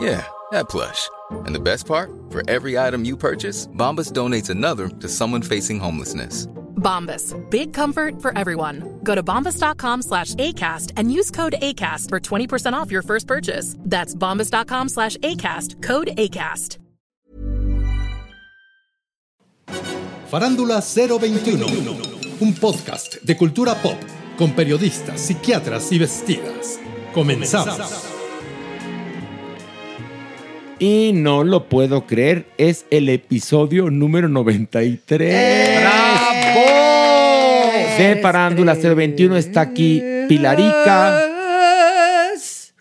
Yeah, that plush. And the best part? For every item you purchase, Bombas donates another to someone facing homelessness. Bombas. Big comfort for everyone. Go to bombas.com slash ACAST and use code ACAST for 20% off your first purchase. That's bombas.com slash ACAST. Code ACAST. Farándula 021, un podcast de cultura pop con periodistas, psiquiatras y vestidas. Comenzamos. Y no lo puedo creer, es el episodio número 93. ¡Bravo! De Farándula 021 está aquí Pilarica.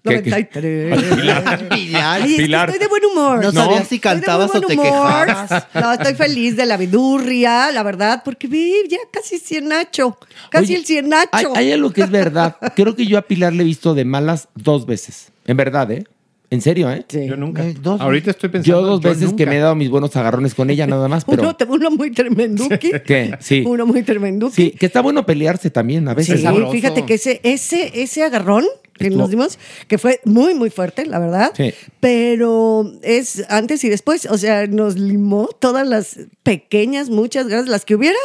93. Pilar. Pilar. Ay, es que Pilar. estoy de buen humor. No sabía si cantabas o te quejabas. No, estoy feliz de la vidurria, la verdad, porque vi ya casi cienacho. Casi Oye, el cienacho. Hay, hay algo que es verdad. Creo que yo a Pilar le he visto de malas dos veces. En verdad, ¿eh? En serio, ¿eh? Yo nunca. dos Ahorita estoy pensando. Yo dos veces que me he dado mis buenos agarrones con ella, nada más, pero. Uno, uno muy tremenduki. ¿Qué? Sí. Uno muy tremenduki. Sí, que está bueno pelearse también a veces. Sí, fíjate que ese, ese, ese agarrón que nos dimos, que fue muy, muy fuerte, la verdad. Sí. Pero es antes y después, o sea, nos limó todas las pequeñas, muchas ganas, las que hubiera,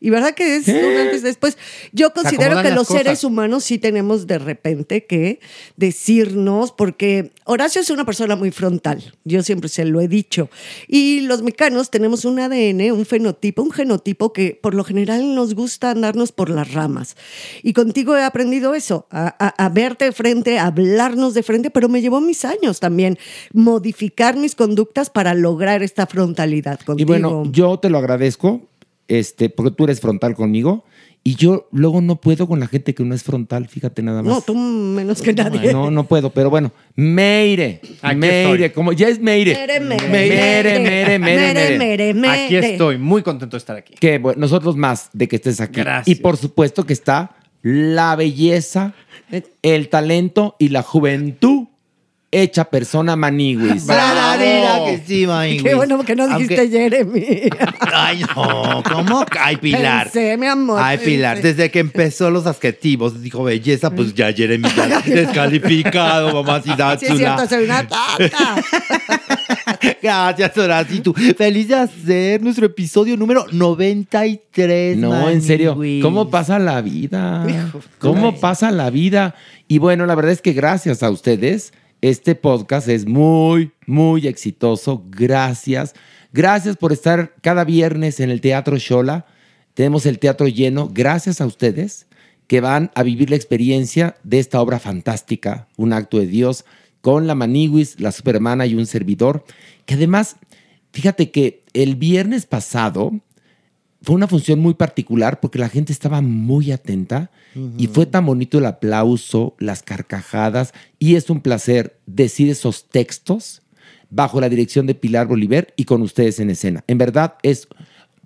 y verdad que es un antes y después. Yo considero que los seres cosas. humanos sí tenemos de repente que decirnos, porque Horacio es una persona muy frontal, yo siempre se lo he dicho, y los mexicanos tenemos un ADN, un fenotipo, un genotipo que por lo general nos gusta andarnos por las ramas. Y contigo he aprendido eso, a, a- a verte frente, hablarnos de frente, pero me llevó mis años también modificar mis conductas para lograr esta frontalidad Y contigo. bueno, yo te lo agradezco, este, porque tú eres frontal conmigo. Y yo luego no puedo con la gente que no es frontal, fíjate nada más. no, tú menos que nadie. No, no puedo, pero bueno, Meire, Aquí Meire, estoy. como ya es Meire. Mere, mere, Mere, mere, mere, mere. mere, mere. Aquí estoy, muy contento de estar aquí. Que bueno, nosotros más de que estés aquí. Gracias. Y por supuesto que está la belleza, el talento y la juventud hecha persona maniguis. Mira que sí, Maniguis. Qué bueno que no dijiste Aunque- Jeremy. Ay, no, ¿cómo? Ay, Pilar. Pensé, mi amor. Ay, Pilar, pensé. desde que empezó los adjetivos, dijo belleza, pues ya Jeremy ya descalificado, mamacita Sí, es cierto, soy una tata. Gracias, Horacito. Feliz de hacer nuestro episodio número 93. No, en serio, Maniguis. ¿cómo pasa la vida? ¿Cómo pasa la vida? Y bueno, la verdad es que gracias a ustedes, este podcast es muy, muy exitoso. Gracias. Gracias por estar cada viernes en el Teatro Shola. Tenemos el teatro lleno. Gracias a ustedes que van a vivir la experiencia de esta obra fantástica, Un acto de Dios, con la Maniguis, la Supermana y un servidor. Que además, fíjate que el viernes pasado fue una función muy particular porque la gente estaba muy atenta y fue tan bonito el aplauso, las carcajadas y es un placer decir esos textos bajo la dirección de Pilar Bolívar y con ustedes en escena. En verdad es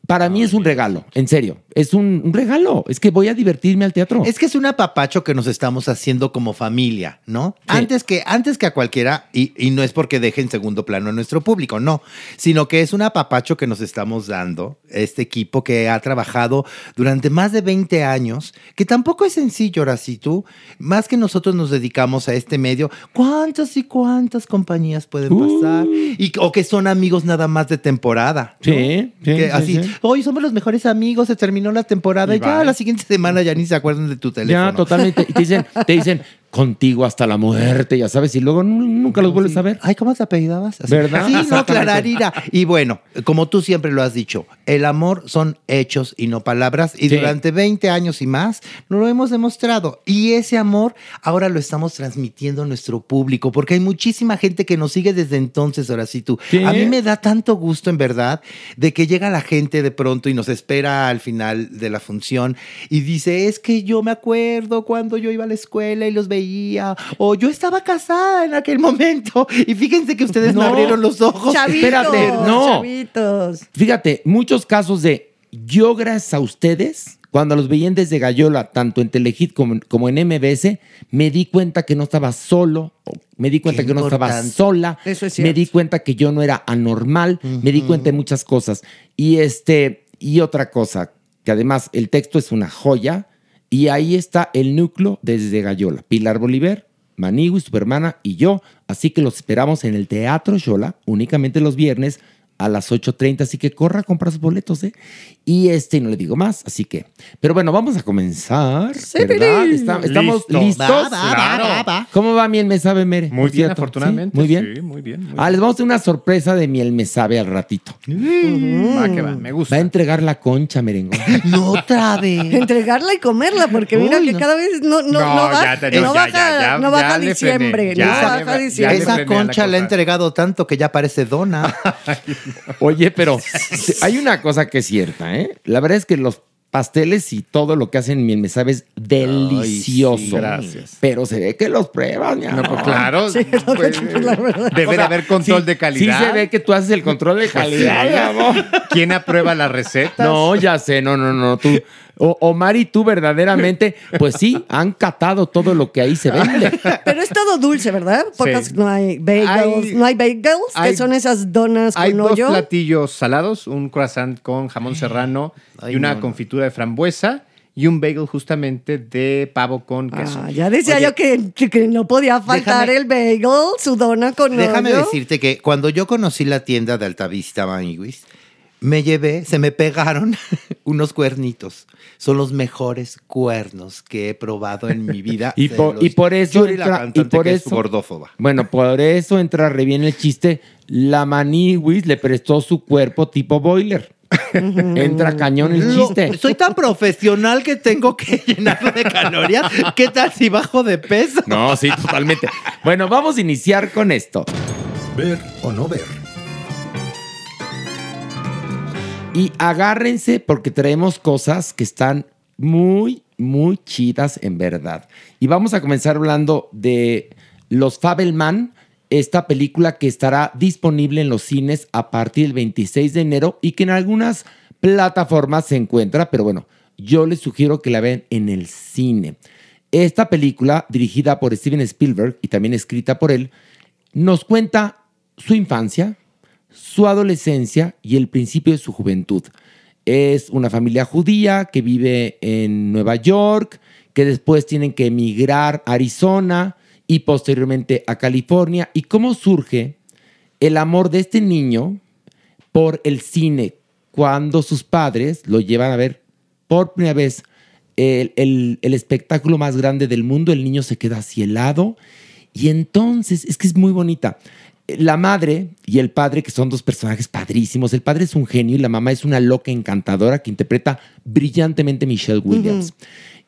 para mí es un regalo, en serio. Es un, un regalo. Es que voy a divertirme al teatro. Es que es un apapacho que nos estamos haciendo como familia, ¿no? Antes, que, antes que a cualquiera, y, y no es porque deje en segundo plano a nuestro público, no, sino que es un apapacho que nos estamos dando, este equipo que ha trabajado durante más de 20 años, que tampoco es sencillo, ahora si tú, más que nosotros nos dedicamos a este medio, ¿cuántas y cuántas compañías pueden pasar? Y, o que son amigos nada más de temporada. ¿no? Sí, sí, Que sí, así, sí. hoy somos los mejores amigos, se terminó la temporada y, Y ya la siguiente semana ya ni se acuerdan de tu teléfono. Ya, totalmente. Y te dicen, te dicen, contigo hasta la muerte, ya sabes, y luego nu- nunca los vuelves a ver. Ay, ¿cómo te apellidabas? ¿Verdad? Sí, no. Clararira. Y bueno, como tú siempre lo has dicho, el amor son hechos y no palabras. Y Sí. durante 20 años y más nos lo hemos demostrado. Y ese amor ahora lo estamos transmitiendo a nuestro público, porque hay muchísima gente que nos sigue desde entonces, ahora sí tú. A mí me da tanto gusto, en verdad, de que llega la gente de pronto y nos espera al final de la función y dice, es que yo me acuerdo cuando yo iba a la escuela y los veía, o yo estaba casada en aquel momento. Y fíjense que ustedes me No. abrieron los ojos. Chavitos, Espérate, no. chavitos. Fíjate, muchos casos de yo gracias a ustedes, cuando los veían desde Gallola, tanto en Telehit como, como en MBS, me di cuenta que no estaba solo, me di cuenta Qué que no estaba sola, Eso es me di cuenta que yo no era anormal, me di cuenta de muchas cosas. Y este, y otra cosa, que además el texto es una joya, y ahí está el núcleo desde Gallola. Pilar Bolívar, Manigui, Supermana y yo. Así que los esperamos en el Teatro Xola, únicamente los viernes a las 8.30. Así que corra a comprar sus boletos, ¿eh? Y este, no le digo más, así que. Pero bueno, vamos a comenzar. ¿verdad? Está- ¿Estamos Listo. listos? Va, va, va, Claro. va, va. ¿Cómo va Miel Me Sabe, Mere? Muy bien, cierto. afortunadamente. ¿Sí? Muy bien. Sí, muy bien. muy Ah, les vamos a hacer una sorpresa de Miel Me Sabe al ratito. bien. Va que va, me Va gusta. a entregar la concha, merengón. No otra vez. Entregarla y comerla, porque mira Uy, que no. cada vez no, no, no, No, baja, ya te- no ya, baja, ya, ya, no baja diciembre, no baja diciembre. Esa concha la he cosa. entregado tanto que ya parece dona. Oye, pero hay una cosa que es cierta, ¿eh? La verdad es que los pasteles y todo lo que hacen en Miel Me Sabe es delicioso. sí, gracias. Pero se ve que los pruebas, mi No, pues claro. Sí, no, pues, la verdad. debe O de sea, haber control sí- de calidad. Sí se ve que tú haces el control de calidad, Sí. mi amor. ¿Quién aprueba las recetas? No, ya sé, no, no, no, tú. O, Omar y tú verdaderamente, pues sí, han catado todo lo que ahí se vende. Pero es todo dulce, ¿verdad? Sí. no hay bagels, Hay- no hay bagels, hay- que son esas donas Hay con dos hoyo. platillos salados, un croissant con jamón serrano Ay, y una no, no. confitura de frambuesa y un bagel justamente de pavo con queso. Ah, ya decía Oye, yo que, que no podía faltar déjame- el bagel, su dona con Déjame hoyo. decirte que cuando yo conocí la tienda de Altavista Maniguis, me llevé, se me pegaron unos cuernitos. Son los mejores cuernos que he probado en mi vida. Y por, los- y por eso Yuri, la entra, y cantante por que es eso, gordófoba. Bueno, por eso entra re bien el chiste. La Maniwis le prestó su cuerpo tipo boiler. entra cañón el Lo- chiste. soy tan profesional que tengo que llenarlo de calorías. ¿Qué tal si bajo de peso? No, sí, totalmente. Bueno, vamos a iniciar con esto. Ver o no ver. Y agárrense porque traemos cosas que están muy, muy chidas en verdad. Y vamos a comenzar hablando de Los Fabelman, esta película que estará disponible en los cines a partir del 26 de enero y que en algunas plataformas se encuentra, pero bueno, yo les sugiero que la vean en el cine. Esta película, dirigida por Steven Spielberg y también escrita por él, nos cuenta su infancia, su adolescencia y el principio de su juventud. Es una familia judía que vive en Nueva York, que después tienen que emigrar a Arizona y posteriormente a California. Y cómo surge el amor de este niño por el cine cuando sus padres lo llevan a ver por primera vez el, el- el espectáculo más grande del mundo. El niño se queda así helado y entonces es que es muy bonita. La madre y el padre, que son dos personajes padrísimos. El padre es un genio y la mamá es una loca encantadora que interpreta brillantemente Michelle Williams.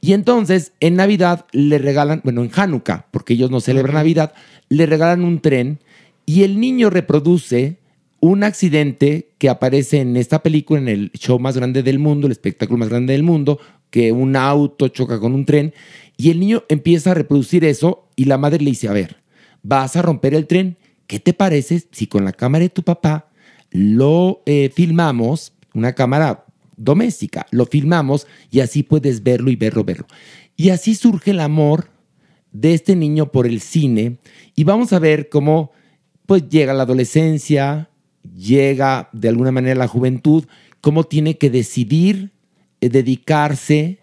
Y entonces en Navidad le regalan, bueno, en Hanukkah, porque ellos no celebran Navidad, le regalan un tren y el niño reproduce un accidente que aparece en esta película, en el show más grande del mundo, el espectáculo más grande del mundo, que un auto choca con un tren y el niño empieza a reproducir eso y la madre le dice, a ver, vas a romper el tren, ¿qué te parece si con la cámara de tu papá lo eh, filmamos, una cámara doméstica. Lo filmamos y así puedes verlo y verlo, verlo. Y así surge el amor de este niño por el cine y vamos a ver cómo pues llega la adolescencia, llega de alguna manera la juventud, cómo tiene que decidir eh, dedicarse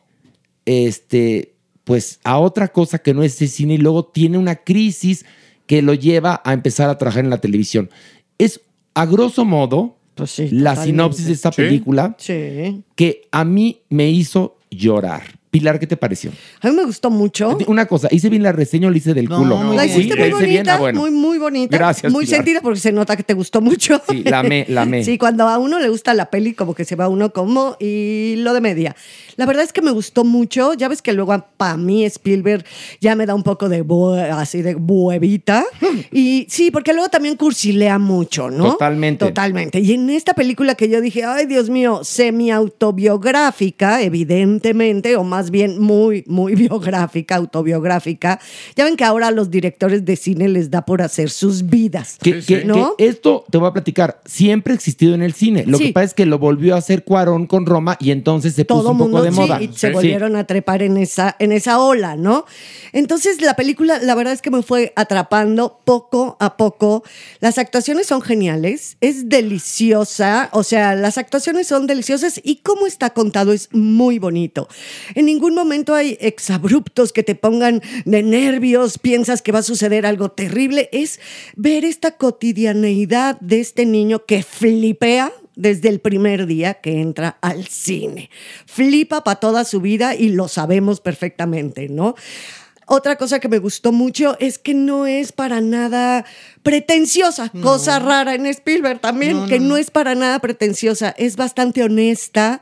este pues a otra cosa que no es el cine y luego tiene una crisis que lo lleva a empezar a trabajar en la televisión. Es a grosso modo la totalmente. sinopsis de esta Sí. película Sí. que a mí me hizo llorar. Pilar, ¿qué te pareció? A mí me gustó mucho. Una cosa, hice bien la reseña o la hice del culo. La hiciste Sí, muy la hice bien, bonita, ah, bueno. muy, muy bonita. Gracias, Muy Pilar. sentida porque se nota que te gustó mucho. Sí, la amé, la amé. Sí, cuando a uno le gusta la peli, como que se va uno como y lo de media. La verdad es que me gustó mucho. Ya ves que luego para mí Spielberg ya me da un poco de bue- así de huevita. Y sí, porque luego también cursilea mucho, ¿no? Totalmente. Totalmente. Y en esta película que yo dije, ay Dios mío, semi-autobiográfica, evidentemente, o más bien muy, muy biográfica, autobiográfica. Ya ven que ahora a los directores de cine les da por hacer sus vidas. Que, que- ¿No? que esto, te voy a platicar, siempre ha existido en el cine. Lo Sí. que pasa es que lo volvió a hacer Cuarón con Roma y entonces se puso todo un poco de sí, moda. y se Sí. volvieron a trepar en esa, en esa ola, ¿no? Entonces la película, la verdad es que me fue atrapando poco a poco. Las actuaciones son geniales, es deliciosa, o sea, las actuaciones son deliciosas y cómo está contado es muy bonito. En ningún momento hay exabruptos que te pongan de nervios, piensas que va a suceder algo terrible, es ver esta cotidianeidad de este niño que flipea desde el primer día que entra al cine. Flipa para toda su vida y lo sabemos perfectamente, ¿no? Otra cosa que me gustó mucho es que no es para nada pretenciosa, cosa rara en Spielberg también, que no es para nada pretenciosa, es bastante honesta.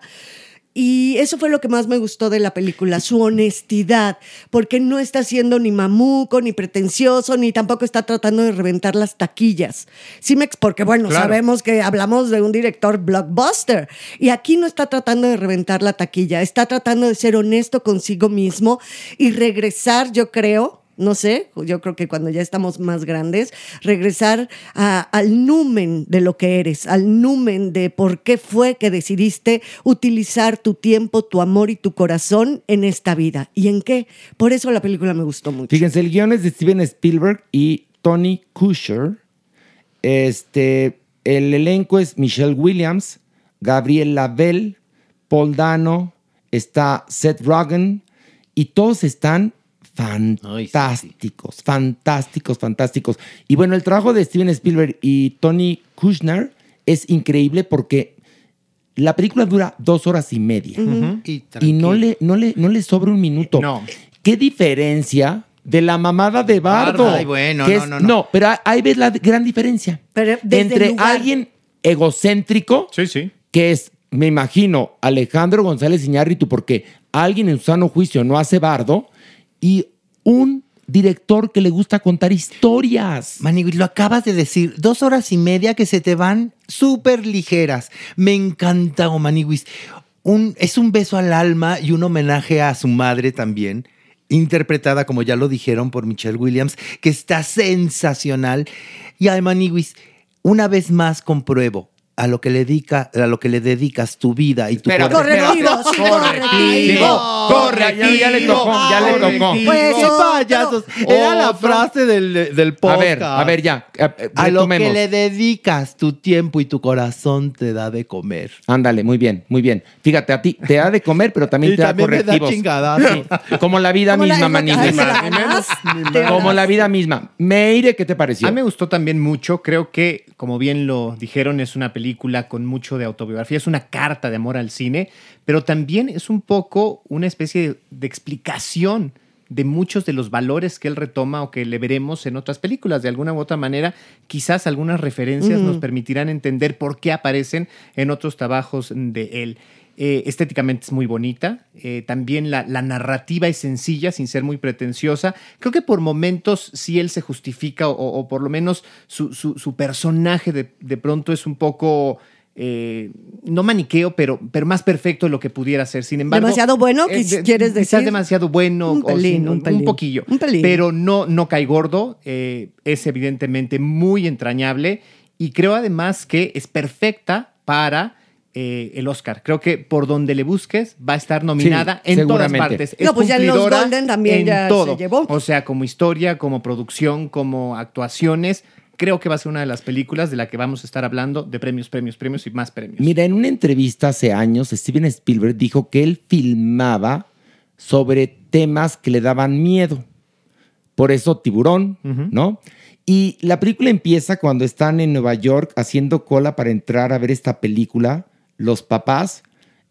Y eso fue lo que más me gustó de la película, su honestidad, porque no está siendo ni mamuco, ni pretencioso, ni tampoco está tratando de reventar las taquillas. Sí, me porque bueno, Claro. sabemos que hablamos de un director blockbuster y aquí no está tratando de reventar la taquilla, está tratando de ser honesto consigo mismo y regresar, yo creo, no sé, yo creo que cuando ya estamos más grandes, regresar al numen de lo que eres, al numen de por qué fue que decidiste utilizar tu tiempo, tu amor y tu corazón en esta vida. ¿Y en qué? Por eso la película me gustó mucho. Fíjense, el guion es de Steven Spielberg y Tony Kusher. Este, el elenco es Michelle Williams, Gabriel Lavelle, Paul Dano, está Seth Rogen y todos están fantásticos, fantásticos, fantásticos. Y bueno, el trabajo de Steven Spielberg y Tony Kushner es increíble porque la película dura dos horas y media Y y no le, no, le, no le sobra un minuto. No. ¿Qué diferencia de la mamada de Bardo? Ay, bueno, Que no, es- no, no. pero ahí ves la gran diferencia. Pero Entre lugar- alguien egocéntrico, Sí, sí. que es, me imagino, Alejandro González Iñárritu, porque alguien en su sano juicio no hace Bardo, y un director que le gusta contar historias. Maniguis, lo acabas de decir, dos horas y media que se te van súper ligeras. Me encanta, oh. Un, es un beso al alma y un homenaje a su madre también, interpretada, como ya lo dijeron, por Michelle Williams, que está sensacional. Y ay, Maniguis, una vez más compruebo a lo que le dedica, a lo que le dedicas tu vida y tu corazón. Correctivo, sí, correctivo. Correctivo. Ya, ya le tocó, ya le tocó. Pues, ¡Qué otro. payasos! Era la frase del, del A podcast. ver, a ver, ya. eh, A lo que le dedicas tu tiempo y tu corazón te da de comer. Ándale, muy bien, muy bien. Fíjate, a ti te da de comer, pero también Y te da también me da correctivos. Como la vida misma, te Como la vida misma. Meire, ¿qué te pareció? A mí me gustó también mucho. Creo que, como bien lo dijeron, es una película con mucho de autobiografía. Es una carta de amor al cine, pero también es un poco una especie de, de explicación de muchos de los valores que él retoma o que le veremos en otras películas. De alguna u otra manera, quizás algunas referencias nos permitirán entender por qué aparecen en otros trabajos de él. Eh, estéticamente es muy bonita. Eh, también la, la narrativa es sencilla, sin ser muy pretenciosa. Creo que por momentos sí él se justifica, o, o por lo menos su, su- su personaje de, de pronto es un poco. eh, no maniqueo, pero, pero más perfecto de lo que pudiera ser. Sin embargo. ¿Demasiado bueno, de- quieres Quizás decir? demasiado bueno. Un o pelín, sin- un pelín. poquillo. Un pelín. Pero no, no cae gordo. es evidentemente muy entrañable. Y creo además que es perfecta para eh, el Oscar. Creo que por donde le busques va a estar nominada Sí, en todas partes. No, pues ya en los Golden también en ya se llevó. O sea, como historia, como producción, como actuaciones. Creo que va a ser una de las películas de la que vamos a estar hablando de premios, premios, premios y más premios. Mira, en una entrevista hace años, Steven Spielberg dijo que él filmaba sobre temas que le daban miedo. Por eso Tiburón, ¿no? Y la película empieza cuando están en Nueva York haciendo cola para entrar a ver esta película, los papás,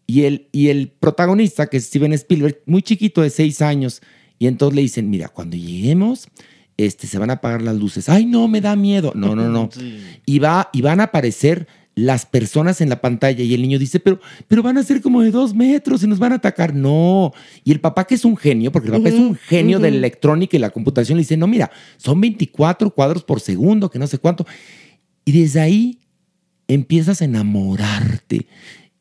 y el, y el protagonista, que es Steven Spielberg, muy chiquito, de seis años, y entonces le dicen, mira, cuando lleguemos, este, se van a apagar las luces. Ay, no, me da miedo. No, no, no. Y, va, y van a aparecer las personas en la pantalla y el niño dice, pero, pero van a ser como de dos metros y nos van a atacar. No. Y el papá, que es un genio, porque el papá es un genio de la electrónica y la computación, le dice, no, mira, son 24 cuadros por segundo, que no sé cuánto. Y desde ahí empiezas a enamorarte.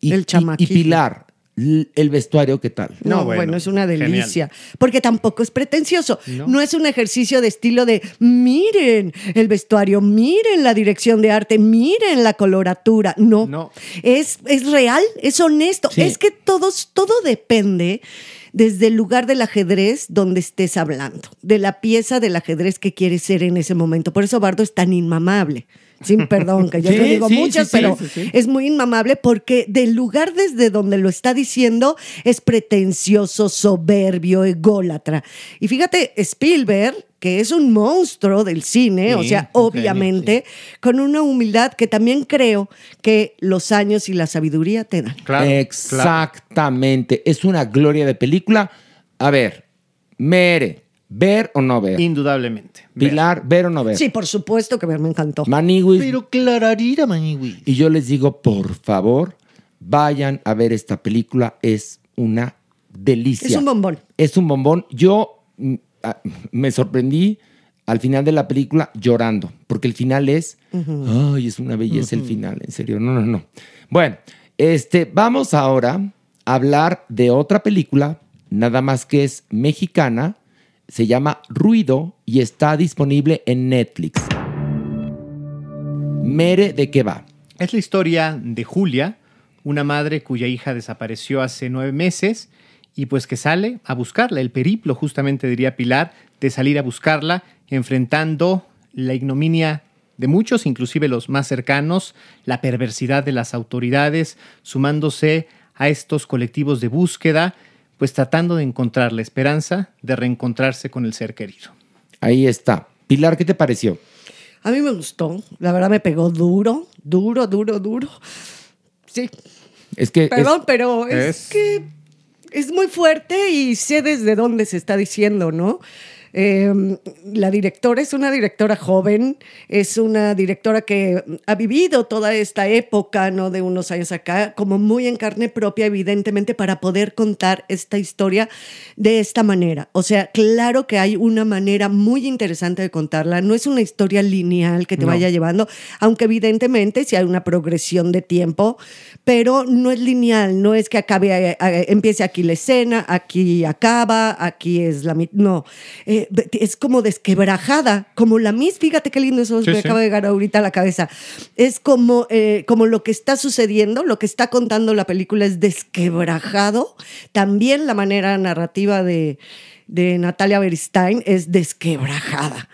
Y, El y-. Pilar, el vestuario, ¿qué tal? No, bueno, es una delicia. Porque tampoco es pretencioso. No. es un ejercicio de estilo de miren el vestuario, miren la dirección de arte, miren la coloratura. No. No. Es, es real, es honesto. Sí. Es que todos, todo depende desde el lugar del ajedrez donde estés hablando, de la pieza del ajedrez que quieres ser en ese momento. Por eso Bardo es tan inmamable. Sin perdón, que yo Sí, te digo sí, muchas, sí, sí, pero sí, sí. es muy inmamable porque del lugar desde donde lo está diciendo es pretencioso, soberbio, ególatra. Y fíjate, Spielberg, que es un monstruo del cine, o sea, obviamente, con una humildad que también creo que los años y la sabiduría te dan. Claro, Exactamente. Es una gloria de película. A ver, Mere, ¿ver o no ver? Indudablemente. Ver. Pilar, ¿ver o no ver? Sí, por supuesto que me encantó. Maniwis. Pero clararira, Maniwi. Y yo les digo, por favor, vayan a ver esta película. Es una delicia. Es un bombón. Es un bombón. Yo mm, me sorprendí al final de la película llorando, porque el final es, ay, es una belleza el final, en serio, no, no, no. Bueno, este, vamos ahora a hablar de otra película, nada más que es mexicana, se llama Ruido y está disponible en Netflix. Mere, ¿de qué va? Es la historia de Julia, una madre cuya hija desapareció hace nueve meses y pues que sale a buscarla. El periplo, justamente diría Pilar, de salir a buscarla, enfrentando la ignominia de muchos, inclusive los más cercanos, la perversidad de las autoridades, sumándose a estos colectivos de búsqueda, pues tratando de encontrar la esperanza de reencontrarse con el ser querido. Ahí está. Pilar, ¿qué te pareció? A mí me gustó, la verdad me pegó duro, duro, duro, duro. Sí, Es que... es- Perdón, pero es, es- que es muy fuerte y sé desde dónde se está diciendo, ¿no? Eh, la directora es una directora joven, es una directora que ha vivido toda esta época, ¿no? De unos años acá, como muy en carne propia, evidentemente, para poder contar esta historia de esta manera. O sea, claro que hay una manera muy interesante de contarla. No es una historia lineal que te No. vaya llevando, aunque evidentemente sí hay una progresión de tiempo, pero no es lineal, no es que acabe, eh, eh, empiece aquí la escena, aquí acaba, aquí es la mitad, no, Eh, es como desquebrajada, como la Miss, fíjate qué lindo eso Sí, me sí. acaba de llegar ahorita a la cabeza, es como, eh, como lo que está sucediendo, lo que está contando la película es desquebrajado, también la manera narrativa de, de Natalia Beristain es desquebrajada.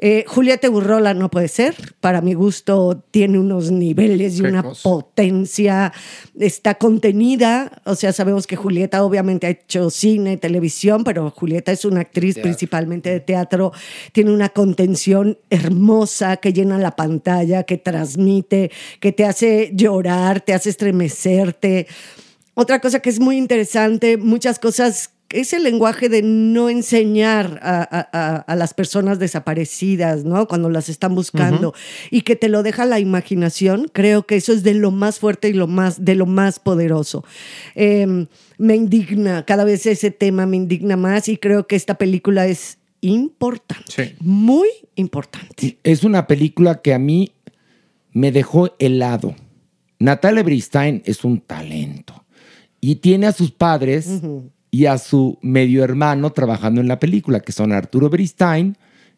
Eh, Julieta Burrola no puede ser. Para mi gusto, tiene unos niveles y una cosa. potencia. Está contenida. O sea, sabemos que Julieta obviamente ha hecho cine, televisión, pero Julieta es una actriz principalmente de teatro. Tiene una contención hermosa que llena la pantalla, que transmite, que te hace llorar, te hace estremecerte. Otra cosa que es muy interesante, muchas cosas, es el lenguaje de no enseñar a, a- a- las personas desaparecidas, ¿no? Cuando las están buscando y que te lo deja la imaginación, creo que eso es de lo más fuerte y lo más, de lo más poderoso. Eh, me indigna, cada vez ese tema me indigna más y creo que esta película es importante, Sí. muy importante. Es una película que a mí me dejó helado. Natalia Bristain es un talento y tiene a sus padres y a su medio hermano trabajando en la película, que son Arturo Bristain,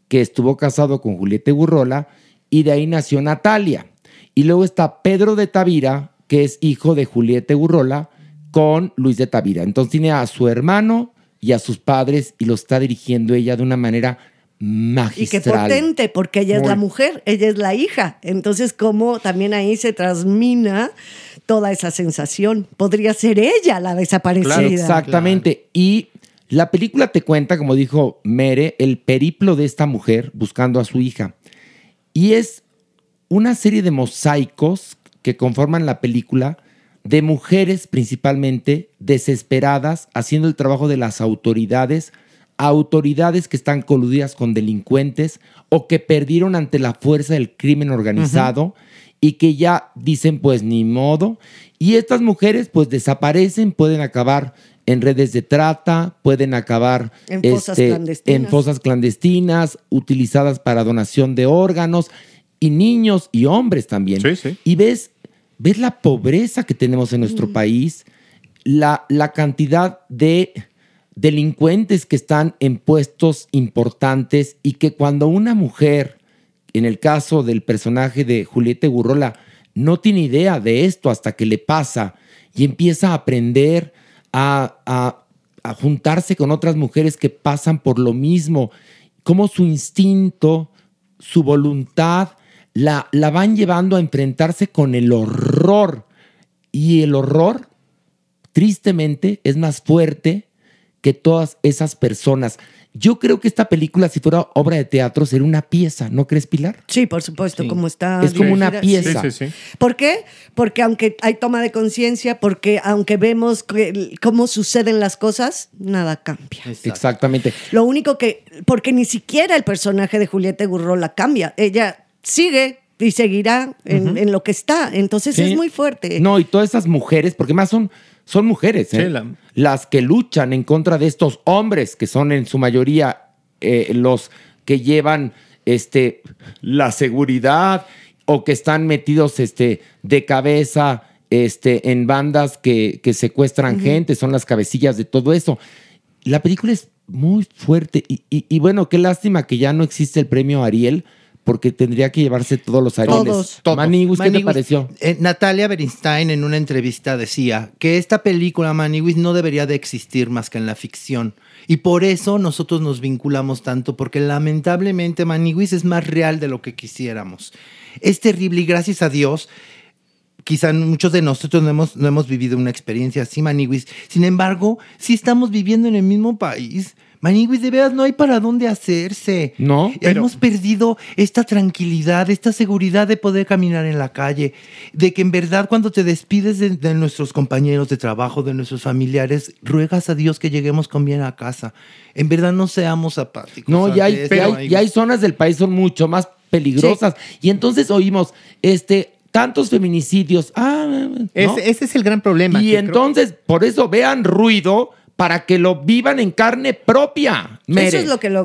que estuvo casado con Julieta Burrola, y de ahí nació Natalia. Y luego está Pedro de Tavira, que es hijo de Julieta Urrola, con Luis de Tavira. Entonces tiene a su hermano y a sus padres y lo está dirigiendo ella de una manera Y qué magistral. potente, porque ella es la mujer, ella es la hija. Entonces, como también ahí se transmina toda esa sensación. Podría ser ella la desaparecida. Exactamente. Y la película te cuenta, como dijo Mere, el periplo de esta mujer buscando a su hija. Y es una serie de mosaicos que conforman la película de mujeres principalmente desesperadas haciendo el trabajo de las autoridades, autoridades que están coludidas con delincuentes o que perdieron ante la fuerza del crimen organizado y que ya dicen pues ni modo. Y estas mujeres pues desaparecen, pueden acabar en redes de trata, pueden acabar En fosas este, clandestinas. en fosas clandestinas, utilizadas para donación de órganos, y niños y hombres también. Y ves, ves la pobreza que tenemos en nuestro país, la, la cantidad de delincuentes que están en puestos importantes y que cuando una mujer, en el caso del personaje de Julieta Gurrola, no tiene idea de esto hasta que le pasa y empieza a aprender a, a- a juntarse con otras mujeres que pasan por lo mismo, cómo su instinto, su voluntad, la, la van llevando a enfrentarse con el horror. Y el horror, tristemente, es más fuerte que todas esas personas. Yo creo que esta película, si fuera obra de teatro, sería una pieza, ¿no crees, Pilar? Sí, por supuesto, como está. Es como una pieza. ¿Por qué? Porque aunque hay toma de conciencia, porque aunque vemos que- cómo suceden las cosas, nada cambia. Exactamente. Lo único que, porque ni siquiera el personaje de Julieta Gurrola cambia. Ella sigue y seguirá en, lo que está. Entonces Sí. es muy fuerte. No, y todas esas mujeres, porque más son, son mujeres, ¿eh? Sí, la- las que luchan en contra de estos hombres, que son en su mayoría eh, los que llevan este, la seguridad o que están metidos este, de cabeza este, en bandas que, que secuestran gente, son las cabecillas de todo eso. La película es muy fuerte y, y- y bueno, qué lástima que ya no existe el premio Ariel. Porque tendría que llevarse todos los Arieles. Manigus, ¿qué te Manigus, pareció? eh, Natalia Bernstein en una entrevista decía que esta película Maniwis no debería de existir más que en la ficción. Y por eso nosotros nos vinculamos tanto, porque lamentablemente Maniwis es más real de lo que quisiéramos. Es terrible y gracias a Dios, quizá muchos de nosotros no hemos, no hemos vivido una experiencia así, Maniwis. Sin embargo, sí estamos viviendo en el mismo país. Maniwis, de veras no hay para dónde hacerse. No, Hemos perdido esta tranquilidad, esta seguridad de poder caminar en la calle, de que en verdad cuando te despides de, de nuestros compañeros de trabajo, de nuestros familiares, ruegas a Dios que lleguemos con bien a casa. En verdad no seamos apáticos. No, ya hay, ya hay, ya hay zonas del país son mucho más peligrosas. Y entonces oímos, este, tantos feminicidios. Ah, ¿no? Ese- ese es el gran problema. Y creo- entonces, por eso vean ruido para que lo vivan en carne propia. Mere.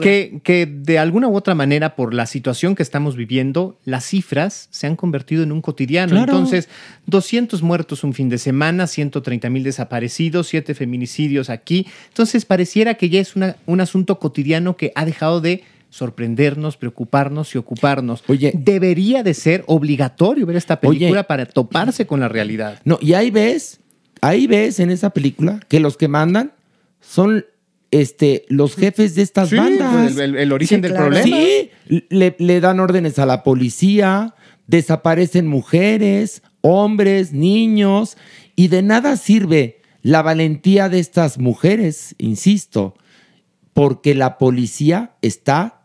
Que, que de alguna u otra manera, por la situación que estamos viviendo, las cifras se han convertido en un cotidiano. Claro. Entonces, 200 muertos un fin de semana, 130 mil desaparecidos, 7 feminicidios aquí. Entonces, pareciera que ya es una- un asunto cotidiano que ha dejado de sorprendernos, preocuparnos y ocuparnos. Oye, debería de ser obligatorio ver esta película Oye. para toparse con la realidad. No, y ahí ves, ahí ves en esa película que los que mandan son este, los jefes de estas Sí, bandas. el- el- el origen del problema. Sí, le, le dan órdenes a la policía, desaparecen mujeres, hombres, niños, y de nada sirve la valentía de estas mujeres, insisto, porque la policía está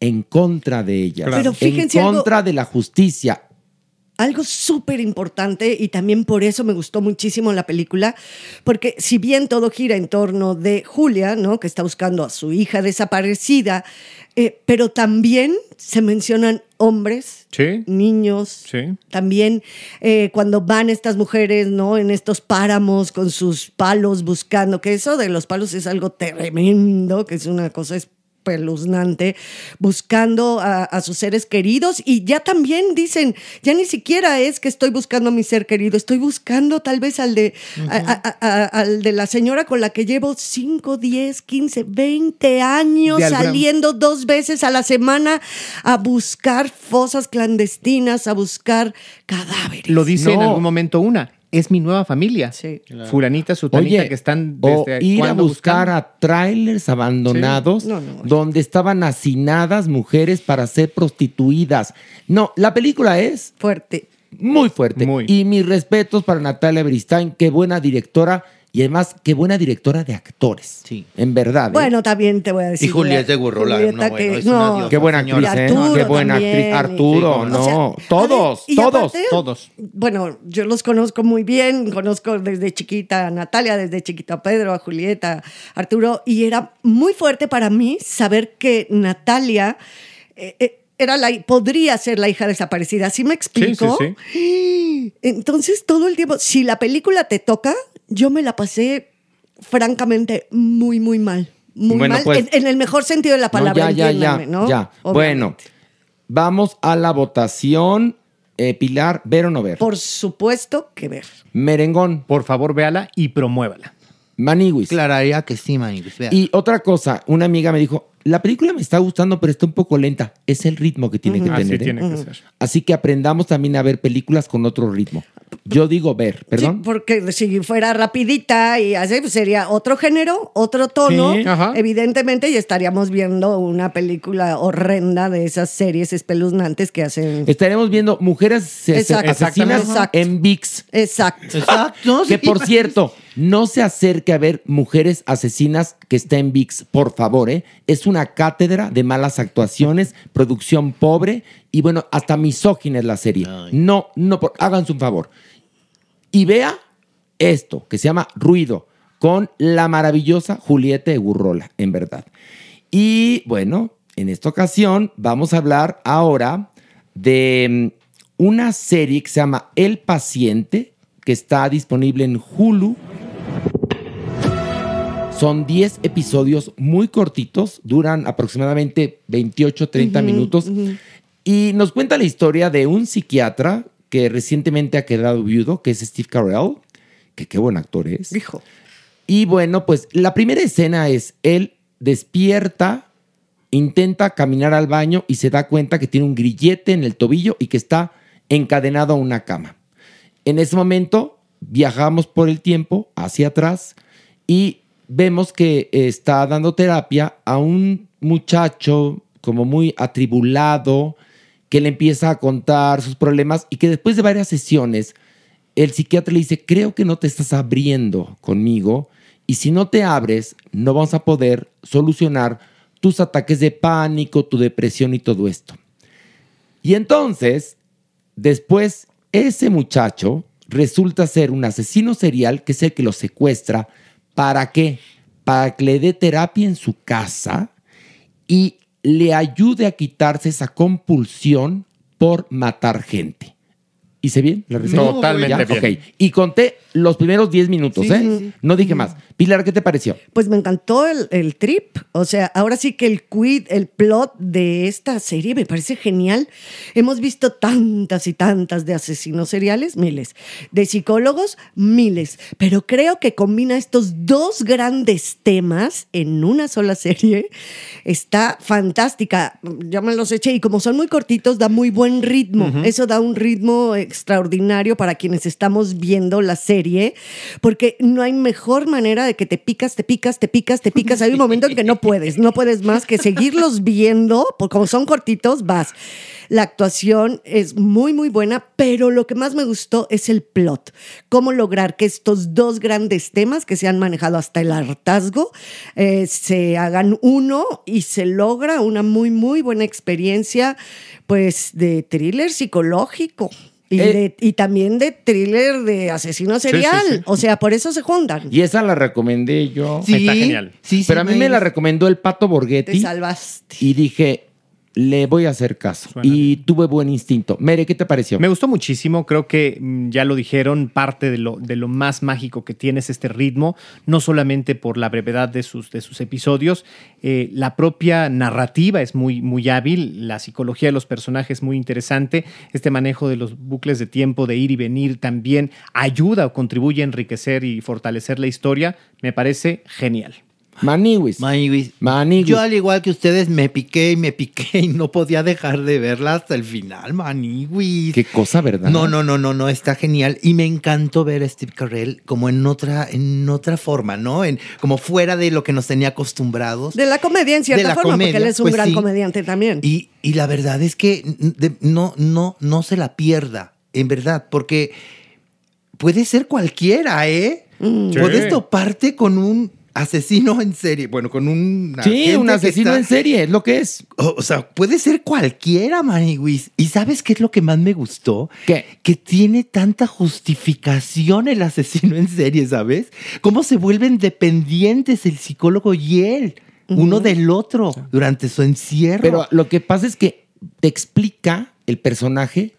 en contra de ellas, Claro. Pero fíjense en algo- contra de la justicia. Algo súper importante y también por eso me gustó muchísimo la película, porque si bien todo gira en torno de Julia, ¿no? que está buscando a su hija desaparecida, eh, pero también se mencionan hombres, niños, también eh, cuando van estas mujeres ¿no? en estos páramos con sus palos buscando, que eso de los palos es algo tremendo, que es una cosa espeluznante, buscando a, a sus seres queridos y ya también dicen, ya ni siquiera es que estoy buscando a mi ser querido, estoy buscando tal vez al de, a- a- a- al de la señora con la que llevo 5, 10, 15, 20 años saliendo dos veces a la semana a buscar fosas clandestinas, a buscar cadáveres. Lo dice en algún momento una. Es mi nueva familia. Sí. Fulanita, sutanita, Oye, que están o desde ir a buscar buscando. a trailers abandonados No, no. donde estaban hacinadas mujeres para ser prostituidas. No, la película es Fuerte. muy fuerte. Muy. Y mis respetos para Natalia Beristain, qué buena directora y además qué buena directora de actores. Sí. En verdad. ¿eh? Bueno, también te voy a decir. Y Julieta Gurrola, Julieta no, bueno, que- es una no. diosa. Qué buena actriz, ¿eh? Arturo Qué buena también, actriz. Arturo, Sí, no. O sea, todos, ver, todos. aparte- Todos. Bueno, yo los conozco muy bien, conozco desde chiquita a Natalia, desde chiquita a Pedro, a Julieta, a Arturo, y era muy fuerte para mí saber que Natalia eh, eh, era la, podría ser la hija desaparecida. ¿Sí me explico? sí, Entonces, todo el tiempo, si la película te toca, yo me la pasé francamente muy, muy mal. Muy Bueno, mal, pues- en, en el mejor sentido de la No, palabra, ya, ya, ya, ya. Bueno, vamos a la votación. Eh, Pilar, ¿ver o no ver? Por supuesto que ver. Merengón, Por favor, véala y promuévala. Maniwis. Clararía que sí, Maniguis. vea. Y otra cosa, una amiga me dijo, la película me está gustando, pero está un poco lenta. Es el ritmo que tiene que Así tener. ¿eh? tiene que ser. Así que aprendamos también a ver películas con otro ritmo. Yo digo ver, perdón. Sí, porque si fuera rapidita y así, pues sería otro género, otro tono, Sí, ajá. evidentemente, y estaríamos viendo una película horrenda de esas series espeluznantes que hacen. Estaremos viendo mujeres Exacto. asesinas en VIX. Exacto. Exacto. Que por cierto, no se acerque a ver Mujeres Asesinas que está en VIX, por favor, ¿eh? Es una cátedra de malas actuaciones, producción pobre y bueno, hasta misógina es la serie. No, no, por, háganse un favor. Y vea esto, que se llama Ruido, con la maravillosa Julieta de Gurrola, en verdad. Y bueno, en esta ocasión vamos a hablar ahora de mm, una serie que se llama El Paciente, que está disponible en Hulu. Son 10 episodios muy cortitos, duran aproximadamente 28, 30 minutos. Y nos cuenta la historia de un psiquiatra que recientemente ha quedado viudo, que es Steve Carell, que qué buen actor es. Hijo. Y bueno, pues la primera escena es él despierta, intenta caminar al baño y se da cuenta que tiene un grillete en el tobillo y que está encadenado a una cama. En ese momento viajamos por el tiempo hacia atrás y vemos que está dando terapia a un muchacho como muy atribulado que le empieza a contar sus problemas y que después de varias sesiones el psiquiatra le dice, creo que no te estás abriendo conmigo y si no te abres, no vamos a poder solucionar tus ataques de pánico, tu depresión y todo esto. Y entonces, después, ese muchacho resulta ser un asesino serial que es el que lo secuestra. ¿Para qué? Para que le dé terapia en su casa y le ayude a quitarse esa compulsión por matar gente. ¿Hice bien la reseña? Totalmente ¿Ya? bien. Ok. Y conté los primeros 10 minutos, Sí, ¿eh? sí, sí. No dije más. Pilar, ¿qué te pareció? Pues me encantó el, el trip. O sea, ahora sí que el quid, el plot de esta serie me parece genial. Hemos visto tantas y tantas de asesinos seriales, miles. De psicólogos, miles. Pero creo que combina estos dos grandes temas en una sola serie. Está fantástica. Ya me los eché y como son muy cortitos, da muy buen ritmo. Eso da un ritmo extraordinario para quienes estamos viendo la serie, porque no hay mejor manera de que te picas, te picas, te picas, te picas. Hay un momento en que no puedes, no puedes más que seguirlos viendo, porque como son cortitos, vas. La actuación es muy, muy buena, pero lo que más me gustó es el plot. Cómo lograr que estos dos grandes temas que se han manejado hasta el hartazgo eh, se hagan uno y se logra una muy, muy buena experiencia, pues, de thriller psicológico. Y, Eh, de- y también de thriller de asesino sí, serial. sí. O sea, por eso se juntan. Y esa la recomendé yo. Sí, Está genial. Sí, sí, Pero a mí me la recomendó el Pato Te Borghetti. salvaste. Y dije, le voy a hacer caso. y tuve buen instinto. Mere, ¿qué te pareció? Me gustó muchísimo, creo que mm, ya lo dijeron, parte de lo, de lo más mágico que tiene es este ritmo, no solamente por la brevedad de sus, de sus episodios, eh, la propia narrativa es muy, muy hábil, la psicología de los personajes muy interesante, este manejo de los bucles de tiempo, de ir y venir, también ayuda o contribuye a enriquecer y fortalecer la historia, me parece genial. Maniwis. Maniwis. Maniwis. Yo, al igual que ustedes, me piqué y me piqué y no podía dejar de verla hasta el final, Maniwis. Qué cosa, ¿verdad? No, no, no, no, no, está genial. Y me encantó ver a Steve Carell como en otra, en otra forma, ¿no? En, como fuera de lo que nos tenía acostumbrados. De la comedia, en cierta De la forma, porque él es un pues gran sí. comediante también. Y, y la verdad es que de- no, no, no se la pierda, en verdad, porque puede ser cualquiera, ¿eh? Sí. Puedes toparte con un asesino en serie, bueno, con un... Sí, un asesino en serie, es lo que es. O, o sea, puede ser cualquiera, Maniwis. ¿Y sabes qué es lo que más me gustó? ¿Qué? Que tiene tanta justificación el asesino en serie, ¿sabes? Cómo se vuelven dependientes el psicólogo y él, uno del otro, durante su encierro. Pero lo que pasa es que te explica el personaje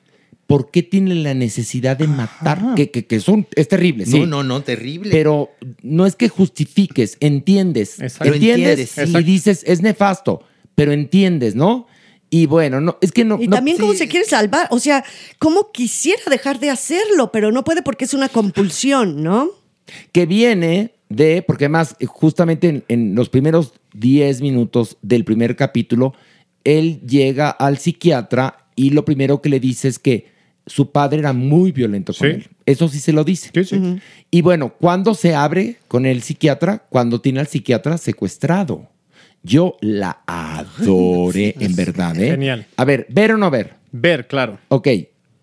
por qué tiene la necesidad de matar, que, que, que son, es terrible, sí. No, no, no, terrible. Pero no es que justifiques, entiendes. Exacto. Entiendes Entiendes, y dices, es nefasto, pero entiendes, ¿no? Y bueno, no, es que no. Y no- también cómo se quiere salvar, o sea, cómo quisiera dejar de hacerlo, pero no puede porque es una compulsión, ¿no? que viene de, porque además, eh, justamente en, en los primeros 10 minutos del primer capítulo, él llega al psiquiatra y lo primero que le dice es que su padre era muy violento con Sí. él. Eso sí se lo dice. Y bueno, ¿cuándo se abre con el psiquiatra? Cuando tiene al psiquiatra secuestrado. Yo la adoré, en verdad, ¿eh? Genial. A ver, ¿ver o no ver? Ver, claro. Ok,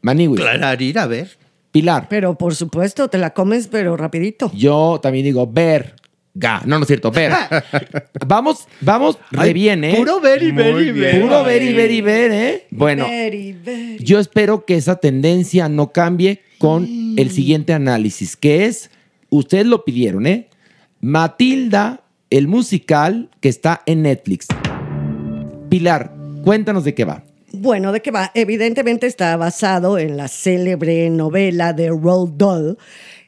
Maniwis. Clararir, a ver. Pilar. Pero por supuesto, te la comes, pero rapidito. Yo también digo ver. Ga. No, no es cierto, ver. vamos, vamos, re Ay, bien, ¿eh? Puro ver y ver y ver. Puro ver y ver y ver, ¿eh? Bueno, Very, very. yo espero que esa tendencia no cambie con el siguiente análisis, que es, ustedes lo pidieron, ¿eh? Matilda, el musical que está en Netflix. Pilar, cuéntanos de qué va. Bueno, ¿de qué va? Evidentemente está basado en la célebre novela de Roald Dahl,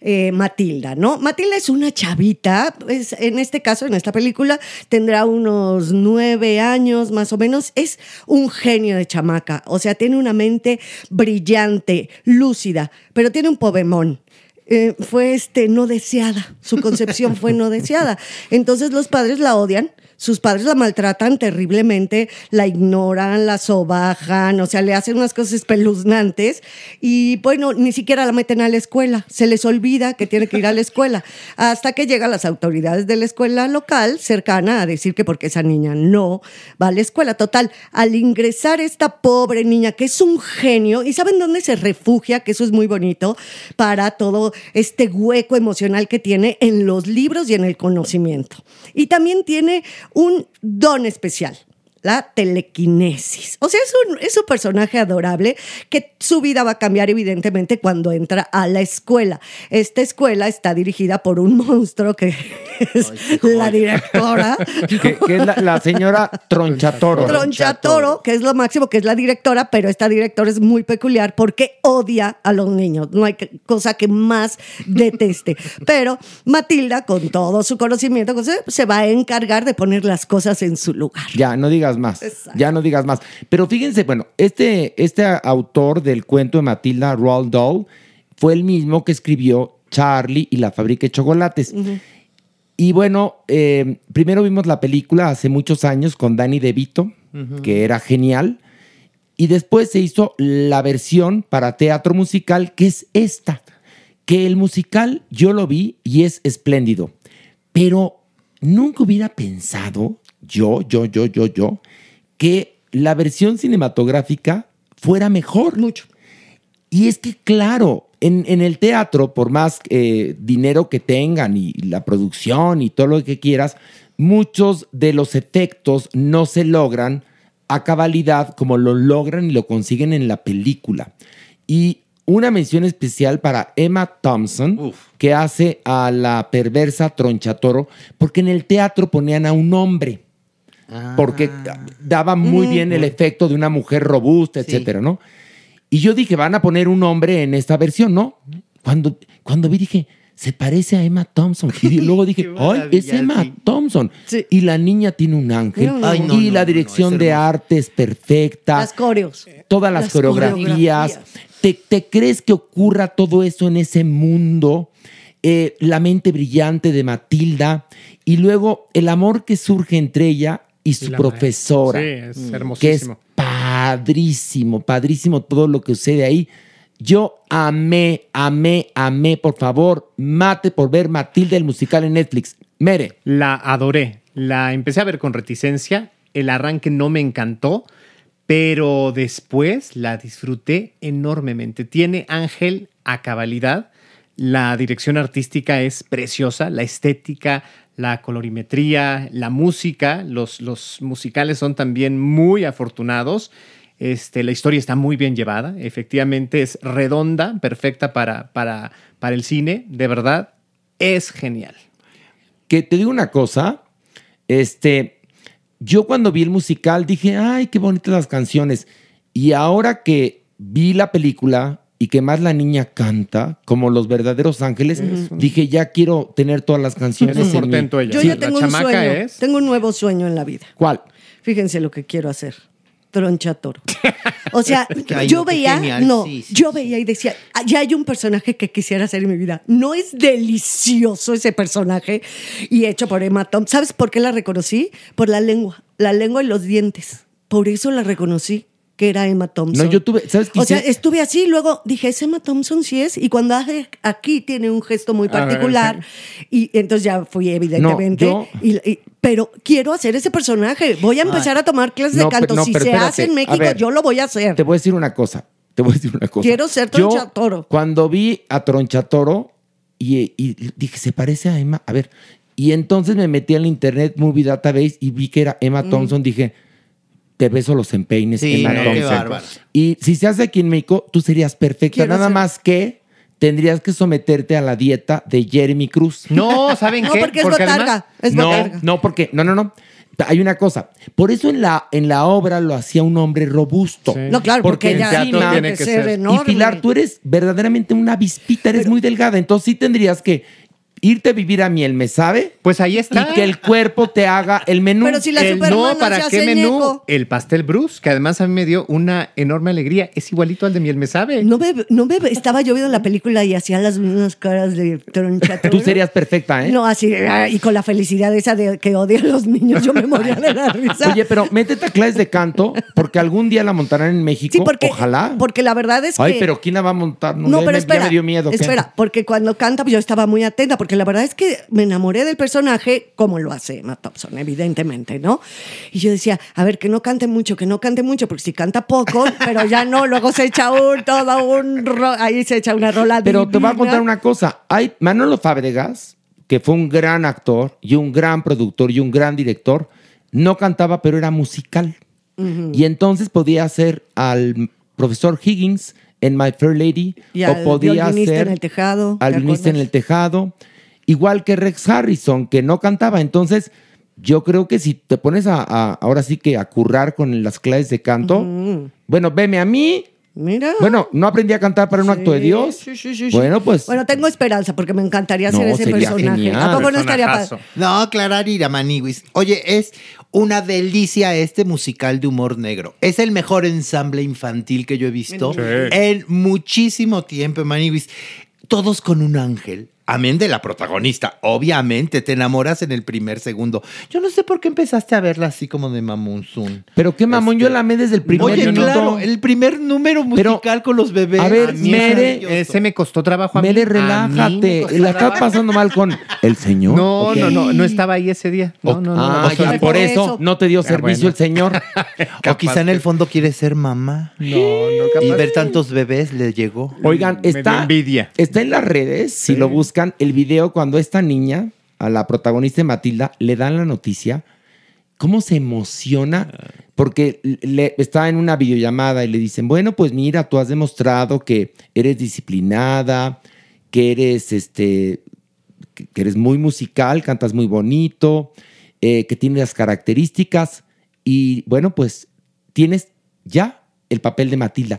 eh, Matilda, ¿no? Matilda es una chavita, en este caso, en esta película, tendrá unos nueve años más o menos. Es un genio de chamaca, o sea, tiene una mente brillante, lúcida, pero tiene un pobemón. Eh, fue este no deseada, su concepción fue no deseada. Entonces los padres la odian, sus padres la maltratan terriblemente, la ignoran, la sobajan, o sea, le hacen unas cosas espeluznantes y bueno, ni siquiera la meten a la escuela, se les olvida que tiene que ir a la escuela, hasta que llegan las autoridades de la escuela local cercana a decir que porque esa niña no va a la escuela. Total, al ingresar esta pobre niña, que es un genio, ¿y saben dónde se refugia? Que eso es muy bonito para todo este hueco emocional que tiene en los libros y en el conocimiento. Y también tiene un don especial. La telequinesis. O sea, es un, es un personaje adorable que su vida va a cambiar evidentemente cuando entra a la escuela. Esta escuela está dirigida por un monstruo que es la directora. Que, que es la, la señora Tronchatoro. Tronchatoro, que es lo máximo, que es la directora, pero esta directora es muy peculiar porque odia a los niños. No hay cosa que más deteste. Pero Matilda, con todo su conocimiento, pues, se va a encargar de poner las cosas en su lugar. Ya, no digas más. Exacto. Ya no digas más. Pero fíjense, bueno, este, este autor del cuento de Matilda, Roald Dahl, fue el mismo que escribió Charlie y la fábrica de chocolates. Y bueno, eh, primero vimos la película hace muchos años con Danny DeVito, que era genial. Y después se hizo la versión para teatro musical, que es esta. Que el musical yo lo vi y es espléndido. Pero nunca hubiera pensado, yo, yo, yo, yo, yo, que la versión cinematográfica fuera mejor. Mucho. Y es que, claro, en, en el teatro, por más eh, dinero que tengan y la producción y todo lo que quieras, muchos de los efectos no se logran a cabalidad como lo logran y lo consiguen en la película. Y una mención especial para Emma Thompson, que hace a la perversa Tronchatoro, porque en el teatro ponían a un hombre. Porque daba muy bien el efecto de una mujer robusta, etcétera, ¿no? Y yo dije, van a poner un hombre en esta versión, ¿no? Cuando, cuando vi, dije, se parece a Emma Thompson. Y luego dije, ¡ay, es Emma Thompson! Y la niña tiene un ángel. Ay, no, y no, la dirección no, de arte es perfecta. Las coreos. todas las, Las coreografías. coreografías. ¿Te, te crees que ocurra todo eso en ese mundo? Eh, la mente brillante de Matilda y luego el amor que surge entre ella y su profesora. maestra. Sí, es Que es hermosísimo. padrísimo, padrísimo todo lo que sucede ahí. Yo amé, amé, amé, por favor, mate por ver Matilda el musical en Netflix. Mere. La adoré. La empecé a ver con reticencia. El arranque no me encantó, pero después la disfruté enormemente. Tiene Ángel a cabalidad. La dirección artística es preciosa. La estética, la colorimetría, la música. Los, los musicales son también muy afortunados. Este, la historia está muy bien llevada. Efectivamente es redonda, perfecta para, para, para el cine. De verdad, es genial. que te digo una cosa, este, yo cuando vi el musical dije, ay, qué bonitas las canciones. Y ahora que vi la película y que más la niña canta, como los verdaderos ángeles, dije, ya quiero tener todas las canciones. Es un en mi- portento ella. Yo Sí, ya la tengo un sueño. es- Tengo un nuevo sueño en la vida. ¿Cuál? Fíjense lo que quiero hacer. Troncha toro. O sea, Ay, yo no, veía, genial. no, Sí, sí, yo veía y decía, "Ah, ya hay un personaje que quisiera hacer en mi vida. No es delicioso ese personaje y hecho por Emma Thompson. ¿Sabes por qué la reconocí? Por la lengua, la lengua y los dientes. Por eso la reconocí que era Emma Thompson. No, yo tuve, ¿sabes qué O sea, estuve así luego dije, ¿es Emma Thompson? Sí es. Y cuando hace aquí tiene un gesto muy A ver, particular. Y entonces ya fui, evidentemente. yo- y- y- pero quiero hacer ese personaje. Voy a empezar a tomar clases No, de canto. no, si se espérate. hace en México, ver, yo lo voy a hacer. Te voy a decir una cosa. Te voy a decir una cosa. Quiero ser Yo, Tronchatoro. Cuando vi a Tronchatoro y, y dije, se parece a Emma. A ver. Y entonces me metí al internet Movie Database y vi que era Emma Mm. Thompson. Dije, te beso los empeines, Sí, Emma no, qué. Y si se hace aquí en México, tú serías perfecta. Quiero Nada ser- más que tendrías que someterte a la dieta de Jeremy Cruz. No, ¿saben No, qué? porque es botarga. Es no, botarga. no, porque, no, no, no. Hay una cosa. Por eso en la, en la obra lo hacía un hombre robusto. Sí. No, claro, porque, en ella teatro tiene tiene que ser, ser. enorme. Y Pilar, tú eres verdaderamente una avispita, eres muy delgada. Entonces sí tendrías que irte a vivir a miel, ¿me sabe? Pues ahí está. Y que el cuerpo te haga el menú. Pero si la el no, ¿para se qué hace menú? ñeco. El pastel Bruce, que además a mí me dio una enorme alegría. Es igualito al de miel me sabe. No me, no me estaba yo viendo la película y hacía las mismas caras de Tronchatoro. Tú serías perfecta, ¿eh? No, así, ah, y con la felicidad esa de que odia a los niños, yo me moría de la risa. Oye, pero métete a clases de canto porque algún día la montarán en México. sí, porque, Ojalá. porque la verdad es que... Ay, pero ¿quién la va a montar? No, ya pero me- espera. Ya me dio miedo. ¿qué? Espera, porque cuando canta, pues yo estaba muy atenta, porque la verdad es que me enamoré del personaje como lo hace Emma Thompson, evidentemente, ¿no? Y yo decía, a ver, que no cante mucho, que no cante mucho, porque si canta poco, pero ya no, luego se echa un, todo un, ahí se echa una rola Pero te voy a contar una cosa. Hay Manolo Fábregas, que fue un gran actor y un gran productor y un gran director, no cantaba, pero era musical. Y entonces podía hacer al profesor Higgins en My Fair Lady Y o al podía hacer en el tejado, ¿te al violinista en el tejado, igual que Rex Harrison, que no cantaba. Entonces, yo creo que si te pones a, a- ahora sí que a currar con las clases de canto, bueno, veme a mí. Mira. Bueno, no aprendí a cantar para un acto de Dios. Sí, sí, sí, sí. Bueno, pues Bueno, tengo esperanza porque me encantaría No, ser ese sería personaje. genial. ¿A poco no estaría padre? No, Clara Maniguis. Oye, es una delicia este musical de humor negro. Es el mejor ensamble infantil que yo he visto Sí. en muchísimo tiempo, Maniguis. Todos con un ángel. Amén de la protagonista. Obviamente te enamoras en el primer segundo. Yo no sé por qué empezaste a verla así como de Mamonzun. Pero qué mamón, yo la amé desde el primer Oye, minuto. claro, el primer número Pero, musical con los bebés. a ver, A Mere- es Ese me costó trabajo a mí. Mele, A mí me relájate. La estás pasando mal con el señor. No, no, no, no estaba ahí ese día. No, no, no. Ah, no, ya, no, por Por eso eso. no te dio Ah, servicio bueno. el señor. O quizá en el fondo quiere ser mamá. No, no, capaz. Y ver tantos bebés le llegó. Oigan, está, envidia. está en las redes, si lo buscan, el video cuando esta niña, a la protagonista de Matilda, le dan la noticia, cómo se emociona, porque le, está en una videollamada y le dicen, bueno, pues mira, tú has demostrado que eres disciplinada, que eres, este, que eres muy musical, cantas muy bonito, eh, que tiene las características y bueno, pues tienes ya el papel de Matilda.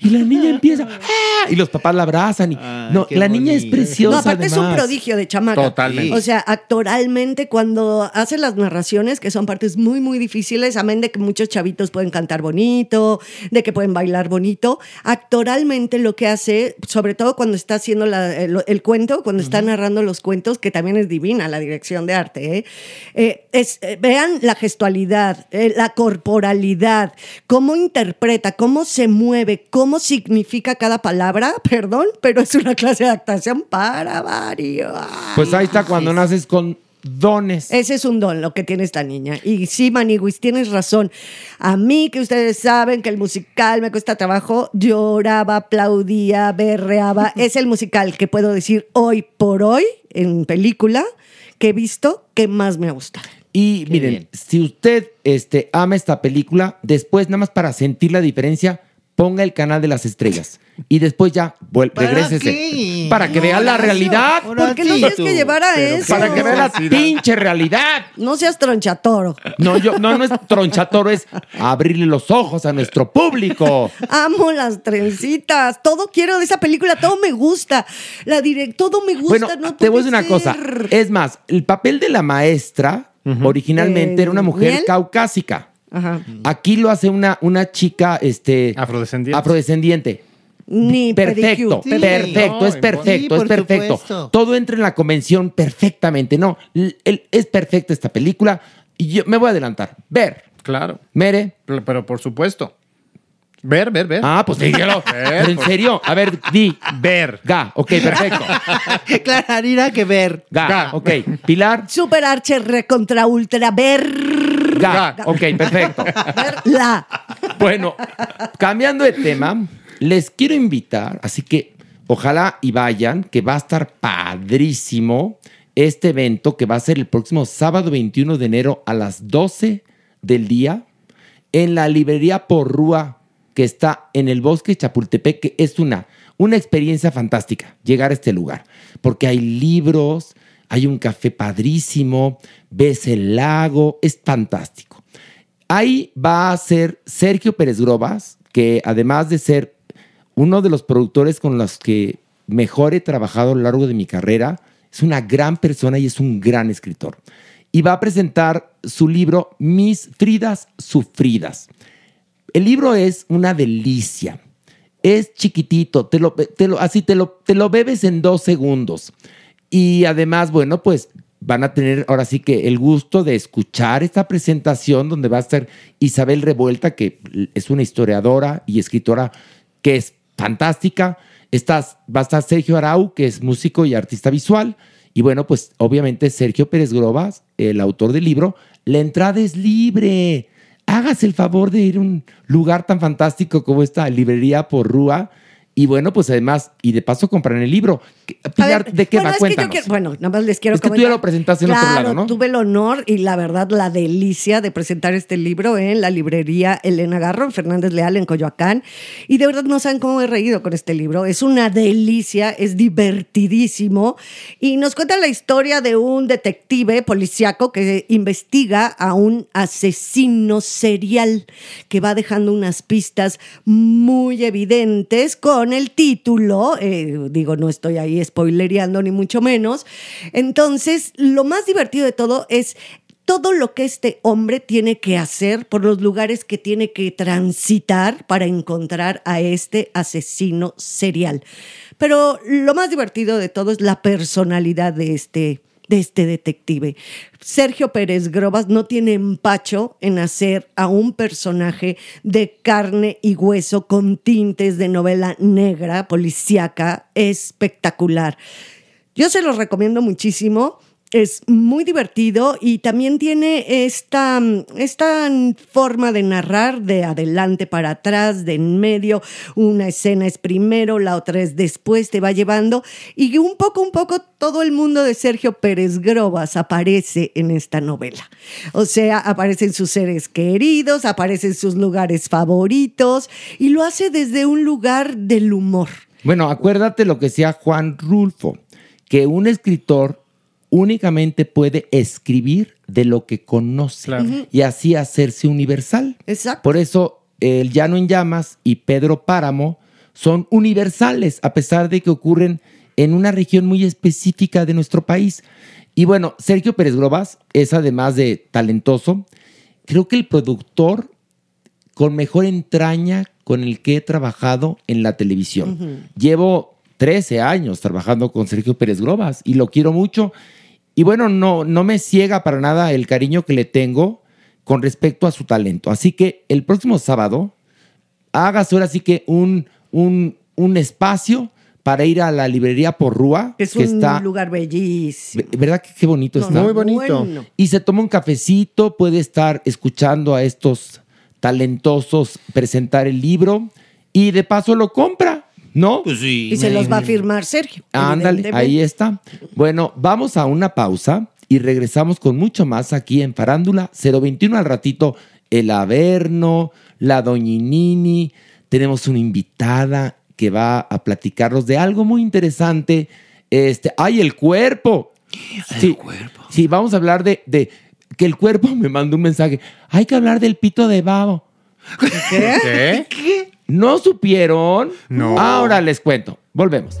Y la niña empieza, ¡ah! y los papás la abrazan. Y, no, la niña es preciosa. No, aparte es un además. prodigio de chamaca. Totalmente. O sea, actoralmente, cuando hace las narraciones, que son partes muy, muy difíciles, amén de que muchos chavitos pueden cantar bonito, de que pueden bailar bonito, actoralmente lo que hace, sobre todo cuando está haciendo la- el, el cuento, cuando está narrando los cuentos, que también es divina la dirección de arte, ¿eh? Eh, es, eh, vean la gestualidad, eh, la corporalidad, cómo interpreta, cómo se mueve, cómo significa cada palabra, perdón, pero es una clase de actuación para varios. Pues ahí está cuando naces con dones. Ese es un don lo que tiene esta niña. Y sí, Maniguis, tienes razón. A mí, que ustedes saben que el musical me cuesta trabajo, lloraba, aplaudía, berreaba. es el musical que puedo decir hoy por hoy, en película, que he visto que más me ha gustado. Y miren, si usted este, ama esta película, después nada más para sentir la diferencia, ponga el canal de las estrellas. Y después ya, ¿Para regrésese. qué? Para que No, vea la Horacio, realidad. ¿por qué nos tienes que llevar a eso? Para que vea la pinche realidad. No seas tronchatoro. No, yo, no, no es tronchatoro, es abrirle los ojos a nuestro público. Amo las trencitas. Todo quiero de esa película. Todo me gusta. La direct, todo me gusta. Bueno, no te voy a decir una cosa. Es más, el papel de la maestra originalmente Eh, era una mujer ¿Miel? caucásica. Ajá. Aquí lo hace una, una chica este, afrodescendiente. afrodescendiente. Ni Perfecto, perfecto, No, es perfecto, sí, es perfecto. supuesto. Todo entra en la convención perfectamente. No, es perfecta esta película. Y yo me voy a adelantar. Ver. Claro. Mere. Pero, pero por supuesto. Ver, ver, ver. Ah, pues dígalo. Pero en serio. A ver, di. Ver. Ga. Ok, perfecto. Clararira que ver. Ga. Ga. Ok. Pilar. Super arche recontra ultra ver. Ga. Ok, perfecto. La. Bueno, cambiando de tema, les quiero invitar, así que ojalá y vayan, que va a estar padrísimo este evento que va a ser el próximo sábado 21 de enero a las 12 del día en la librería Porrúa que está en el bosque Chapultepec, que es una, una experiencia fantástica llegar a este lugar, porque hay libros, hay un café padrísimo, ves el lago, es fantástico. Ahí va a ser Sergio Pérez Grobas, que además de ser uno de los productores con los que mejor he trabajado a lo largo de mi carrera, es una gran persona y es un gran escritor. Y va a presentar su libro Mis Fridas Sufridas. El libro es una delicia. Es chiquitito, te lo, te lo- así te lo, te lo bebes en dos segundos. Y además, bueno, pues van a tener ahora sí que el gusto de escuchar esta presentación donde va a estar Isabel Revuelta, que es una historiadora y escritora que es fantástica. Estás, va a estar Sergio Arau, que es músico y artista visual. Y bueno, pues obviamente Sergio Pérez Grobas, el autor del libro, la entrada es libre. Hágase el favor de ir a un lugar tan fantástico como esta librería por Rúa. Y bueno, pues además, y de paso compran el libro. ¿Qué- A Pilar, ver, ¿de qué bueno, va? es que yo Cuéntanos. quiero- bueno, nada más les quiero Es que tú ya lo presentaste en otro Claro, lado, ¿no? Tuve el honor y la verdad la delicia de presentar este libro en la librería Elena Garro, Fernández Leal, en Coyoacán. Y de verdad no saben cómo he reído con este libro. Es una delicia, es divertidísimo. Y nos cuenta la historia de un detective policíaco que investiga a un asesino serial que va dejando unas pistas muy evidentes con el título. eh, digo, no estoy ahí spoilereando ni mucho menos. Entonces, lo más divertido de todo es todo lo que este hombre tiene que hacer por los lugares que tiene que transitar para encontrar a este asesino serial. Pero lo más divertido de todo es la personalidad de este de este detective. Sergio Pérez Grobas no tiene empacho en hacer a un personaje de carne y hueso con tintes de novela negra, policíaca, espectacular. Yo se los recomiendo muchísimo. Es muy divertido y también tiene esta, esta forma de narrar de adelante para atrás, de en medio. Una escena es primero, la otra es después, te va llevando. Y un poco, un poco todo el mundo de Sergio Pérez Grobas aparece en esta novela. O sea, aparecen sus seres queridos, aparecen sus lugares favoritos y lo hace desde un lugar del humor. Bueno, acuérdate lo que decía Juan Rulfo, que un escritor únicamente puede escribir de lo que conoce y así hacerse universal. Exacto. Por eso el Llano en Llamas y Pedro Páramo son universales, a pesar de que ocurren en una región muy específica de nuestro país. Y bueno, Sergio Pérez Globas es además de talentoso, creo que el productor con mejor entraña con el que he trabajado en la televisión. Llevo 13 años trabajando con Sergio Pérez Globas y lo quiero mucho. Y bueno, no, no me ciega para nada el cariño que le tengo con respecto a su talento. Así que el próximo sábado, hágase ahora sí que un, un, un espacio para ir a la librería Porrúa, Es que un está... lugar bellísimo. ¿Verdad que qué bonito No, está? Muy bonito. bueno. Y se toma un cafecito, puede estar escuchando a estos talentosos presentar el libro y de paso lo compra, ¿no? Pues sí. Y se los va a firmar Sergio. Ándale, ahí está. Bueno, vamos a una pausa y regresamos con mucho más aquí en Farándula 021 al ratito. El Averno, la Doñinini, tenemos una invitada que va a platicarnos de algo muy interesante. Este, ¡ay, el cuerpo! Sí, sí, vamos a hablar de, de que el cuerpo me mandó un mensaje. Hay que hablar del pito de babo. ¿Qué? ¿No supieron? No. Ahora les cuento. Volvemos.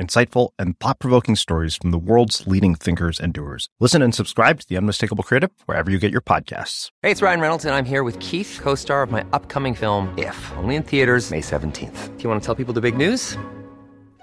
insightful, and thought provoking stories from the world's leading thinkers and doers. Listen and subscribe to The Unmistakable Creative wherever you get your podcasts. Hey, it's Ryan Reynolds, and I'm here with Keith, co star of my upcoming film, If, only in theaters, May 17th. Do you want to tell people the big news?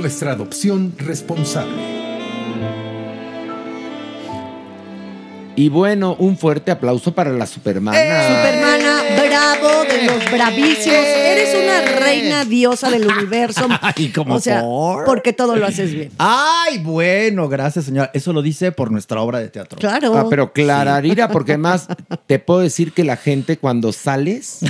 Nuestra adopción responsable. Y bueno, un fuerte aplauso para la Supermana. Supermana, bravo de los bravísimos. Eres una reina diosa del universo. Ay, ¿cómo O sea, por? porque todo lo haces bien. Ay, bueno, gracias, señora. Eso lo dice por nuestra obra de teatro. Claro. Ah, pero clararira, porque además te puedo decir que la gente cuando sales,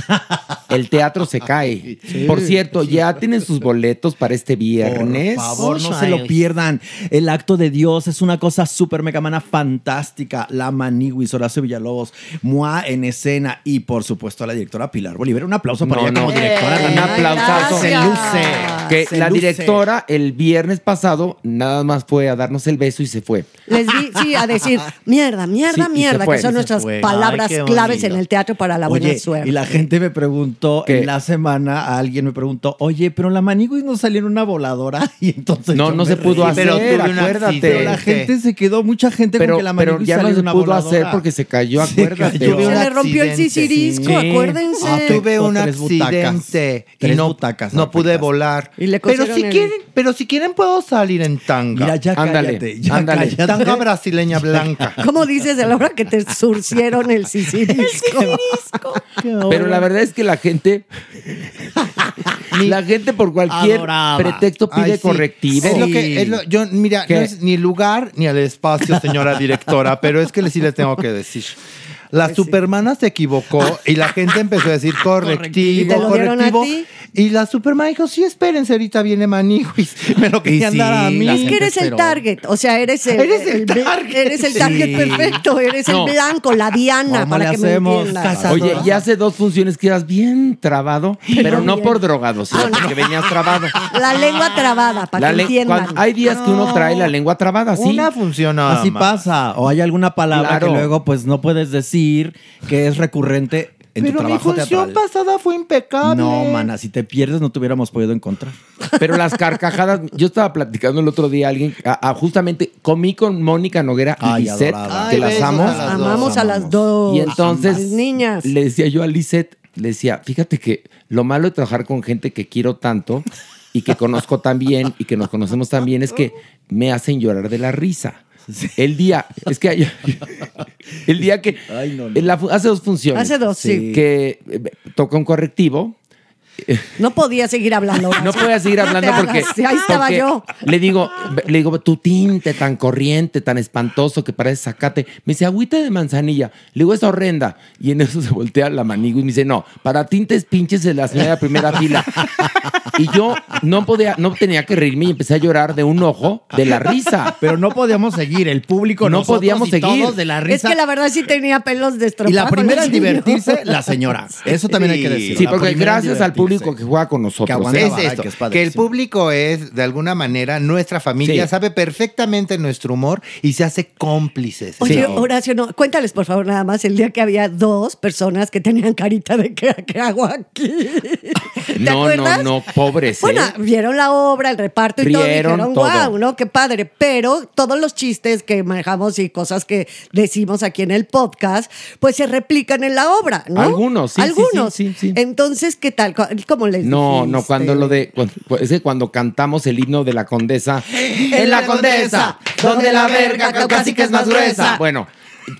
el teatro se cae. Por cierto, ya tienen sus boletos para este viernes. Por favor, no se lo pierdan. El acto de Dios es una cosa súper megamana fantástica. La Maniwis, Horacio Villalobos, Mua en escena y por supuesto a la directora Pilar Bolívar. Un aplauso para No, ella como no. directora. Un también. aplausazo. Se luce. Que se la luce. directora el viernes pasado nada más fue a darnos el beso y se fue. Les di, sí, a decir, mierda, mierda, Sí, mierda, que son nuestras fue. palabras Ay, claves en el teatro para la buena Oye, suerte. y la gente me preguntó en la semana, alguien me preguntó, oye, pero la Maniwis no salió en una voladora y entonces No, no se pudo hacer, Pero tuve un acuérdate. Pero la gente se quedó, mucha gente Pero, con que la pero Maniwis ya no salió en se una pudo voladora. hacer porque se cayó, Se acuérdate. cayó. Se le rompió el sisirisco, Sí. acuérdense. Tuve un tres accidente y no, butacas no pude volar. Y le pero si el- quieren, pero si quieren puedo salir en tanga. Mira, ya Ándale, cállate, ya ándale. cállate. Tanga brasileña blanca. ¿Cómo dices a la hora que te surcieron el sisirisco? Pero la verdad es que la gente La gente por cualquier Adoraba. pretexto pide Ay, sí. correctivo. Es lo que, es lo- yo, mira, ¿Qué? no es ni lugar ni al espacio, señora directora, pero es que sí le tengo que decir. La supermana se equivocó y la gente empezó a decir ¿Y correctivo, te lo dieron a correctivo. ti? Y la supermana dijo, sí, espérense, ahorita viene Maniwis. Me lo querían sí, dar a mí. Es que eres el target, o sea, eres el, Eres el target. eres el Sí. target perfecto, eres No. el blanco, la diana, ¿Cómo para le que me hacemos? entiendas. Oye, ya hace dos funciones que ibas bien trabado, pero no por drogado, sino Ah, no. porque venías trabado. La lengua trabada, para La que entiendan. cuando- hay días que uno trae la lengua trabada, sí. Una función nada Así más. pasa. O hay alguna palabra Claro. que luego pues no puedes decir que es recurrente en Pero tu mi trabajo función teatral. pasada fue impecable. No, mana, si te pierdes no te hubiéramos podido encontrar. Pero las carcajadas, yo estaba platicando el otro día a alguien, a- a justamente comí con Mónica Noguera y Ay, Lisette, adorada. que Ay, las besos amo. a las dos. Amamos a las dos. Y entonces Las niñas. le decía yo a Lisette, le decía, fíjate que lo malo de trabajar con gente que quiero tanto y que conozco tan bien y que nos conocemos tan bien es que me hacen llorar de la risa. El día, es que hay- el día que Ay, no, la hace dos funciones. Hace dos, sí. Que eh, toca un correctivo. No podía seguir hablando. No podía seguir hablando porque, ahí estaba porque yo. Le digo, le digo, tu tinte tan corriente, tan espantoso que parece sacate. Me dice, agüita de manzanilla. Le digo, es horrenda. Y en eso se voltea la manigo y me dice, no, para tintes pinches de la señora de primera fila. Y yo no podía, no tenía que reírme y empecé a llorar de un ojo de la risa. Pero no podíamos seguir, el público, No podíamos y seguir. todos de la Es risa. que la verdad sí tenía pelos de y la primera en divertirse, la señora. Eso también hay que decir. Sí, porque gracias al divertirse. Público que juega con nosotros. Que. Es esto, que es que, el público es, de alguna manera, nuestra familia, Sí. sabe perfectamente nuestro humor y se hace cómplices. Oye, Sí. Horacio, no, cuéntales por favor nada más el día que había dos personas que tenían carita de ¿qué, qué hago aquí? ¿Te No, no, acuerdas? no, pobres. ¿eh? Bueno, vieron la obra, el reparto y todo, y dijeron, todo. wow, ¿no? Qué padre. Pero todos los chistes que manejamos y cosas que decimos aquí en el podcast, pues se replican en la obra, ¿no? Algunos, sí, Algunos. sí, sí, sí. Entonces, ¿qué tal? ¿Cómo les No, dijiste? no, cuando lo de. cuando- es que cuando cantamos el himno de la condesa. En la condesa, donde la verga casi que es más gruesa. Bueno,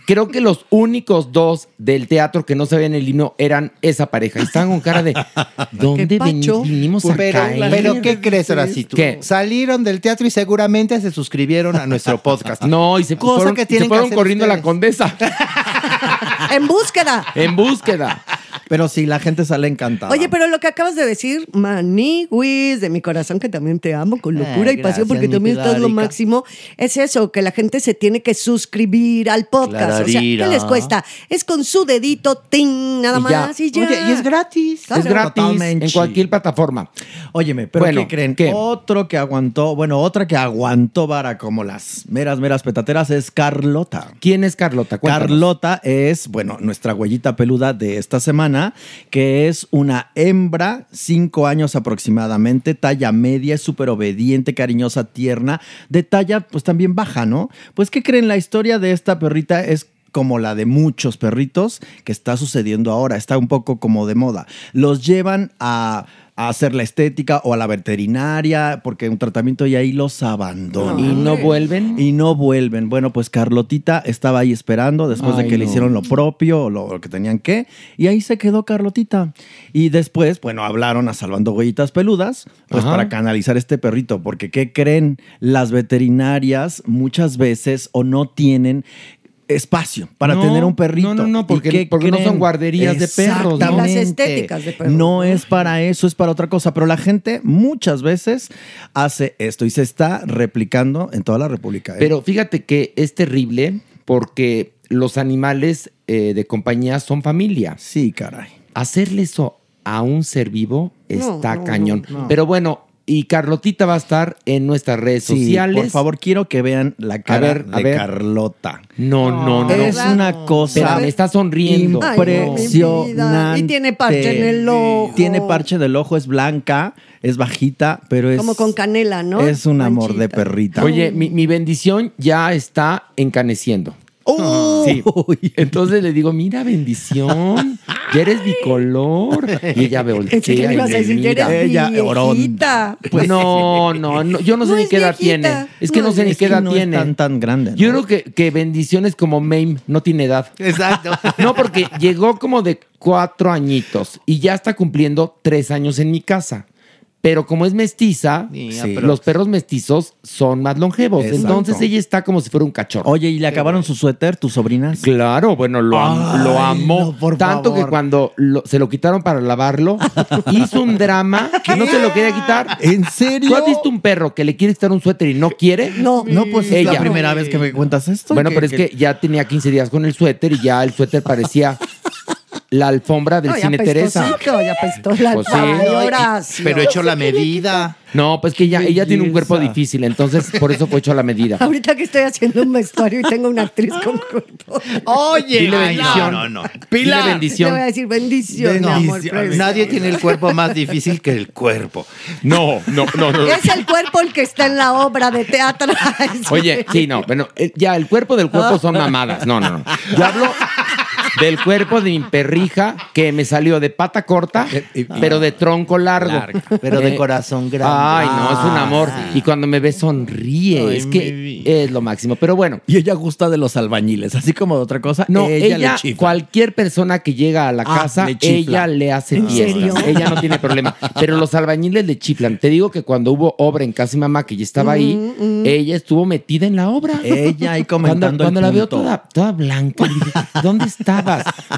creo que los únicos dos del teatro que no sabían el himno eran esa pareja. Y estaban con cara de. ¿Dónde ven- vinimos a Pero, caer? pero ¿qué crees, Horacito? ¿Qué? Salieron del teatro y seguramente se suscribieron a nuestro podcast. No, y se Cosa fueron, que se tienen fueron corriendo a la ustedes. condesa. En búsqueda. en búsqueda. Pero sí, la gente sale encantada. Oye, pero lo que acabas de decir, Maniwis, de mi corazón, que también te amo con locura y pasión, porque también estás lo máximo, es eso, que la gente se tiene que suscribir al podcast. O sea, ¿qué les cuesta? Es con su dedito, ting, nada Y ya. más y ya. Oye, y es gratis. Claro. es gratis Totalmente. en cualquier plataforma. Óyeme, pero Bueno, ¿qué creen? ¿qué? Otro que aguantó, bueno, otra que aguantó vara como las meras, meras petateras es Carlota. ¿Quién es Carlota? Cuéntanos. Carlota es, bueno, nuestra huellita peluda de esta semana, que es una hembra, cinco años aproximadamente, talla media, es súper obediente, cariñosa, tierna, de talla pues también baja, ¿no? Pues ¿qué creen? La historia de esta perrita es como la de muchos perritos que está sucediendo ahora, está un poco como de moda. Los llevan a, a hacer la estética o a la veterinaria porque un tratamiento y ahí los abandonan. ¿Y no vuelven? Y no vuelven. Bueno, pues Carlotita estaba ahí esperando después de que le hicieron lo propio, lo, lo que tenían que, y ahí se quedó Carlotita. Y después, bueno, hablaron a Salvando Huellitas Peludas, pues Ajá. para canalizar este perrito, porque ¿qué creen? Las veterinarias muchas veces o no tienen espacio para No, tener un perrito. no, no, no, ¿Y porque- porque no son guarderías de perros, ¿no? Las estéticas de perros, No es para eso, es para otra cosa. Pero la gente muchas veces hace esto y se está replicando en toda la República. ¿eh? Pero fíjate que es terrible porque los animales eh, de compañía son familia. Sí, caray. Hacerle eso a un ser vivo No, está no, cañón. no, no. Pero bueno, y Carlotita va a estar en nuestras redes Sí, sociales. por favor, quiero que vean la cara ver, a de ver. Carlota. No, no, no. Es una cosa Espérame, está sonriendo. Ay, impresionante. Y tiene parche en el ojo. Tiene parche del ojo, es blanca, es bajita, pero es Como con canela, ¿no? es un amor de perrita. Oye, mi, mi bendición ya está encaneciendo. Sí. Entonces le digo, mira, bendición, ya eres bicolor. Y ella me voltea Pensé que le y ibas a me decir, ya eres mira. Ella, viejita. Pues no, no, no, yo no sé No ni es qué edad viejita. tiene. Es que No no, es sé ni Es qué edad no tiene. es tan, tan grande. ¿no? Yo creo que, que bendiciones como Mame no tiene edad. Exacto. No, porque llegó como de cuatro añitos y ya está cumpliendo tres años en mi casa. Pero como es mestiza, Sí. los perros mestizos son más longevos. Exacto. Entonces ella está como si fuera un cachorro. Oye, ¿y le acabaron su suéter, tus sobrinas? Claro, bueno, lo, am- Ay, lo amó. no, por tanto favor. que cuando lo- se lo quitaron para lavarlo, hizo un drama que no se lo quería quitar. ¿En serio? ¿Tú has visto un perro que le quiere quitar un suéter y no quiere? No. No, pues es Ella. la primera vez que me cuentas esto. Bueno, pero es que ya tenía 15 días con el suéter y ya el suéter parecía la alfombra del No, cine Teresa. ya apestó la Pues sí. Ay. Pero hecho la medida. No, pues que ella, ella tiene un cuerpo difícil, entonces por eso fue hecho a la medida. Ahorita que estoy haciendo un vestuario y tengo una actriz con cuerpo. Oye, Dile ay, bendición. No, no, no. Dile Le bendición. voy a decir bendición, amor. Nadie tiene el cuerpo más difícil que el cuerpo. No, no, no, no. Es el cuerpo el que está en la obra de teatro. Oye, sí, no, bueno, eh, ya el cuerpo del cuerpo son mamadas. No, no, no. Yo hablo del cuerpo de mi perrija que me salió de pata corta, pero de tronco largo. Larga, pero de corazón grande. Ay, no, es un Ah, amor. sí. Y cuando me ve sonríe. Ay, es que es lo máximo. Pero bueno. Y ella gusta de los albañiles, así como de otra cosa. No, ella, ella, le chifla. cualquier persona que llega a la Ah, casa, le ella le hace ¿En fiestas. serio? Ella no tiene problema. Pero los albañiles le chiflan. Te digo que cuando hubo obra en casa de mi mamá, que ya estaba ahí, ella estuvo metida en la obra. Ella ahí Cuando, comentando cuando el la veo toda, toda blanca, dije, ¿dónde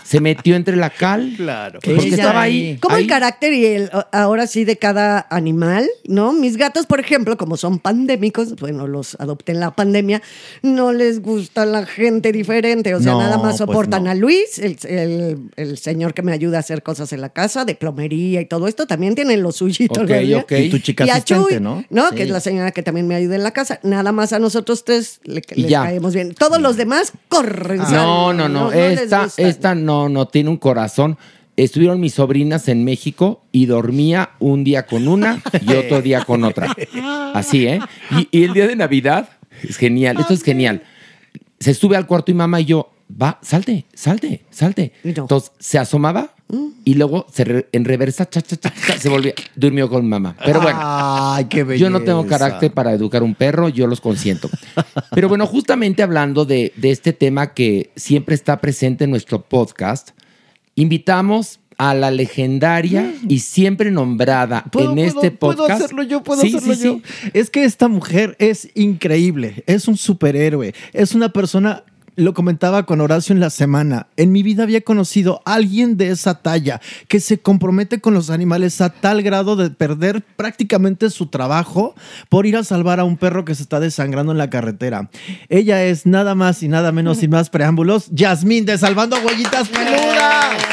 Se metió entre la cal. Claro. Porque Ella estaba ahí. Como el carácter y el ahora sí de cada animal, ¿no? Mis gatos, por ejemplo, como son pandémicos, bueno, los adopté en la pandemia, no les gusta la gente diferente, o sea, No, nada más pues soportan no. a Luis, el, el- el señor que me ayuda a hacer cosas en la casa, de plomería y todo esto, también tienen lo suyito. Ok, ¿verdad? ok. Y tu chica Y a Chuy, ¿no? ¿no? Sí. Que es la señora que también me ayuda en la casa. Nada más a nosotros tres le, les caemos bien. Todos los demás corren. No, no, no. les esta, esta no, no tiene un corazón. Estuvieron mis sobrinas en México y dormía un día con una y otro día con otra. Así, ¿eh? Y, y el día de Navidad es genial. Esto es genial. Se sube al cuarto y mamá y yo, va, salte, salte, salte. Entonces se asomaba y luego se re- en reversa, cha, cha, cha, cha, se volvía, durmió con mamá. Pero bueno, Ay, qué yo no tengo carácter para educar un perro, yo los consiento. Pero bueno, justamente hablando de, de este tema que siempre está presente en nuestro podcast, invitamos a la legendaria y siempre nombrada ¿Puedo, en este puedo- podcast. Puedo hacerlo yo, puedo Sí, hacerlo sí, yo. sí. Es que esta mujer es increíble, es un superhéroe, es una persona. Lo comentaba con Horacio en la semana. En mi vida había conocido a alguien de esa talla que se compromete con los animales a tal grado de perder prácticamente su trabajo por ir a salvar a un perro que se está desangrando en la carretera. Ella es nada más y nada menos sin más preámbulos, Yasmín de Salvando Huellitas Peludas.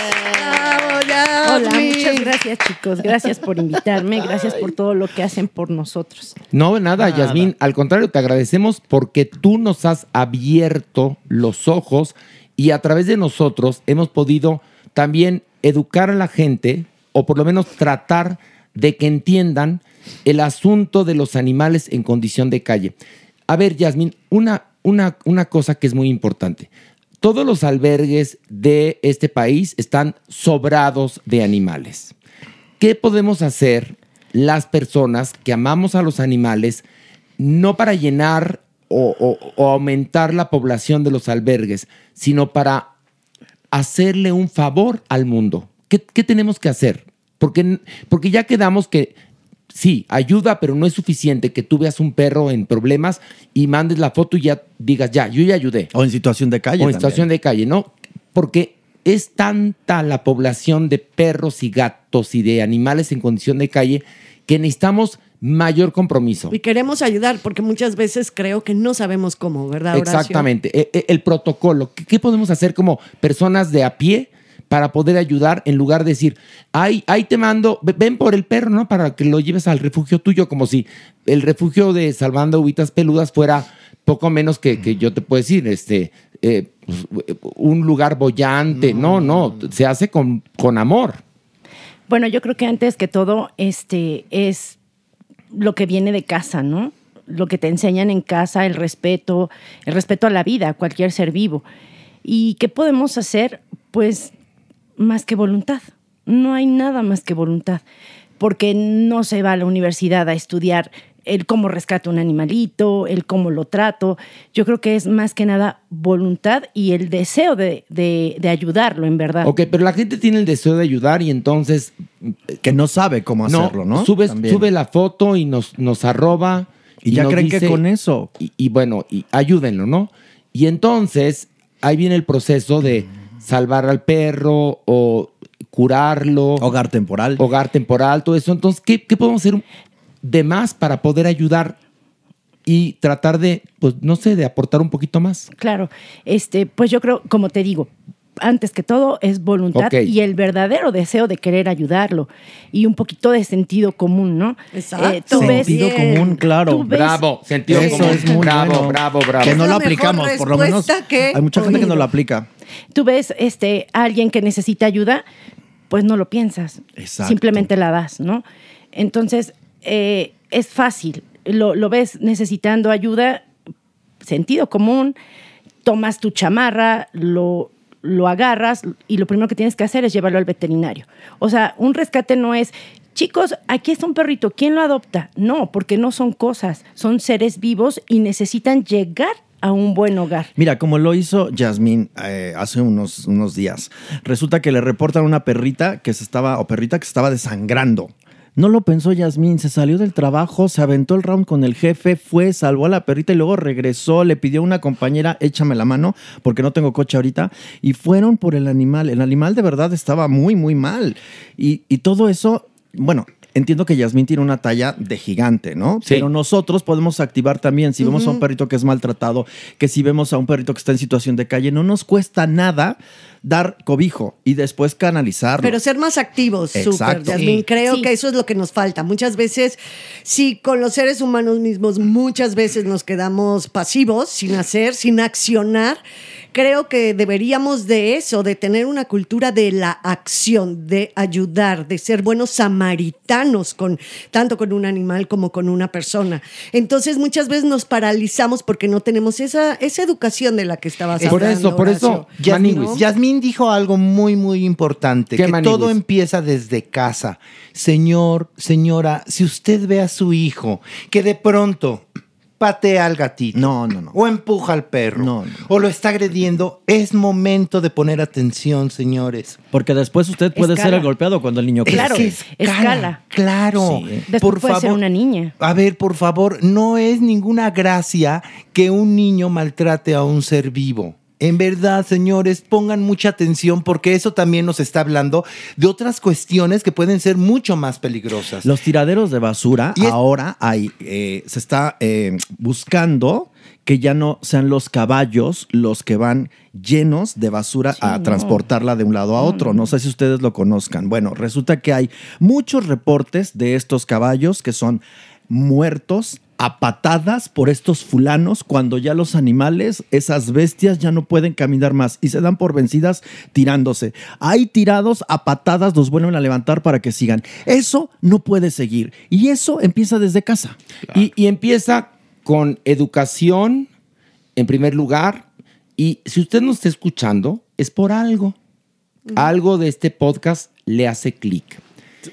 Hola, muchas gracias chicos, gracias por invitarme, gracias por todo lo que hacen por nosotros. No, nada, Yasmín. Al contrario, te agradecemos porque tú nos has abierto los ojos y a través de nosotros hemos podido también educar a la gente o por lo menos tratar de que entiendan el asunto de los animales en condición de calle. A ver, Yasmín, una, una, una cosa que es muy importante. Todos los albergues de este país están sobrados de animales. ¿Qué podemos hacer las personas que amamos a los animales no para llenar o, aumentar la población de los albergues, sino para hacerle un favor al mundo? ¿Qué, qué tenemos que hacer? Porque, porque ya quedamos que sí, ayuda, pero no es suficiente que tú veas un perro en problemas y mandes la foto y ya digas, ya, yo ya ayudé. O en situación de calle. O en también. situación de calle, ¿no? Porque es tanta la población de perros y gatos y de animales en condición de calle que necesitamos mayor compromiso. Y queremos ayudar porque muchas veces creo que no sabemos cómo, ¿verdad, Horacio? Exactamente. E- e- El, protocolo. ¿Qué, qué podemos hacer como personas de a pie para poder ayudar en lugar de decir, ay, ahí te mando, ve- ven por el perro, ¿no? Para que lo lleves al refugio tuyo, como si el refugio de Salvando Uvitas Peludas fuera poco menos que, que yo te puedo decir, este, eh, pues, un lugar bollante. No, no, se hace con, con amor. Bueno, yo creo que antes que todo, este es lo que viene de casa, ¿no? Lo que te enseñan en casa, el respeto, el respeto a la vida, a cualquier ser vivo. ¿Y qué podemos hacer? Pues más que voluntad. No hay nada más que voluntad. Porque no se va a la universidad a estudiar el cómo rescato un animalito, el cómo lo trato. Yo creo que es más que nada voluntad y el deseo de, de- de ayudarlo, en verdad. Ok, pero la gente tiene el deseo de ayudar y entonces... Que no sabe cómo hacerlo, ¿no? Subes, sube la foto y nos, nos arroba. Y ya nos creen que con eso. Y, y bueno, y ayúdenlo, ¿no? Y entonces ahí viene el proceso de salvar al perro o curarlo. Hogar temporal. Hogar temporal, todo eso. Entonces, ¿qué, qué podemos hacer de más para poder ayudar y tratar de, pues, no sé, de aportar un poquito más? Claro, este, pues yo creo, como te digo, antes que todo es voluntad y el verdadero deseo de querer ayudarlo y un poquito de sentido común, ¿no? Exacto. ves- Sentido común, claro. Bravo, sentido Eso común. es muy bravo, bueno. bravo, bravo. Que no lo aplicamos, por lo menos. que Hay mucha gente que no lo aplica. Tú ves este, a alguien que necesita ayuda, pues no lo piensas. Exacto. Simplemente la das, ¿no? Entonces, eh, es fácil. Lo, lo ves necesitando ayuda, sentido común, tomas tu chamarra, lo, lo agarras y lo primero que tienes que hacer es llevarlo al veterinario. O sea, un rescate no es, chicos, aquí está un perrito, ¿quién lo adopta? No, porque no son cosas, son seres vivos y necesitan llegar a un buen hogar. Mira, como lo hizo Yasmín eh, hace unos, unos días, resulta que le reportan una perrita que se estaba, o perrita que se estaba desangrando. No lo pensó Yasmín, se salió del trabajo, se aventó el round con el jefe, fue, salvó a la perrita y luego regresó, le pidió a una compañera, échame la mano, porque no tengo coche ahorita, y fueron por el animal. El animal de verdad estaba muy, muy mal. Y, y todo eso, bueno, entiendo que Yasmín tiene una talla de gigante, ¿no? Pero nosotros podemos activar también, si vemos a un perrito que es maltratado, que si vemos a un perrito que está en situación de calle, no nos cuesta nada dar cobijo y después canalizarlo. Pero ser más activos, súper, Exacto. Yasmín. Sí. Creo Sí. que eso es lo que nos falta. Muchas veces, sí, con los seres humanos mismos, muchas veces nos quedamos pasivos, sin hacer, sin accionar. Creo que deberíamos de eso, de tener una cultura de la acción, de ayudar, de ser buenos samaritanos, con, tanto con un animal como con una persona. Entonces, muchas veces nos paralizamos porque no tenemos esa, esa educación de la que estabas Por hablando. eso, por eso. Yasmín, Maniwis. Dijo algo muy, muy importante, ¿Qué, que todo empieza desde casa. Señor, señora, si usted ve a su hijo que de pronto patea al gatito. No, no, no. O empuja al perro. No, no. O lo está agrediendo. Es momento de poner atención, señores. Porque después usted puede Escala. ser el golpeado cuando el niño crece. Claro, que escala. Claro. Sí. Después Por puede ser favor. una niña. A ver, por favor, no es ninguna gracia que un niño maltrate a un ser vivo. En verdad, señores, pongan mucha atención porque eso también nos está hablando de otras cuestiones que pueden ser mucho más peligrosas. Los tiraderos de basura Y es- ahora hay, eh, se está eh, buscando que ya no sean los caballos los que van llenos de basura a no. transportarla de un lado a otro. No sé si ustedes lo conozcan. Bueno, resulta que hay muchos reportes de estos caballos que son muertos a patadas por estos fulanos cuando ya los animales, esas bestias ya no pueden caminar más y se dan por vencidas tirándose. Hay tirados a patadas, los vuelven a levantar para que sigan. Eso no puede seguir y eso empieza desde casa. Y, y empieza con educación, en primer lugar. Y si usted nos está escuchando, es por algo. Algo de este podcast le hace clic.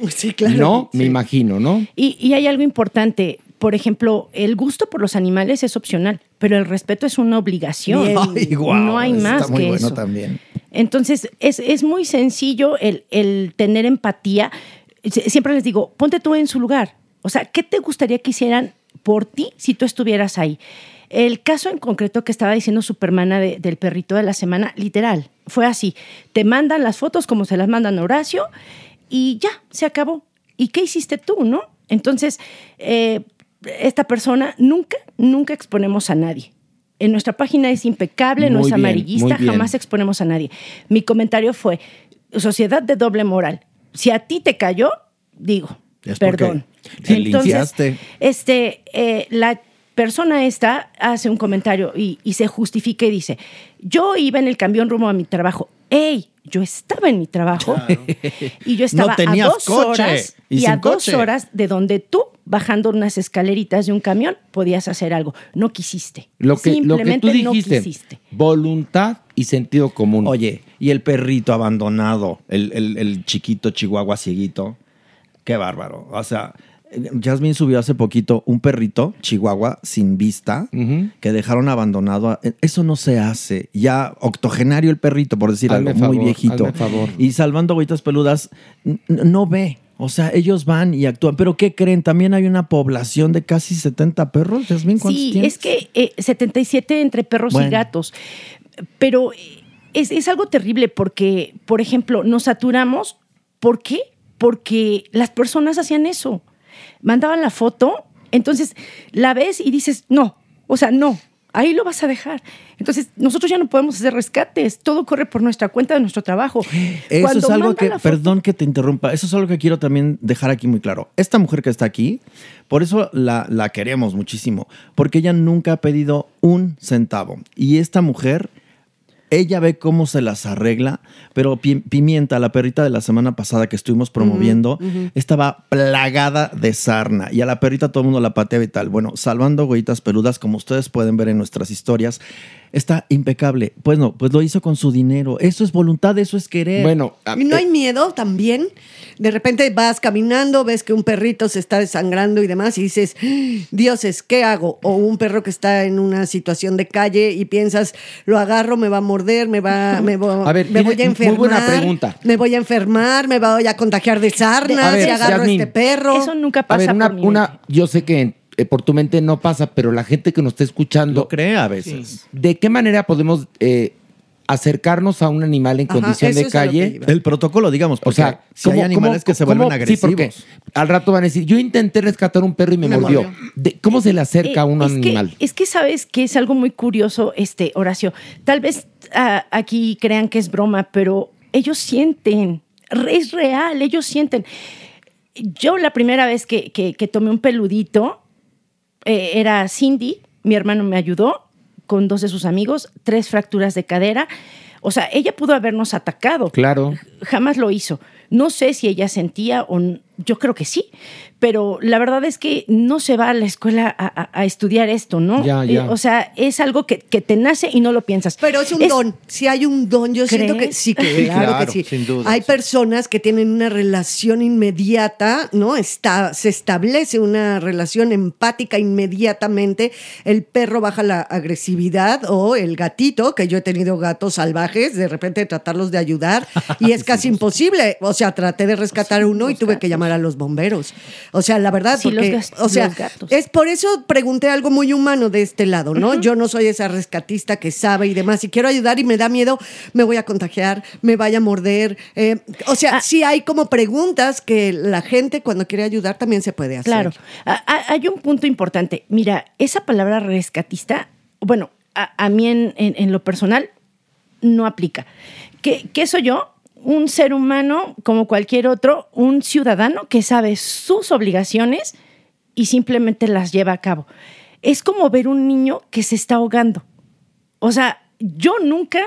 Sí, claro. ¿No? Me Sí. imagino, ¿no? Y, y hay algo importante. Por ejemplo, el gusto por los animales es opcional, pero el respeto es una obligación. Ay, guau, no hay está más muy que bueno eso. también. Entonces, es, es muy sencillo el, el tener empatía. Sie- Siempre les digo, ponte tú en su lugar. O sea, ¿qué te gustaría que hicieran por ti si tú estuvieras ahí? El caso en concreto que estaba diciendo Supermana de- del perrito de la semana, literal, fue así. Te mandan las fotos como se las mandan a Horacio y ya, se acabó. ¿Y qué hiciste tú, no? Entonces, eh, esta persona nunca, nunca exponemos a nadie. En nuestra página es impecable, no es bien, amarillista, jamás exponemos a nadie. Mi comentario fue, sociedad de doble moral. Si a ti te cayó, digo, Es perdón. te limpiaste. este, eh, la persona esta hace un comentario y, y se justifica y dice, yo iba en el camión rumbo a mi trabajo. ¡Ey! Yo estaba en mi trabajo y yo estaba a dos coche horas y y, a dos coche. horas de donde tú, bajando unas escaleritas de un camión, podías hacer algo. No quisiste. Lo que, lo que Simplemente tú dijiste, no quisiste. voluntad y sentido común. Oye, y el perrito abandonado, el, el- el chiquito chihuahua cieguito, qué bárbaro. O sea, Jasmine subió hace poquito un perrito, Chihuahua, sin vista, que dejaron abandonado. a- Eso no se hace. Ya octogenario el perrito, por decir Hazme algo, muy viejito. hazme favor. Y salvando agüitas peludas, no ve. O sea, ellos van y actúan. Pero ¿qué creen? También hay una población de casi 70 perros. Jasmine, ¿cuántos Sí, tienes? es que eh, 77 entre perros Bueno. y gatos. Pero eh, es, es algo terrible porque, por ejemplo, nos saturamos. ¿Por qué? Porque las personas hacían eso. Mandaban la foto, entonces la ves y dices, no, o sea, no, ahí lo vas a dejar. Entonces, nosotros ya no podemos hacer rescates, todo corre por nuestra cuenta de nuestro trabajo. Eso Cuando es algo que, perdón que te interrumpa, eso es algo que quiero también dejar aquí muy claro. Esta mujer que está aquí, por eso la, la queremos muchísimo, porque ella nunca ha pedido un centavo. Y esta mujer, ella ve cómo se las arregla, pero Pi- Pimienta, la perrita de la semana pasada que estuvimos promoviendo, estaba plagada de sarna y a la perrita todo el mundo la pateaba y tal. Bueno, salvando huellitas peludas, como ustedes pueden ver en nuestras historias, está impecable. Pues no, pues lo hizo con su dinero. Eso es voluntad, eso es querer. Bueno, ¿Y no hay miedo también? De repente vas caminando, ves que un perrito se está desangrando y demás y dices, dioses, ¿qué hago? O un perro que está en una situación de calle y piensas, lo agarro, me va a morder, me va, me, vo- A ver, me voy a enfermar. muy buena pregunta. Me voy a enfermar, me voy a contagiar de sarna A ver, si agarro Yasmín. este perro. Eso nunca A ver, una, una, yo sé que eh, por tu mente no pasa, pero la gente que nos está escuchando. Lo cree a veces. ¿De qué manera podemos eh, acercarnos a un animal en Ajá, condición de que calle? El protocolo, digamos, O sea, si hay animales que se vuelven Sí, porque agresivos. al rato van a decir, yo intenté rescatar un perro y me, Me mordió. mordió. De- ¿Cómo se le acerca a un Eh, es que- animal? es que sabes que es algo muy curioso, este Horacio. Tal vez ah, aquí crean que es broma, pero ellos sienten, es real, ellos sienten. Yo la primera vez que, que- que tomé un peludito eh, era Cindy, mi hermano me ayudó con dos de sus amigos, tres fracturas de cadera. O sea, ella pudo habernos atacado Claro. jamás lo hizo. No sé si ella sentía o yo creo que sí, pero la verdad es que no se va a la escuela a, a- a estudiar esto, ¿no? Ya, ya. Eh, o sea, es algo que, que te nace y no lo piensas. Pero es un don. Si hay un don, yo siento que sí, que Sí, claro, claro, que sí. sin duda, hay personas que tienen una relación inmediata, ¿no? Está, se establece una relación empática inmediatamente. El perro baja la agresividad o el gatito, que yo he tenido gatos salvajes, de repente tratarlos de ayudar y es casi imposible. O sea, traté de rescatar uno y tuve que llamar a los bomberos. O sea, la verdad, Sí, porque, o sea, los es por eso pregunté algo muy humano de este lado, ¿no? Yo no soy esa rescatista que sabe y demás. Si quiero ayudar y me da miedo, me voy a contagiar, me vaya a morder. eh, o sea, sí hay como preguntas que la gente cuando quiere ayudar también se puede hacer. Claro. Hay un punto importante. Mira, esa palabra rescatista, bueno, a, a mí en, en- en lo personal no aplica. ¿Qué, qué soy yo? Un ser humano como cualquier otro, un ciudadano que sabe sus obligaciones y simplemente las lleva a cabo. Es como ver un niño que se está ahogando. O sea, yo nunca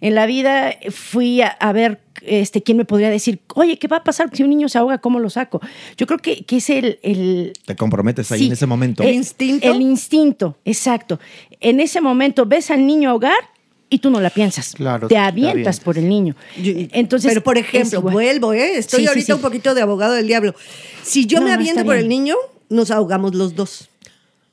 en la vida fui a, a ver este, quién me podría decir, oye, ¿qué va a pasar si un niño se ahoga? ¿Cómo lo saco? Yo creo que, que es el, el, Te comprometes ahí Sí. en ese momento. el instinto. El instinto, exacto. En ese momento ves al niño ahogar y tú no la piensas. Claro, te te avientas avientas. por el niño. Entonces, Pero, por ejemplo, vuelvo, ¿eh? Estoy Sí, ahorita sí. un poquito de abogado del diablo. Si yo No, me aviento por bien. el niño, nos ahogamos los dos.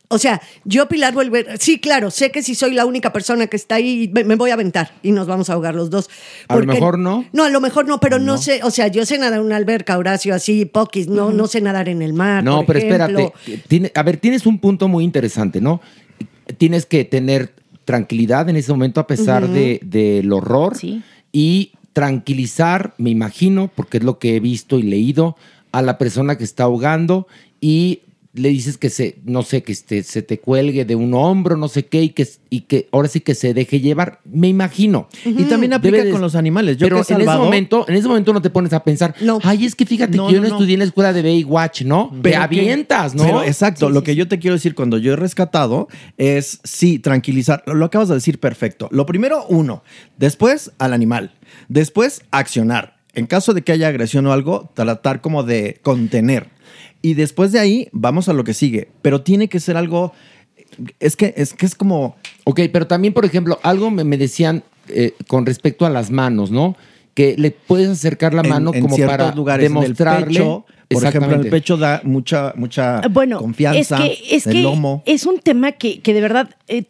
O sea, yo, Pilar, vuelve. Sí, claro, sé que si soy la única persona que está ahí, me, me voy a aventar y nos vamos a ahogar los dos. A lo mejor no. No, a lo mejor no, pero no, sé. O sea, yo sé nadar en una alberca, Horacio, así, poquis. No, no sé nadar en el mar. No, por pero ejemplo. espérate. Tiene- a ver, tienes un punto muy interesante, ¿no? Tienes que tener tranquilidad en ese momento a pesar de- del horror y tranquilizar, me imagino, porque es lo que he visto y leído, a la persona que está ahogando y le dices que se, no sé, que este, se te cuelgue de un hombro, no sé qué, y que, y que ahora sí que se deje llevar, me imagino. Y también aplica de- con los animales. Yo pero que en ese momento, en ese momento no te pones a pensar, ay, es que fíjate No, que yo no, no, no. estudié en la escuela de Baywatch, ¿no? te Pero que- avientas, ¿no? Pero exacto, lo que yo te quiero decir cuando yo he rescatado es, sí, tranquilizar. Lo, lo acabas de decir perfecto. Lo primero, uno. Después, al animal. Después, accionar. En caso de que haya agresión o algo, tratar como de contener. Y después de ahí, vamos a lo que sigue. Pero tiene que ser algo... Es que es, que es como... Ok, pero también, por ejemplo, algo me, me decían eh, con respecto a las manos, ¿no? Que le puedes acercar la mano en como para lugares, en el demostrarle. pecho, Por ejemplo, el pecho da mucha, mucha Bueno, confianza. es que, es el que lomo. es un tema que, que de verdad eh,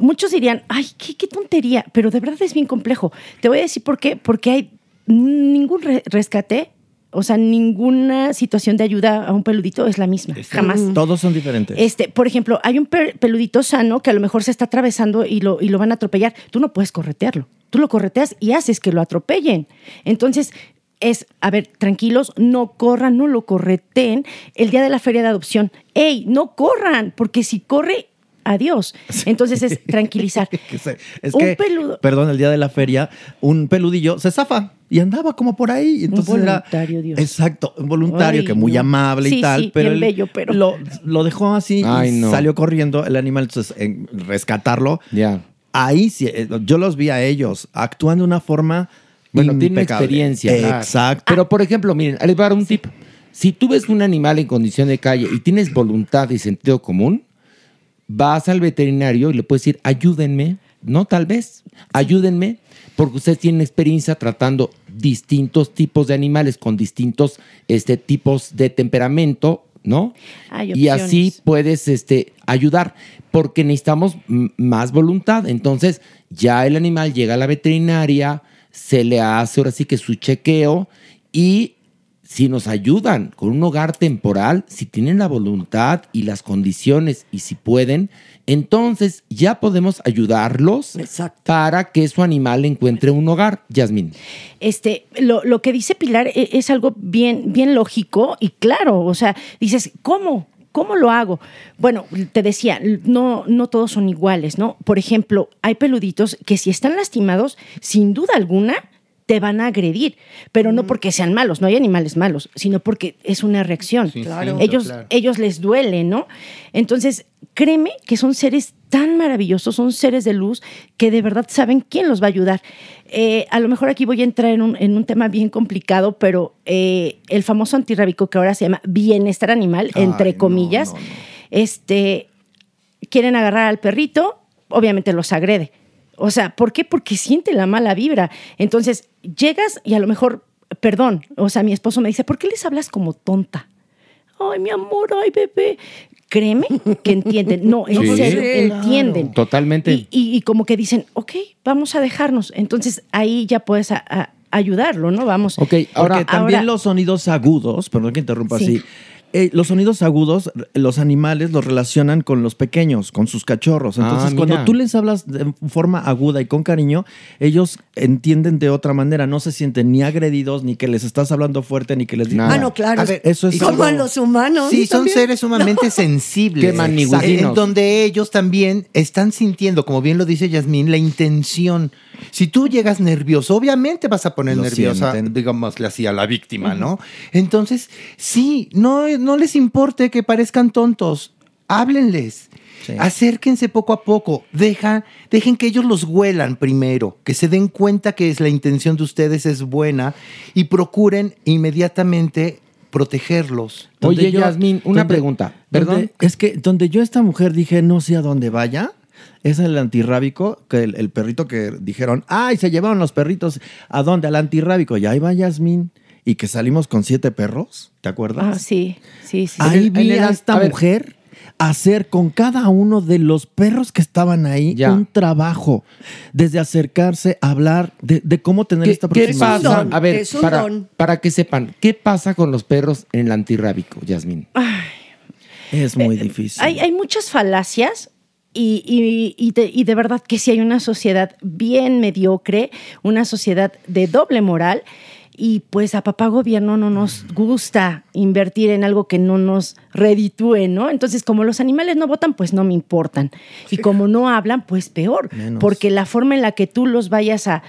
muchos dirían, ay, qué, qué tontería, pero de verdad es bien complejo. Te voy a decir por qué, porque hay ningún re- rescate, o sea, ninguna situación de ayuda a un peludito es la misma, jamás. Todos son diferentes. Este, por ejemplo, hay un peludito sano que a lo mejor se está atravesando y lo, y lo van a atropellar. Tú no puedes corretearlo. Tú lo correteas y haces que lo atropellen. Entonces, es, a ver, tranquilos, no corran, no lo correteen el día de la feria de adopción. ¡Ey, no corran! Porque si corre, adiós. Entonces es tranquilizar. Que es Un peludo- perdón, el día de la feria, un peludillo se zafa y andaba como por ahí. Entonces era- voluntario, Dios. Exacto, un voluntario Ay, que muy no. amable Sí, y tal, sí, pero, bien él bello, pero- Lo, lo dejó así Ay, y no. salió corriendo el animal. Entonces, en rescatarlo, Ya. ahí sí, eh, yo los vi a ellos actuando de una forma. Bueno, tiene experiencia. Exacto. Pero, por ejemplo, miren, les voy a dar un tip. Si tú ves un animal en condición de calle y tienes voluntad y sentido común, vas al veterinario y le puedes decir, ayúdenme, no tal vez, ayúdenme, porque ustedes tienen experiencia tratando distintos tipos de animales con distintos este, tipos de temperamento, ¿no? Hay y así puedes este, ayudar, porque necesitamos más voluntad. Entonces, ya el animal llega a la veterinaria, se le hace ahora sí que su chequeo y si nos ayudan con un hogar temporal, si tienen la voluntad y las condiciones y si pueden, entonces ya podemos ayudarlos para que su animal encuentre un hogar. Yasmín. Este, lo, lo que dice Pilar e- es, algo bien, bien lógico y claro. O sea, dices, ¿cómo? ¿Cómo lo hago? Bueno, te decía, no, no todos son iguales, ¿no? Por ejemplo, hay peluditos que si están lastimados, sin duda alguna, te van a agredir, pero no porque sean malos, no hay animales malos, sino porque es una reacción. Claro. ellos, claro. ellos les duele, ¿no? Entonces, créeme que son seres tan maravillosos, son seres de luz que de verdad saben quién los va a ayudar. Eh, a lo mejor aquí voy a entrar en un, en un tema bien complicado, pero eh, el famoso antirrábico que ahora se llama bienestar animal, entre comillas, este, quieren agarrar al perrito, obviamente los agrede. O sea, ¿por qué? Porque siente la mala vibra. Entonces, llegas y a lo mejor, perdón, o sea, mi esposo me dice, ¿por qué les hablas como tonta? Ay, mi amor, ay, bebé. Créeme que entienden. No, en Sí. serio, Sí, entienden. Totalmente. Y, y- y como que dicen, ok, vamos a dejarnos. Entonces, ahí ya puedes a- a- ayudarlo, ¿no? Vamos. Porque también ahora- los sonidos agudos, perdón que interrumpa Sí. así. Eh, los sonidos agudos, los animales los relacionan con los pequeños, con sus cachorros. Ah, Entonces, mira. cuando tú les hablas de forma aguda y con cariño, ellos entienden de otra manera. No se sienten ni agredidos, ni que les estás hablando fuerte, ni que les Ah, no, claro. A ver, eso es como algo- los humanos. Sí, son también. seres sumamente No. sensibles. Qué. En donde ellos también están sintiendo, como bien lo dice Yasmín, la intención. Si tú llegas nervioso, obviamente vas a poner Lo nerviosa, sienten. digámosle así, a la víctima, ¿no? Entonces, sí, no, no les importe que parezcan tontos. Háblenles. Acérquense poco a poco. Deja, dejen que ellos los huelan primero, que se den cuenta que es la intención de ustedes es buena y procuren inmediatamente protegerlos. Oye, Yasmín, una donde- pregunta. donde- Perdón. es que donde yo a esta mujer dije, no sé a dónde vaya, es el antirrábico, que el, el perrito que dijeron, ay, se llevaron los perritos, ¿a dónde? Al antirrábico. Y ahí va Yasmín. Y que salimos con siete perros, ¿te acuerdas? Ah, sí, sí, sí. Ahí el- vi el- a esta a mujer hacer con cada uno de los perros que estaban ahí Ya. un trabajo. Desde acercarse, hablar, de, de cómo tener ¿Qué, esta qué aproximación. pasa? don, A ver, es un para, don. para que sepan, ¿qué pasa con los perros en el antirrábico, Yasmín? Es muy difícil. Hay, hay muchas falacias y, y- y de, y de verdad que sí hay una sociedad bien mediocre, una sociedad de doble moral. Y pues a papá gobierno no nos gusta invertir en algo que no nos reditúe, ¿no? Entonces, como los animales no votan, pues no me importan. Y como no hablan, pues peor. Menos. Porque la forma en la que tú los vayas a,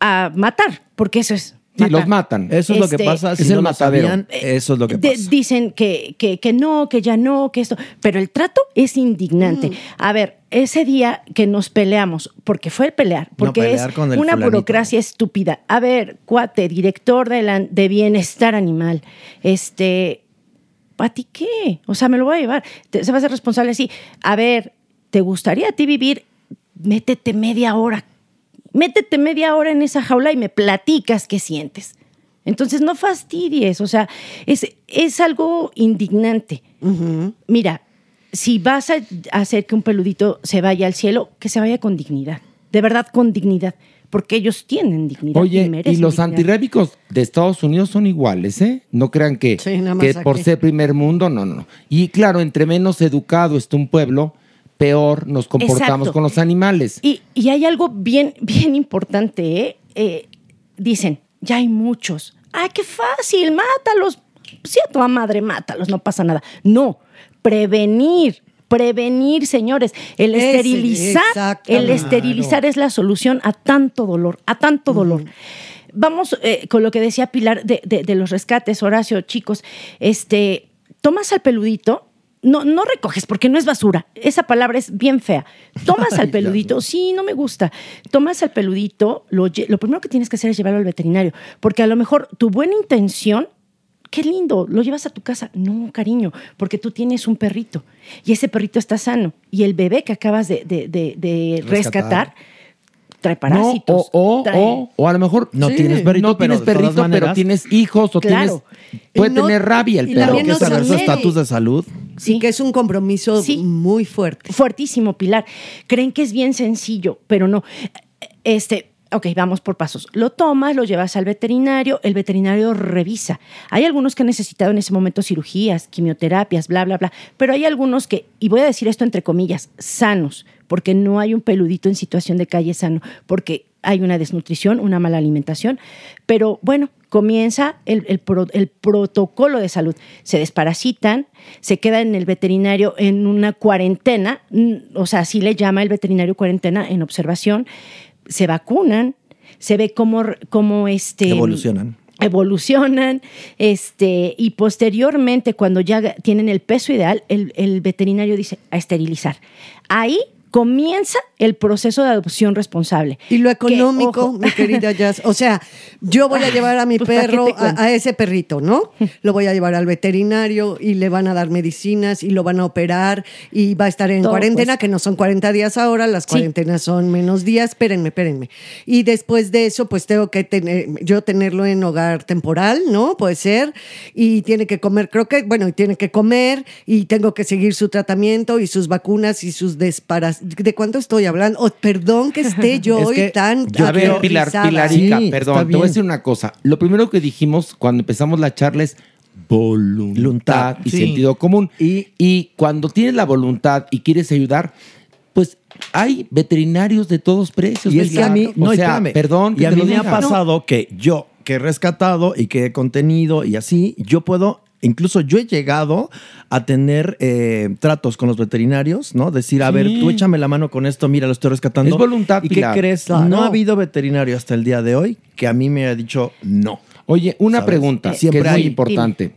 a matar, porque eso es. Sí, los matan. Eso es lo que Este, pasa. Si es el no lo matadero. sabían, eso es lo que de- pasa. dicen que, que, que no, que ya no, que esto. Pero el trato es indignante. Mm. A ver, ese día que nos peleamos, porque fue el pelear, porque pelear es con el una fulanito. burocracia estúpida. A ver, cuate, director de, la- de bienestar animal, este. ¿A ti qué? O sea, me lo voy a llevar. Te- se va a ser responsable así. A ver, ¿te gustaría a ti vivir? Métete media hora. Métete media hora en esa jaula y me platicas qué sientes. Entonces no fastidies, o sea, es, es algo indignante. Mira, si vas a hacer que un peludito se vaya al cielo, que se vaya con dignidad, de verdad con dignidad, porque ellos tienen dignidad. Oye, y merecen los dignidad. antirrébicos de Estados Unidos son iguales, ¿eh? No crean que, que por ser primer mundo, no, no, no. Y claro, entre menos educado está un pueblo, peor nos comportamos Exacto. con los animales. Y, y hay algo bien, bien importante, ¿eh? Eh, Dicen, ya hay muchos. ¡Ay, qué fácil! ¡Mátalos! Sí, a toda madre, mátalos, no pasa nada. No, prevenir. Prevenir, señores. El Ese, esterilizar, el esterilizar es la solución a tanto dolor, a tanto dolor. Vamos eh, con lo que decía Pilar de, de- de los rescates, Horacio, chicos. Este, tomas al peludito, no, no recoges porque no es basura. Esa palabra es bien fea. Tomas al peludito, sí, no me gusta. Tomas al peludito, lo, lo primero que tienes que hacer es llevarlo al veterinario, porque a lo mejor tu buena intención, qué lindo, lo llevas a tu casa. No, cariño, porque tú tienes un perrito y ese perrito está sano y el bebé que acabas de, de- de- de rescatar. Trae parásitos. No, o, o, trae- o, o a lo mejor No tienes perrito, no pero tienes perrito, pero tienes hhijos o Claro. tienes puede no- tener rabia el perro. que no saber su estatus de salud. Sí. Que es un compromiso muy fuerte. Fuertísimo, Pilar. Creen que es bien sencillo, pero no. Este, ok, vamos por pasos. Lo tomas, lo llevas al veterinario, el veterinario revisa. Hay algunos que han necesitado en ese momento cirugías, quimioterapias, bla, bla, bla, pero hay algunos que, y voy a decir esto entre comillas, sanos, porque no hay un peludito en situación de calle sano, porque hay una desnutrición, una mala alimentación, pero bueno, comienza el, el pro- el protocolo de salud. Se desparasitan, se queda en el veterinario en una cuarentena, mm, o sea, así le llama el veterinario cuarentena en observación, se vacunan, se ve cómo, cómo este, Evolucionan. evolucionan, este, y posteriormente, cuando ya tienen el peso ideal, el, el veterinario dice a esterilizar. Ahí comienza el proceso de adopción responsable. Y lo Que, económico, ojo, mi querida Jazz. O sea, yo voy a llevar a mi Pues, ¿para qué perro, a, ese perrito, ¿no? Lo voy a llevar al veterinario y le van a dar medicinas y lo van a operar y va a estar en Todo cuarentena, que no son 40 días ahora, las Sí. cuarentenas son menos días. Espérenme, espérenme. Y después de eso, pues tengo que tener, yo tenerlo en hogar temporal, ¿no? Puede ser. Y tiene que comer, creo que, bueno, y tiene que comer y tengo que seguir su tratamiento y sus vacunas y sus desparas. ¿De cuánto estoy hablando? Oh, perdón que esté yo Es hoy que tan a ver, Pilar, aterrizada. Pilarica, Sí, perdón, te voy a decir una cosa. Lo primero que dijimos cuando empezamos la charla es voluntad y sí. sentido común. Y, cuando tienes la voluntad y quieres ayudar, pues hay veterinarios de todos precios. Y es que Pilar. a mí, o no, sea, espérame. perdón. Y a mí me ha pasado que yo, que he rescatado y que he contenido y así, yo puedo, incluso yo he llegado a tener eh, tratos con los veterinarios, ¿no? Decir, a ver, tú échame la mano con esto, mira, lo estoy rescatando. Es voluntad, ¿Y qué Pilar. crees? Claro. No ha habido veterinario hasta el día de hoy que a mí me haya dicho no. Oye, una ¿Sabes? pregunta Siempre que es muy hay. importante.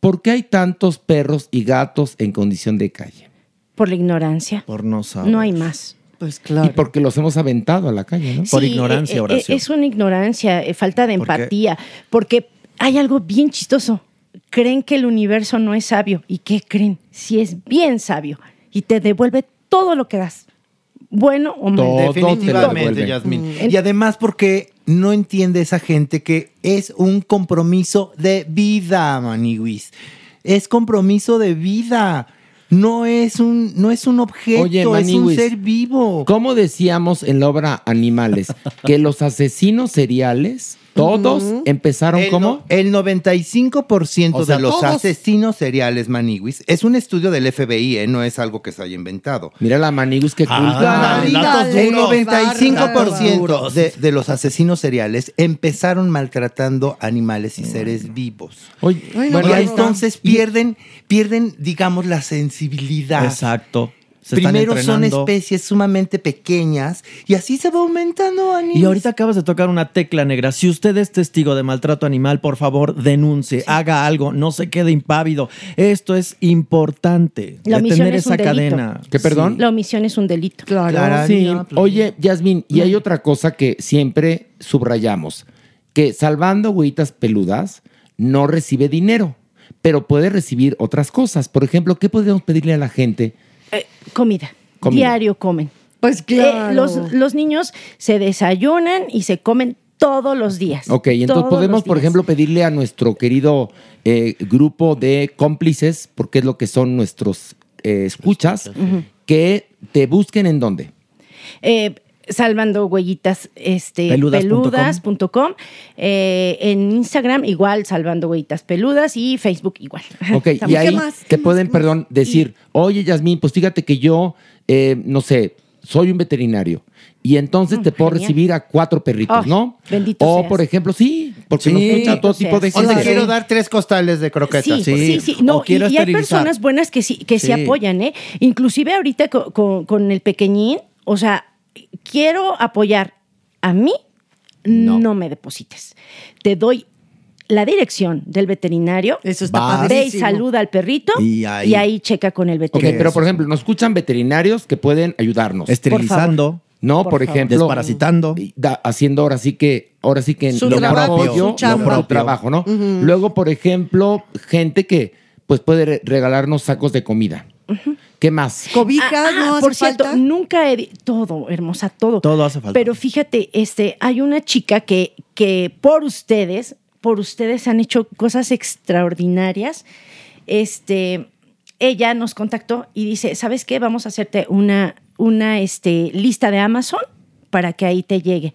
¿Por qué hay tantos perros y gatos en condición de calle? Por la ignorancia. Por no saber. No hay más. Pues Y porque los hemos aventado a la calle, ¿no? Por ignorancia, eh, eh, Horacio. Es una ignorancia, falta de ¿Por qué? empatía, porque hay algo bien chistoso. Creen que el universo no es sabio. ¿Y qué creen? Si es bien sabio y te devuelve todo lo que das, bueno o malo. Definitivamente. Yasmín. Mm. Y además porque no entiende esa gente que es un compromiso de vida, Maniwis. Es compromiso de vida. No es un, no es un objeto, Oye, es un ser vivo. ¿Cómo decíamos en la obra Animales? que los asesinos seriales, todos empezaron El, como... no- el 95% O sea, de los todos. asesinos seriales, Maniwis, es un estudio del FBI, ¿eh? no es algo que se haya inventado. Mira la Manigus que Ah, culta. datos El duros. 95% duros. de, de los asesinos seriales empezaron maltratando animales y seres vivos. Oye, Ay, no, y entonces pierden, pierden, digamos, la sensibilidad. Exacto. Se están Primero son especies sumamente pequeñas y así se va aumentando. Anis. Y ahorita acabas de tocar una tecla negra. Si usted es testigo de maltrato animal, por favor, denuncie, haga algo, no se quede impávido. Esto es importante. La omisión es un esa delito. cadena. ¿Qué, perdón? La omisión es un delito. Claro. Sí. Oye, Yasmín, y hay otra cosa que siempre subrayamos, que salvando huevitas peludas no recibe dinero, pero puede recibir otras cosas. Por ejemplo, ¿qué podríamos pedirle a la gente? Eh, comida. Comida. Diario comen. Pues Eh, claro. los, los niños se desayunan y se comen todos los días. Ok, entonces Todos podemos, por ejemplo, pedirle a nuestro querido eh, grupo de cómplices, porque es lo que son nuestros eh, escuchas, que te busquen en dónde. Eh, salvando huellitas este, Peludas.com. Eh, en Instagram igual, salvando huellitas peludas y Facebook igual. Ok, y ahí te pueden, perdón, decir, oye, Yasmín, pues fíjate que yo, eh, no sé, soy un veterinario. Y entonces te puedo Mm, genial. recibir a cuatro perritos, ¿no? bendito O, seas. por ejemplo, sí, porque Sí. nos escucha todo tipo de O te gente. quiero dar tres costales de croquetas. Sí, sí, sí. No, y, y hay personas buenas que sí, que sí. Sí. apoyan, ¿eh? Inclusive ahorita co- con, con el pequeñín, o sea, quiero apoyar a mí, no. me deposites. Te doy la dirección del veterinario. Eso está Vas. Ve y padrísimo. saluda al perrito Y y ahí- checa con el Ok, veterinario. pero por ejemplo, nos escuchan veterinarios que pueden ayudarnos. Esterilizando. No, Por por, favor. ejemplo. Desparasitando. da- haciendo ahora sí que, ahora sí que en Su lo trabajo, propio, su lo propio trabajo, ¿no? Luego, por ejemplo, gente que pues puede re- regalarnos sacos de comida. ¿Qué más? Cobijas, ¿no hace por cierto, falta? nunca he di- todo, hermosa, todo. Todo hace falta. Pero fíjate, este, hay una chica que, que por ustedes, por ustedes han hecho cosas extraordinarias. Este, ella nos contactó y dice, ¿sabes qué? Vamos a hacerte una, una este, lista de Amazon para que ahí te llegue.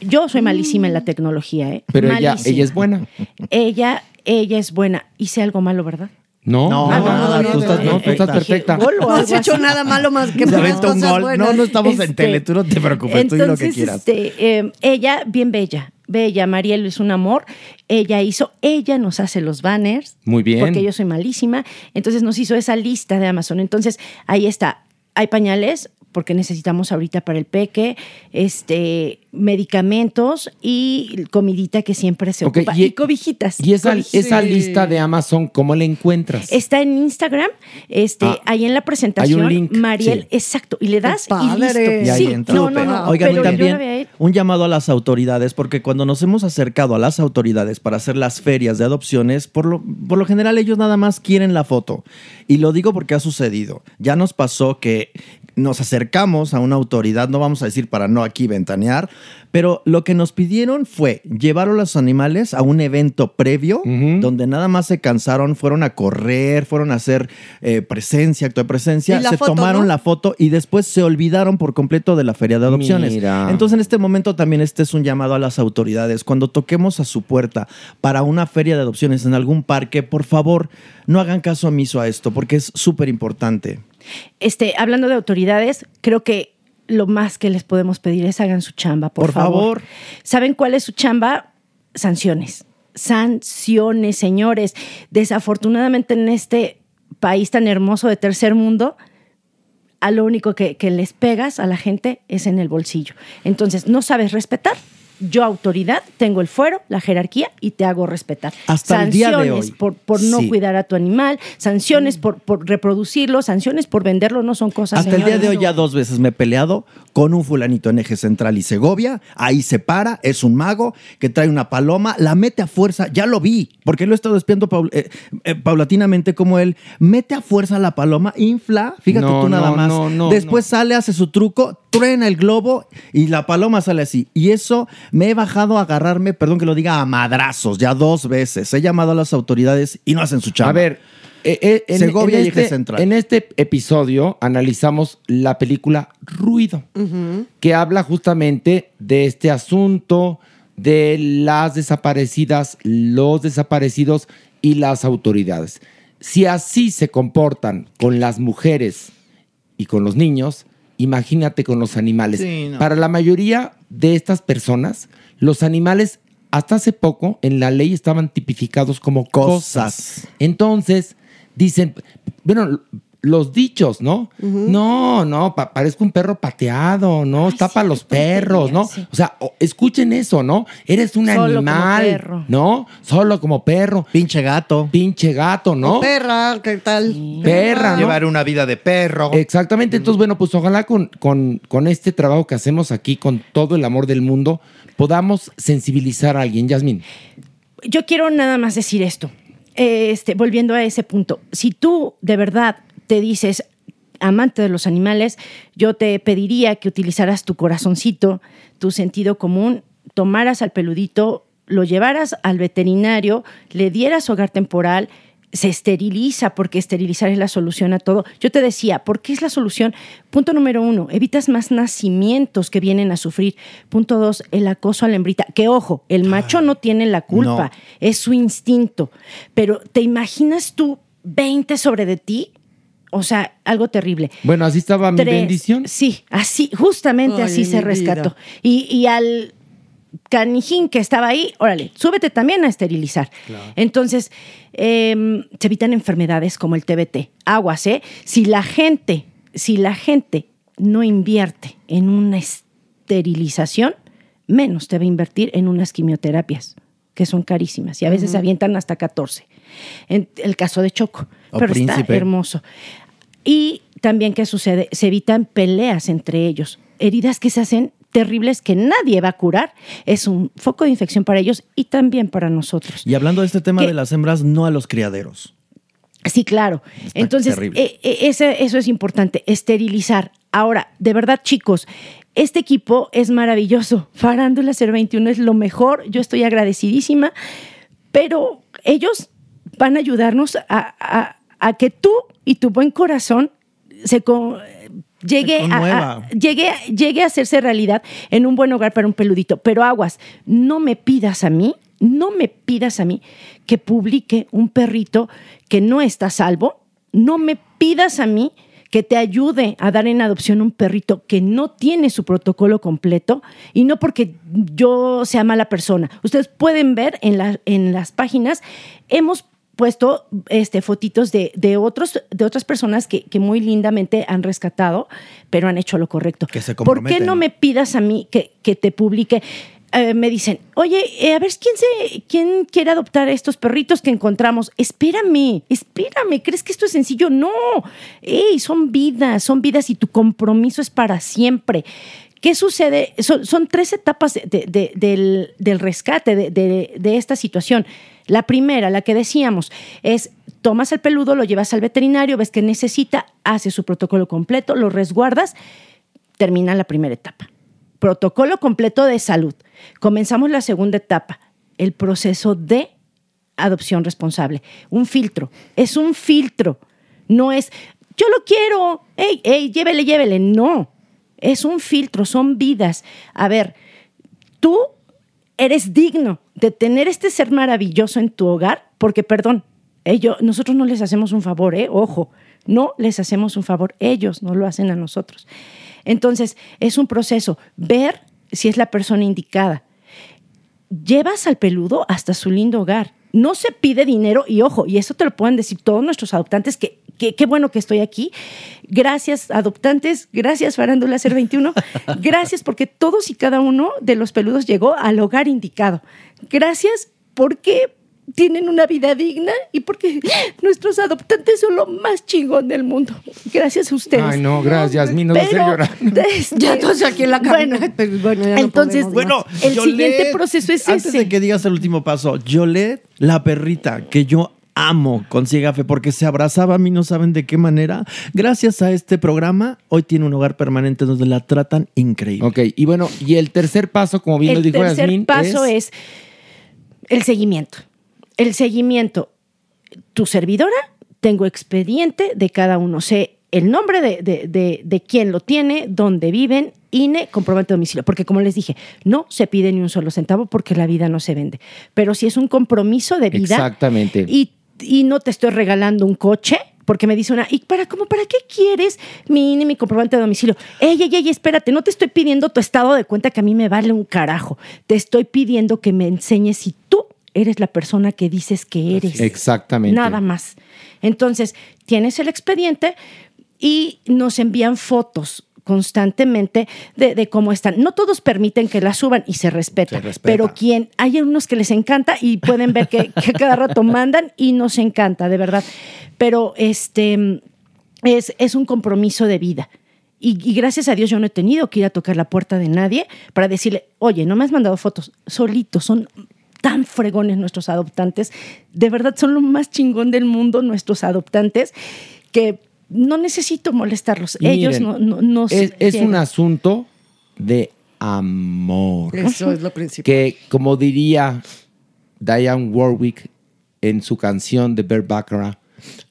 Yo soy malísima en la tecnología, ¿eh? Pero ella, Malísima. ella es buena. Ella, ella es buena. Hice algo malo, ¿verdad? No, No, Ah, no, no, tú, estás, no, no, tú estás perfecta. No has hecho nada malo más que puras cosas gol. buenas. No, no estamos en Este, tele, tú no te preocupes, tú di lo que Entonces, quieras. este, eh, ella, bien bella, bella, Mariel es un amor. Ella hizo, ella nos hace los banners. Muy bien. Porque yo soy malísima. Entonces nos hizo esa lista de Amazon. Entonces, ahí está. Hay pañales, porque necesitamos ahorita para el peque, este, medicamentos y comidita que siempre se Ok, ocupa. y- Y, cobijitas. Y esa, esa lista de Amazon, ¿cómo la encuentras? Está en Instagram, este, Ah, ahí en la presentación, hay un link, Mariel, sí. exacto, y le das y padre. listo. Y ahí sí, entra. no, no, no. Oigan, y también un llamado a las autoridades, porque cuando nos hemos acercado a las autoridades para hacer las ferias de adopciones, por lo, por lo general ellos nada más quieren la foto. Y lo digo porque ha sucedido. Ya nos pasó que nos acercamos a una autoridad, no vamos a decir para no aquí ventanear, pero lo que nos pidieron fue llevar a los animales a un evento previo, donde nada más se cansaron, fueron a correr, fueron a hacer eh, presencia, acto de presencia, se foto, tomaron ¿no? la foto y después se olvidaron por completo de la feria de adopciones. Mira. Entonces, en este momento también este es un llamado a las autoridades. Cuando toquemos a su puerta para una feria de adopciones en algún parque, por favor, no hagan caso omiso a esto, porque es súper importante. Este, hablando de autoridades, creo que lo más que les podemos pedir es hagan su chamba, por, Por favor. ¿Saben cuál es su chamba? Sanciones. Sanciones, señores. Desafortunadamente en este país tan hermoso de tercer mundo, a lo único que, que les pegas a la gente es en el bolsillo. Entonces, no sabes respetar. Yo, autoridad, tengo el fuero, la jerarquía y te hago respetar. Hasta el día de sanciones hoy. por, por no Sí. cuidar a tu animal, sanciones por, por reproducirlo, sanciones por venderlo, no son cosas. Hasta el día de hoy ya dos veces me he peleado con un fulanito en Eje Central y Segovia. Ahí se para, es un mago que trae una paloma, la mete a fuerza. Ya lo vi, porque lo he estado espiando paul- eh, eh, paulatinamente como él mete a fuerza la paloma, infla, fíjate No, tú nada no, más. no, no, Después sale, hace su truco, truena el globo y la paloma sale así. Y eso me he bajado a agarrarme, perdón que lo diga, a madrazos, ya dos veces. He llamado a las autoridades y no hacen su chamba. A ver, eh, eh, en, Segovia en y Eje este, Central. en este episodio analizamos la película Ruido, que habla justamente de este asunto de las desaparecidas, los desaparecidos y las autoridades. Si así se comportan con las mujeres y con los niños, imagínate con los animales. Sí, no. Para la mayoría de estas personas, los animales hasta hace poco en la ley estaban tipificados como cosas. Entonces, dicen, bueno, los dichos, ¿no? No, no, pa- parezco un perro pateado, ¿no? Está para los perros, ¿no? O sea, o- escuchen eso, ¿no? Eres un Solo como animal, perro. ¿no? Solo como perro. Pinche gato. Pinche gato, ¿no? Perra, ¿qué tal? Perra, ¿no? Llevar una vida de perro. Exactamente. Entonces, bueno, pues ojalá con, con, con este trabajo que hacemos aquí, con todo el amor del mundo, podamos sensibilizar a alguien. Yasmín. Yo quiero nada más decir esto. Este, volviendo a ese punto, si tú de verdad te dices amante de los animales, yo te pediría que utilizaras tu corazoncito, tu sentido común, tomaras al peludito, lo llevaras al veterinario, le dieras hogar temporal, se esteriliza porque esterilizar es la solución a todo. Yo te decía, ¿por qué es la solución? Punto número uno, evitas más nacimientos que vienen a sufrir. Punto dos, el acoso a la hembrita. Que ojo, el macho no tiene la culpa, es su instinto. Pero ¿te imaginas tú 20 sobre de ti? O sea, algo terrible. Bueno, así estaba mi Tres. bendición. Sí, así, justamente Ay, así se rescató. Y, y al canijín que estaba ahí, órale, súbete también a esterilizar. Entonces, em, se evitan enfermedades como el TBT. Aguas, ¿eh? Si la gente, si la gente no invierte en una esterilización, menos te va a invertir en unas quimioterapias, que son carísimas y a veces Ujú. avientan hasta 14. En el caso de Choco, O pero está hermoso. Y también, ¿qué sucede? Se evitan peleas entre ellos, heridas que se hacen terribles que nadie va a curar. Es un foco de infección para ellos y también para nosotros. Y hablando de este tema de las hembras, no a los criaderos. Sí, claro. Entonces, eh, eh, ese- eso es importante, esterilizar. Ahora, de verdad, chicos, este equipo es maravilloso. Farándula 021 es lo mejor. Yo estoy agradecidísima, pero ellos van a ayudarnos a, a- a que tú y tu buen corazón se con- llegue, Se a, llegue, llegue a hacerse realidad en un buen hogar para un peludito. Pero aguas, no me pidas a mí, no me pidas a mí que publique un perrito que no está salvo. No me pidas a mí que te ayude a dar en adopción un perrito que no tiene su protocolo completo y no porque yo sea mala persona. Ustedes pueden ver en, la- en las páginas, hemos puesto este, fotitos de, de, otros, de otras personas que, que muy lindamente han rescatado, pero han hecho lo correcto. Que se ¿Por qué no me pidas a mí que, que te publique? Eh, me dicen, oye, eh, a ver, ¿quién, se, ¿quién quiere adoptar estos perritos que encontramos? Espérame, espérame, ¿crees que esto es sencillo? No, Ey, son vidas, son vidas y tu compromiso es para siempre. ¿Qué sucede? Son, son tres etapas de- de- del, del rescate de, esta situación. La primera, la que decíamos, es tomas el peludo, lo llevas al veterinario, ves que necesita, haces su protocolo completo, lo resguardas, termina la primera etapa. Protocolo completo de salud. Comenzamos la segunda etapa, el proceso de adopción responsable. Un filtro. Es un filtro. No es, yo lo quiero, ey, ey, llévele, llévele. No. Es un filtro, son vidas. A ver, tú eres digno de tener este ser maravilloso en tu hogar, porque, perdón, ellos, nosotros no les hacemos un favor, ¿eh? Ojo, no les hacemos un favor, ellos no lo hacen a nosotros. Entonces, es un proceso, ver si es la persona indicada. Llevas al peludo hasta su lindo hogar. No se pide dinero y ojo, y eso te lo pueden decir todos nuestros adoptantes, que que- qué bueno que estoy aquí. Gracias, adoptantes. Gracias, Farándula Ser 21. Gracias porque todos y cada uno de los peludos llegó al hogar indicado. Gracias porque tienen una vida digna y porque nuestros adoptantes son lo más chingón del mundo. Gracias a ustedes. Ay, no, gracias, Yasmín, no a Pero, llorar. este, Ya todos aquí en la cabina. Bueno, bueno, ya no entonces, Bueno, el Yolette, siguiente proceso es Antes ese. de que digas el último paso, Yolette, la perrita que yo amo con Ciega Fe porque se abrazaba a mí, no saben de qué manera. Gracias a este programa, hoy tiene un hogar permanente donde la tratan increíble. Ok, y bueno, y el tercer paso, como bien lo el dijo tercer Yasmín, paso es... el seguimiento. El seguimiento. Tu servidora, tengo expediente de cada uno. Sé el nombre de, de, de, de quién lo tiene, dónde viven, INE, comprobante de domicilio. Porque como les dije, no se pide ni un solo centavo porque la vida no se vende. Pero si es un compromiso de vida Exactamente. y, y no te estoy regalando un coche, porque me dice una, ¿y para cómo, para qué quieres mi INE, mi comprobante de domicilio? Ey, ey, ey, espérate, no te estoy pidiendo tu estado de cuenta que a mí me vale un carajo. Te estoy pidiendo que me enseñes si tú eres la persona que dices que eres. Exactamente. Nada más. Entonces, tienes el expediente y nos envían fotos constantemente de, de cómo están. No todos permiten que las suban y se respeta, Se respeta. pero quien hay unos que les encanta y pueden ver que, que cada rato mandan y nos encanta, de verdad. Pero este es, es un compromiso de vida. Y, y gracias a Dios yo no he tenido que ir a tocar la puerta de nadie para decirle, oye, no me has mandado fotos, solitos, son tan fregones nuestros adoptantes, de verdad son lo más chingón del mundo nuestros adoptantes, que no necesito molestarlos, Y ellos miren, no, no, no es, se es llegan. un asunto de amor. Eso es lo principal. Que como diría Diane Warwick en su canción de Bert Baccarat,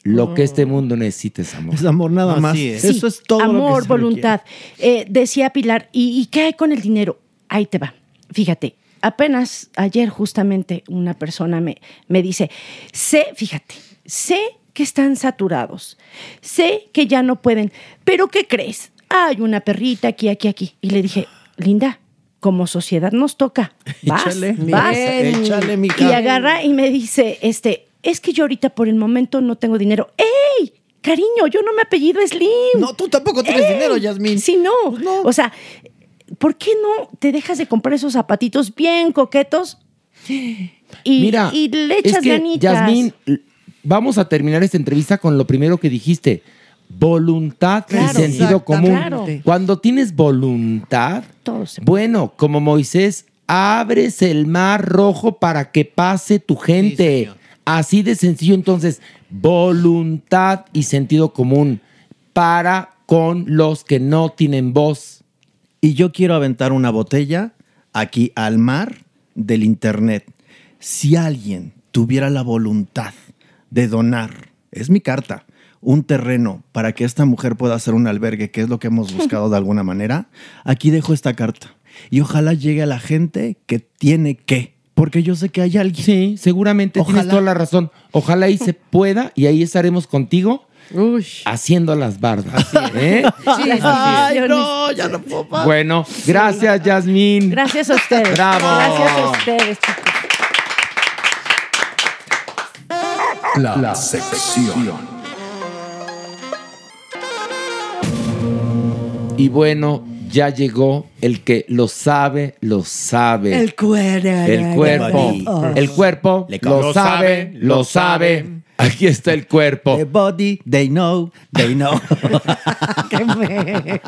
lo que este mundo necesita es amor. Es amor nada Así más. es. Eso es todo. lo que Amor, se voluntad. Eh, decía Pilar, ¿y, ¿y qué hay con el dinero? Ahí te va. Fíjate, apenas ayer justamente una persona me, me dice, sé, fíjate, sé que están saturados, sé que ya no pueden, pero ¿qué crees? Hay una perrita aquí, aquí, aquí. Y le dije, Linda, como sociedad nos toca. Vas, Échale, vas. bien, échale, mija. Y agarra y me dice, este, es que yo ahorita por el momento no tengo dinero. ¡Ey! Cariño, yo no me apellido Slim. No, tú tampoco tienes dinero, Yasmín. Sí, no. O sea, ¿por qué no te dejas de comprar esos zapatitos bien coquetos? Y, Mira, y le es echas que, ganitas. Yasmín, vamos a terminar esta entrevista con lo primero que dijiste. Voluntad Claro, y sentido común. exactamente. Cuando tienes voluntad, Todo se bueno, como Moisés, abres el mar rojo para que pase tu gente. Así de sencillo, entonces, voluntad y sentido común para con los que no tienen voz. Y yo quiero aventar una botella aquí al mar del Internet. Si alguien tuviera la voluntad de donar, es mi carta, un terreno para que esta mujer pueda hacer un albergue, que es lo que hemos buscado de alguna manera, aquí dejo esta carta. Y ojalá llegue a la gente que tiene que. Porque yo sé que hay alguien. Sí, seguramente tienes toda la razón. Ojalá y se pueda y ahí estaremos contigo haciendo las bardas. ¿eh? Ay, no, ya no puedo más. Bueno, gracias, Yasmín. Gracias a ustedes. Bravo. Gracias a ustedes, chicos. La, sección. Y bueno, ya llegó el que lo sabe, lo sabe. El cuero. El cuerpo. El cuerpo lo, sabe, lo sabe. Aquí está el cuerpo. The body, they know, they know. Qué.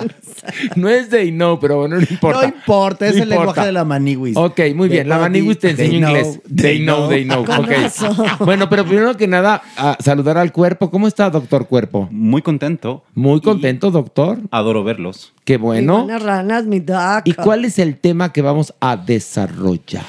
No es they know, pero bueno, no importa. No importa, es No el importa. lenguaje de la maniwis. Ok, muy The bien. La body, maniwis te they know, inglés. They know, they know. Con Ok. razón. Bueno, pero primero que nada, a saludar al cuerpo. ¿Cómo está, doctor Cuerpo? Muy contento. Muy contento, doctor. Adoro verlos. Qué bueno. Ranas, mi daca. ¿Y cuál es el tema que vamos a desarrollar?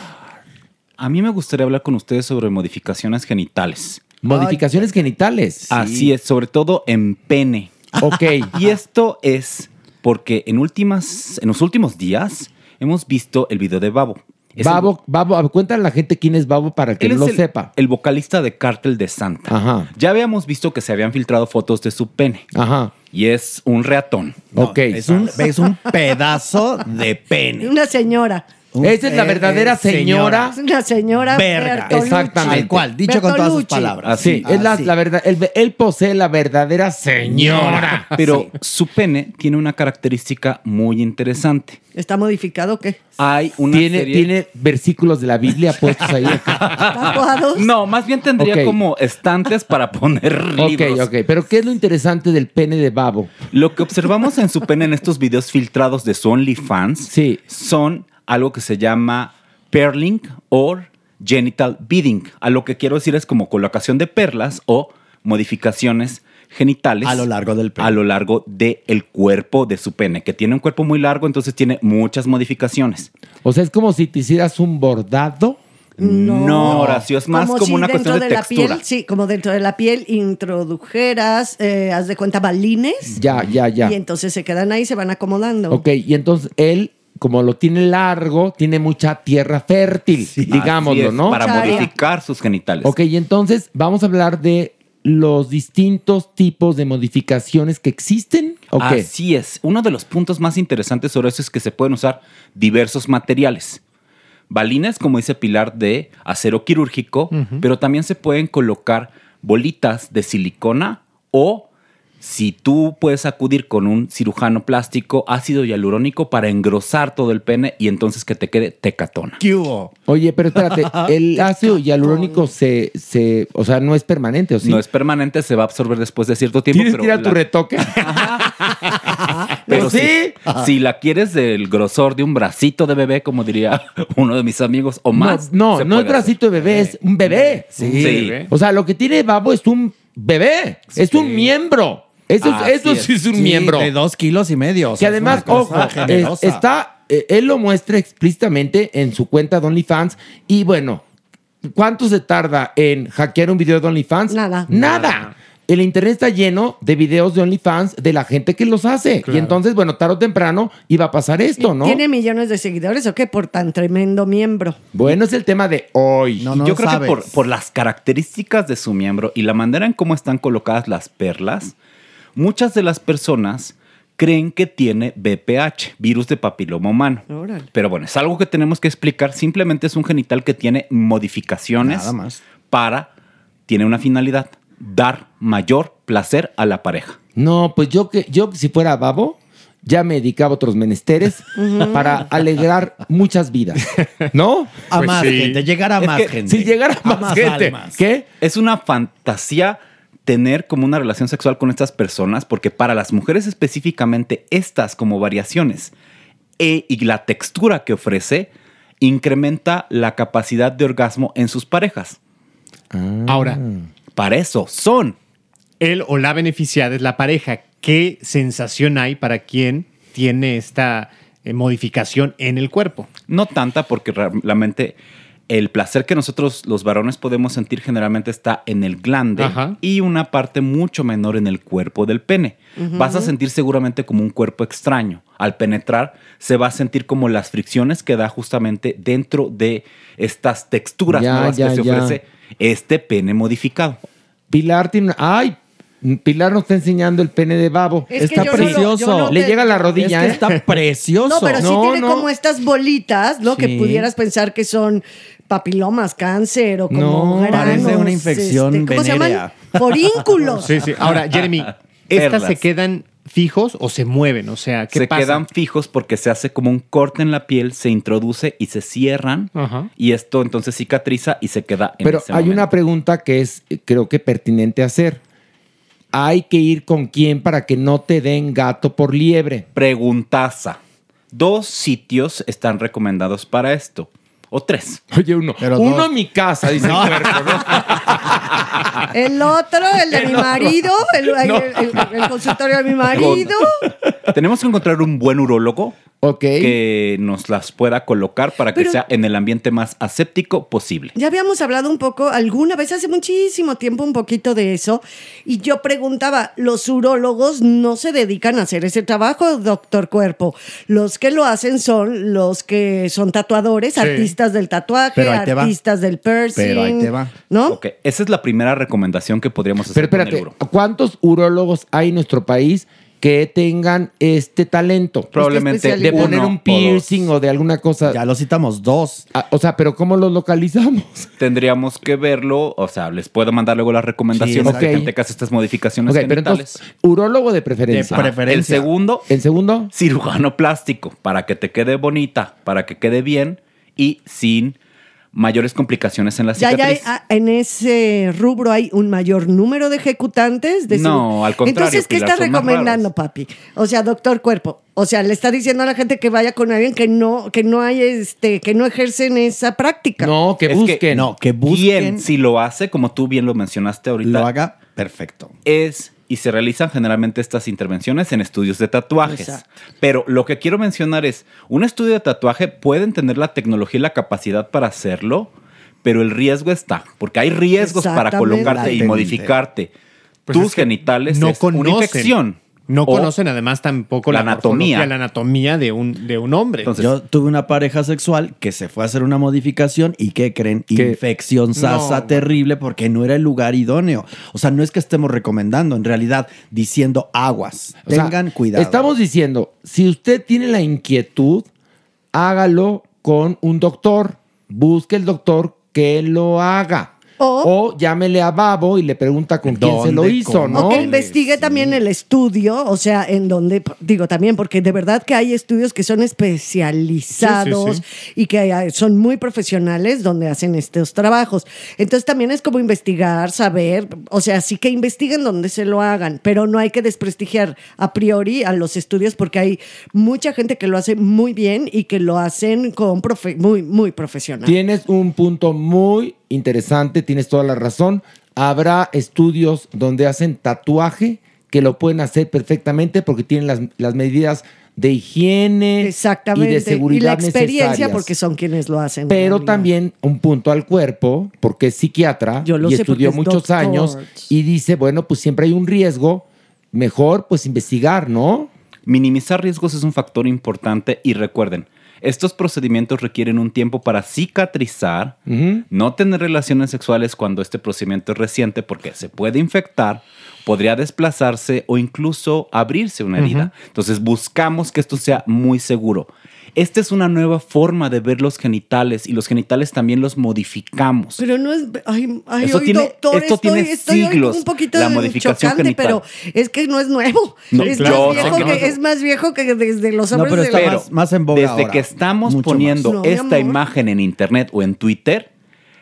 A mí me gustaría hablar con ustedes sobre modificaciones genitales. Modificaciones genitales. Así es, sobre todo en pene. Ok. Y esto es porque en últimas, en los últimos días hemos visto el video de Babo. Es el- Babo, Babo, cuéntale a la gente quién es Babo para que él no es lo el, sepa. El vocalista de Cártel de Santa. Ajá. Ya habíamos visto que se habían filtrado fotos de su pene. Ajá. Y es un reatón. ok. Es un, es un pedazo de pene. Una señora. Esa es la verdadera señora. Es una señora. Verga. Bertolucci. Exactamente. Tal cual, dicho con todas sus Bertolucci. palabras. Sí, es la, Así. la verdad. Él, él posee la verdadera señora. Pero su pene tiene una característica muy interesante. ¿Está modificado o qué? Hay una ¿Tiene, serie- tiene versículos de la Biblia puestos ahí. ¿Tatuados? No, más bien tendría Ok. como estantes para poner ok, libros. ok. Pero ¿qué es lo interesante del pene de Babo? Lo que observamos en su pene en estos videos filtrados de su OnlyFans son algo que se llama perling o genital beading. A lo que quiero decir es como colocación de perlas o modificaciones genitales A lo largo del pene. a lo largo del cuerpo de su pene, que tiene un cuerpo muy largo, entonces tiene muchas modificaciones. O sea, es como si te hicieras un bordado. No, Horacio, es más como, si una cuestión de, la textura. piel, sí, como dentro de la piel introdujeras, eh, haz de cuenta, balines. Ya, ya, ya. Y entonces se quedan ahí, se van acomodando. Ok, y entonces él, como lo tiene largo, tiene mucha tierra fértil, digámoslo, Así es, ¿no? Para modificar sus genitales. Ok, y entonces vamos a hablar de los distintos tipos de modificaciones que existen. ¿O qué? Así es. Uno de los puntos más interesantes sobre eso es que se pueden usar diversos materiales. Balines, como dice Pilar, de acero quirúrgico, pero también se pueden colocar bolitas de silicona o si tú puedes acudir con un cirujano plástico, ácido hialurónico para engrosar todo el pene y entonces que te quede tecatona. ¿Qué hubo? Oye, pero espérate, el ácido hialurónico se, se, o sea, no es permanente, ¿o sí? No es permanente, se va a absorber después de cierto tiempo. Tienes pero que ir a tu retoque. Pero ¿Sí? si, si la quieres del grosor de un bracito de bebé, como diría uno de mis amigos, o más. No, no, no es bracito de bebé, es un bebé. Sí. Sí. O sea, lo que tiene Babo es un bebé, es un miembro. Eso, eso sí es un Sí, miembro. De dos kilos y medio. o que sea, además, ojo, es- está eh, él lo muestra explícitamente en su cuenta de OnlyFans. Y bueno, ¿cuánto se tarda en hackear un video de OnlyFans? Nada. Nada. El internet está lleno de videos de OnlyFans de la gente que los hace. Y entonces, bueno, tarde o temprano iba a pasar esto, ¿no? ¿Tiene millones de seguidores o qué? Por tan tremendo miembro. Bueno, es el tema de hoy. Y yo creo que por, por las características de su miembro y la manera en cómo están colocadas las perlas, muchas de las personas creen que tiene BPH, virus de papiloma humano. Órale. Pero bueno, es algo que tenemos que explicar. Simplemente es un genital que tiene modificaciones Nada más. para, tiene una finalidad, dar mayor placer a la pareja. No, pues yo que yo si fuera babo, ya me dedicaba a otros menesteres para alegrar muchas vidas. ¿No? A más gente, llegar a Es más que gente. Si llegara A más, más gente. almas. ¿Qué? Es una fantasía tener como una relación sexual con estas personas porque para las mujeres específicamente estas como variaciones e- y la textura que ofrece incrementa la capacidad de orgasmo en sus parejas. Ahora, para eso son. Él o la beneficiada es la pareja. ¿Qué sensación hay para quien tiene esta eh, modificación en el cuerpo? No tanta porque realmente el placer que nosotros los varones podemos sentir generalmente está en el glande Ajá. y una parte mucho menor en el cuerpo del pene. Vas a sentir seguramente como un cuerpo extraño. Al penetrar se va a sentir como las fricciones que da justamente dentro de estas texturas Ya, nuevas ya, que se ya. ofrece este pene modificado. Pilar tiene. ¡Ay! Pilar nos está enseñando el pene de babo. Es que está yo no lo- precioso. no Le te- llega a la rodilla. Es que ¿eh? está precioso. No, pero sí No, tiene no. como estas bolitas, ¿no? Que pudieras pensar que son papilomas, cáncer o como No, granos, parece una infección este, ¿Cómo se llaman? Forínculos. Sí, sí. Ahora, Jeremy, ¿estas Perlas. se quedan fijos o se mueven? O sea, ¿qué se pasa? quedan fijos porque se hace como un corte en la piel, se introduce y se cierran. Ajá. Y esto entonces cicatriza y se queda en Pero ese hay momento. una pregunta que es, creo que pertinente hacer. Hay que ir con quién para que no te den gato por liebre. Preguntaza. Dos sitios están recomendados para esto. O tres. Oye, uno. uno en mi casa, dice el cuerpo, ¿no? El otro, el de mi marido, el, el- el- el consultorio de mi marido. Tenemos que encontrar un buen urólogo Ok. que nos las pueda colocar para que Pero- sea en el ambiente más aséptico posible. Ya habíamos hablado un poco alguna vez hace muchísimo tiempo un poquito de eso y yo preguntaba, los urólogos no se dedican a hacer ese trabajo, doctor Cuerpo. Los que lo hacen son los que son tatuadores, Sí. artistas del tatuaje, Pero ahí te va. artistas del piercing. ¿No? Ok, esa es la primera recomendación que podríamos hacer Pero con el espérate, uro. ¿cuántos urólogos hay en nuestro país que tengan este talento? Probablemente de poner un piercing o, de alguna cosa. Ya lo citamos dos. o sea, pero ¿cómo los localizamos? Tendríamos que verlo, o sea, les puedo mandar luego las recomendaciones Sí, de ok. gente que hace estas modificaciones Ok, pero entonces, urólogo de preferencia. Ajá. El segundo, el segundo, cirujano plástico, para que te quede bonita, para que quede bien y sin mayores complicaciones en la Ya, ya hay- cicatriz. ah, en ese rubro hay un mayor número de ejecutantes. De No, al contrario, Entonces, ¿qué Pilar, está recomendando, papi? O sea, doctor cuerpo. O sea, le está diciendo a la gente que vaya con alguien que no, que no hay, este, que no ejercen esa práctica. No, que Es busquen. no, que busquen. si lo hace, como tú bien lo mencionaste ahorita. Lo haga perfecto. Es y se realizan generalmente estas intervenciones en estudios de tatuajes. Exacto. Pero lo que quiero mencionar es, un estudio de tatuaje pueden tener la tecnología y la capacidad para hacerlo, pero el riesgo está, porque hay riesgos para colocarte y modificarte Pues tus genitales. no es una infección. No conocen además tampoco la, la anatomía. la anatomía de un, de un hombre. Yo tuve una pareja sexual que se fue a hacer una modificación y ¿qué creen? ¿Qué? Infección sasa No, terrible porque no era el lugar idóneo. O sea, no es que estemos recomendando, en realidad diciendo aguas. O sea, Tengan cuidado. Estamos diciendo, si usted tiene la inquietud, hágalo con un doctor. Busque el doctor que lo haga. O, llámele a Babo y le pregunta con quién se lo ¿Dónde, hizo? ¿no? O que investigue también el estudio, o sea, en donde, digo también, porque de verdad que hay estudios que son especializados Sí, y que son muy profesionales donde hacen estos trabajos. Entonces también es como investigar, saber, o sea, sí que investiguen donde se lo hagan, pero no hay que desprestigiar a priori a los estudios porque hay mucha gente que lo hace muy bien y que lo hacen con profe- muy, muy profesional. Tienes un punto muy interesante, tienes toda la razón. Habrá estudios donde hacen tatuaje que lo pueden hacer perfectamente porque tienen las, las medidas de higiene Exactamente. y de seguridad Y la experiencia, necesarias. porque son quienes lo hacen. Pero también un punto al cuerpo, porque es psiquiatra Yo lo y estudió es muchos doctor. años y dice, bueno, pues siempre hay un riesgo, mejor pues investigar, ¿no? Minimizar riesgos es un factor importante y recuerden, estos procedimientos requieren un tiempo para cicatrizar, no tener relaciones sexuales cuando este procedimiento es reciente porque se puede infectar, podría desplazarse o incluso abrirse una herida. Entonces buscamos que esto sea muy seguro. Esta es una nueva forma de ver los genitales y los genitales también los modificamos. Pero no es. Ay, ay Esto hoy, tiene- doctor, esto estoy, tiene estoy siglos, un poquito la modificación chocante, genital. pero es que no es nuevo. No, es, yo más viejo que no que, es es más viejo que desde los No, hombres pero de está la- más- más en boga Desde ahora. que estamos poniendo. No, esta imagen en internet o en Twitter,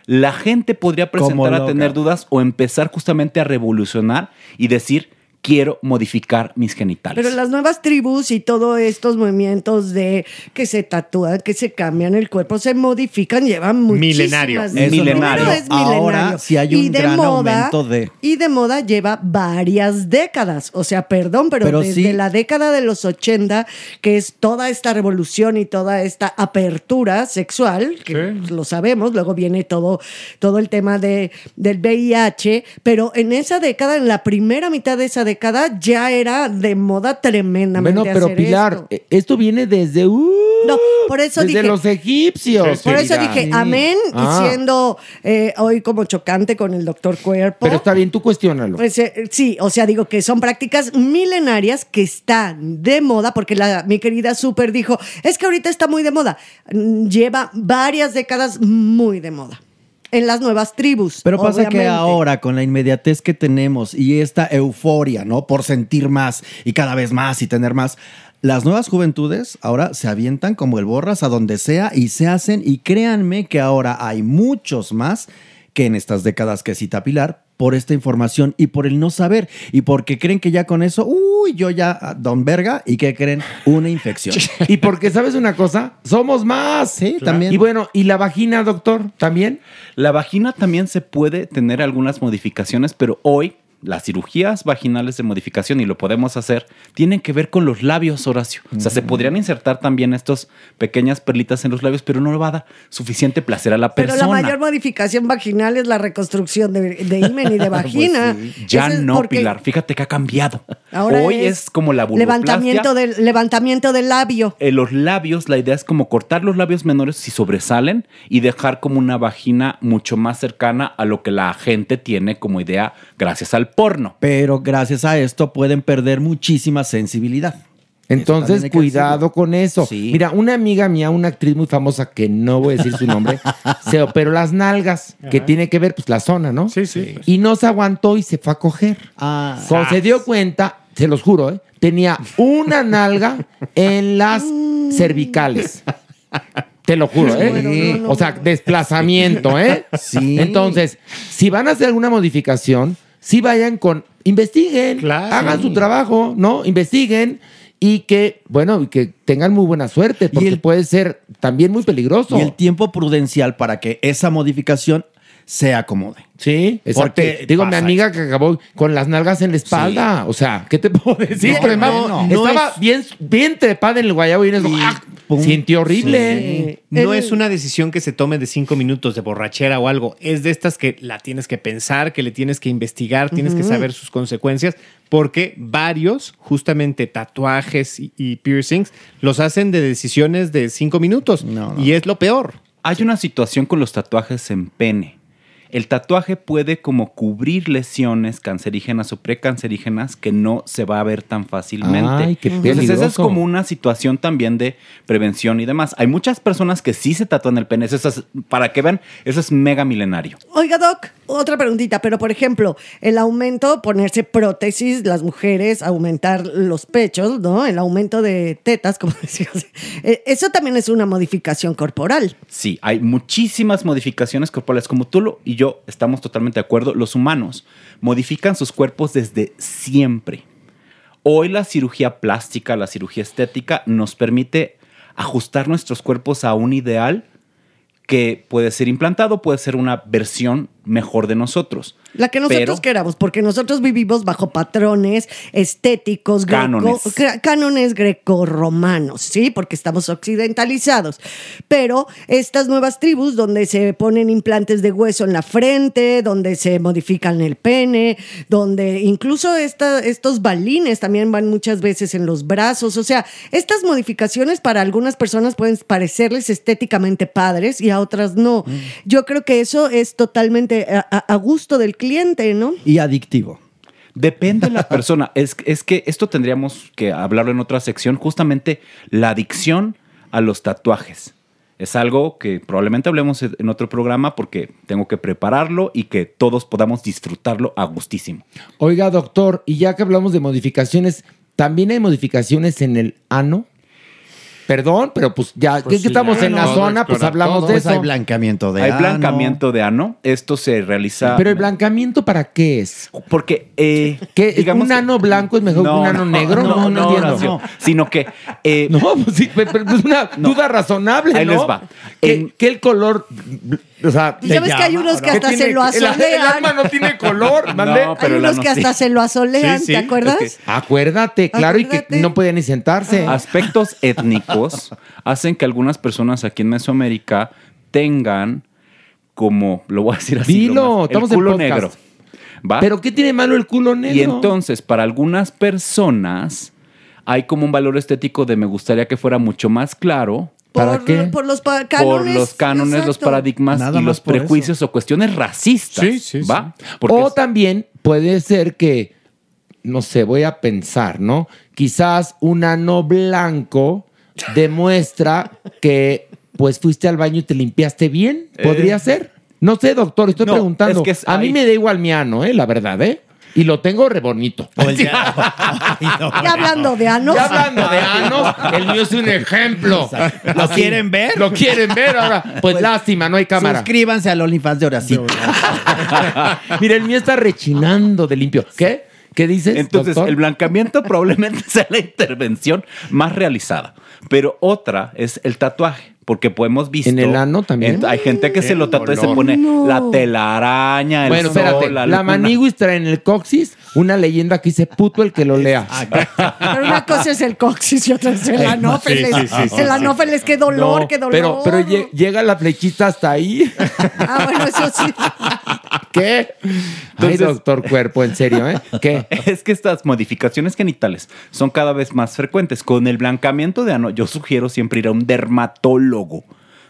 la gente podría presentar a tener dudas o empezar justamente a revolucionar y decir, quiero modificar mis genitales. Pero las nuevas tribus y todos estos movimientos de que se tatúan, que se cambian el cuerpo, se modifican, llevan muchísimas... Milenario. Eso Milenario. Es milenario. Ahora sí hay un Y de gran moda- aumento de... Y de moda lleva varias décadas. O sea, perdón, pero, Pero desde sí. la década de los 80, que es toda esta revolución y toda esta apertura sexual, que lo sabemos, luego viene todo, todo el tema de, del VIH, pero en esa década, en la primera mitad de esa década, ya era de moda tremendamente. Bueno, pero hacer Pilar, esto. eh, esto viene desde uh, No, por eso desde dije. los egipcios. Por eso dije amén, Ah, y siendo eh, hoy como chocante con el doctor Cuerpo. Pero está bien, tú cuestiónalo. Pues, eh, sí, o sea, digo que son prácticas milenarias que están de moda, porque la, mi querida Super dijo, es que ahorita está muy de moda. Mm, Lleva varias décadas muy de moda. En las nuevas tribus. Pero pasa que ahora, con la inmediatez que tenemos y esta euforia, ¿no? Por sentir más y cada vez más y tener más, las nuevas juventudes ahora se avientan como el borras a donde sea y se hacen, y créanme que ahora hay muchos más que en estas décadas que cita Pilar por esta información y por el no saber y porque creen que ya con eso, uy, yo ya, ah, don verga, y que creen una infección. Y porque, ¿sabes una cosa? Somos más. Sí, también. Y bueno, ¿y la vagina, doctor? ¿También? La vagina también se puede tener algunas modificaciones, pero hoy las cirugías vaginales de modificación, y lo podemos hacer, tienen que ver con los labios, Horacio. O sea, se podrían insertar también estas pequeñas perlitas en los labios, pero no le va a dar suficiente placer a la Pero persona. la mayor modificación vaginal es la reconstrucción de, de himen y de vagina. Ya Eso es no, porque Pilar. Fíjate que ha cambiado. Ahora Hoy es, como la levantamiento del levantamiento del labio. En los labios, la idea es como cortar los labios menores si sobresalen y dejar como una vagina mucho más cercana a lo que la gente tiene como idea gracias al porno. Pero gracias a esto pueden perder muchísima sensibilidad. Entonces, cuidado con eso. Mira, una amiga mía, una actriz muy famosa, que no voy a decir su nombre, se operó las nalgas, que tiene que ver, pues, la zona, ¿no? Sí, sí. Y no se aguantó y se fue a coger. Ah. Cuando se dio cuenta, se los juro, ¿eh? tenía una nalga en las cervicales. Te lo juro, ¿eh? Bueno, no, no. O sea, desplazamiento, ¿eh? Sí. Entonces, si van a hacer alguna modificación, sí vayan con, investiguen, hagan su trabajo, ¿no? Investiguen y que, bueno, y que tengan muy buena suerte, porque puede ser también muy peligroso. Y el tiempo prudencial para que esa modificación se acomode. Sí, exacto. Porque Digo, mi amiga que acabó con las nalgas en la espalda. O sea, ¿qué te puedo decir? No, además, no, no estaba es- bien, bien trepada en el guayabo y en eso, ¡ah! sintió horrible. Sí. No es una decisión que se tome de cinco minutos de borrachera o algo. Es de estas que la tienes que pensar, que le tienes que investigar, tienes que saber sus consecuencias, porque varios, justamente tatuajes y, y piercings, los hacen de decisiones de cinco minutos. Y es lo peor. Hay una situación con los tatuajes en pene. El tatuaje puede como cubrir lesiones cancerígenas o precancerígenas que no se va a ver tan fácilmente. Ay, qué Entonces esa es como una situación también de prevención y demás. Hay muchas personas que sí se tatúan el pene. Eso es- para que vean, eso es mega milenario. Oiga, Doc, otra preguntita, pero por ejemplo, el aumento, ponerse prótesis, las mujeres, aumentar los pechos, ¿no? El aumento de tetas, como decías. Eh, Eso también es una modificación corporal. Sí, hay muchísimas modificaciones corporales. Como tú lo- y yo estamos totalmente de acuerdo, los humanos modifican sus cuerpos desde siempre. Hoy la cirugía plástica, la cirugía estética, nos permite ajustar nuestros cuerpos a un ideal que puede ser implantado, puede ser una versión mejor de nosotros. La que nosotros Pero- queramos, porque nosotros vivimos bajo patrones estéticos, greco- Cánones. cra- cánones grecorromanos, ¿sí? Porque estamos occidentalizados. Pero estas nuevas tribus donde se ponen implantes de hueso en la frente, donde se modifican el pene, donde incluso esta- estos balines también van muchas veces en los brazos, o sea, estas modificaciones para algunas personas pueden parecerles estéticamente padres y a otras no. Yo creo que eso es totalmente a- a gusto del cliente, ¿no? Y adictivo. Depende de la persona. Es, es que esto tendríamos que hablarlo en otra sección, justamente la adicción a los tatuajes. Es algo que probablemente hablemos en otro programa porque tengo que prepararlo y que todos podamos disfrutarlo a gustísimo. Oiga, doctor, y ya que hablamos de modificaciones, ¿también hay modificaciones en el ano? Perdón, pero pues ya Pues que sí, estamos en la zona, es pues hablamos todo. de Pues eso. hay blancamiento de Hay ano. blancamiento de ano. Esto se realiza. Pero el blancamiento para qué es? Porque eh, ¿Qué? digamos ¿Un que- ano blanco es mejor que un ano negro? No, no, entiendo. Sino que. eh, No, pues sí, pero es una duda razonable, Ahí ¿no? les va. ¿Qué, qué el color? O sea, Ya ves que hay unos que ¿Qué hasta se lo asolean. El, alma no tiene color, Hay pero unos que hasta sí. se lo asolean, Sí, sí, ¿te acuerdas? es que- Acuérdate, claro, y que no podía ni sentarse. Aspectos étnicos hacen que algunas personas aquí en Mesoamérica tengan como, lo voy a decir así, Dilo, lo más, estamos el culo negro. ¿va? ¿Pero qué tiene malo el culo negro? y entonces, para algunas personas, hay como un valor estético de me gustaría que fuera mucho más claro. ¿Para por, qué? por los pa- Por cánones. los cánones, los paradigmas Nada y los prejuicios o cuestiones racistas. Sí, sí, sí. ¿Va? O es- también puede ser que, no sé, voy a pensar, ¿no? Quizás un ano blanco demuestra que pues fuiste al baño y te limpiaste bien. ¿Podría Eh. ser? No sé, doctor, estoy No, preguntando. es que es- a mí me da igual mi ano, ¿eh? La verdad, ¿eh? Y lo tengo re bonito. Y hablando de anos. Ya hablando de anos, el mío es un ejemplo. ¿Lo Así, quieren ver? Lo quieren ver ahora. Pues, lástima, no hay cámara. Suscríbanse al OnlyFans de Horacito. Mira, el mío está rechinando de limpio. ¿Qué? ¿Qué dices? Entonces, doctor? el blancamiento probablemente sea la intervención más realizada. Pero otra es el tatuaje. Porque podemos visto. ¿En el ano también? en- hay gente que se lo tatúa y se pone No. la telaraña, el Bueno, sol, espérate. la, La, maniguis trae en el coxis una leyenda que dice puto el que lo lea. Pero una cosa es el coxis y otra es el anófeles. sí, sí, sí, el anófeles, qué dolor, No, qué dolor. Pero, pero lle- llega la flechita hasta ahí. Ah, bueno, eso sí. ¿Qué? Ay, Entonces- doctor Cuerpo, en serio, ¿eh? ¿Qué? Es que estas modificaciones genitales son cada vez más frecuentes. Con el blancamiento de ano, yo sugiero siempre ir a un dermatólogo.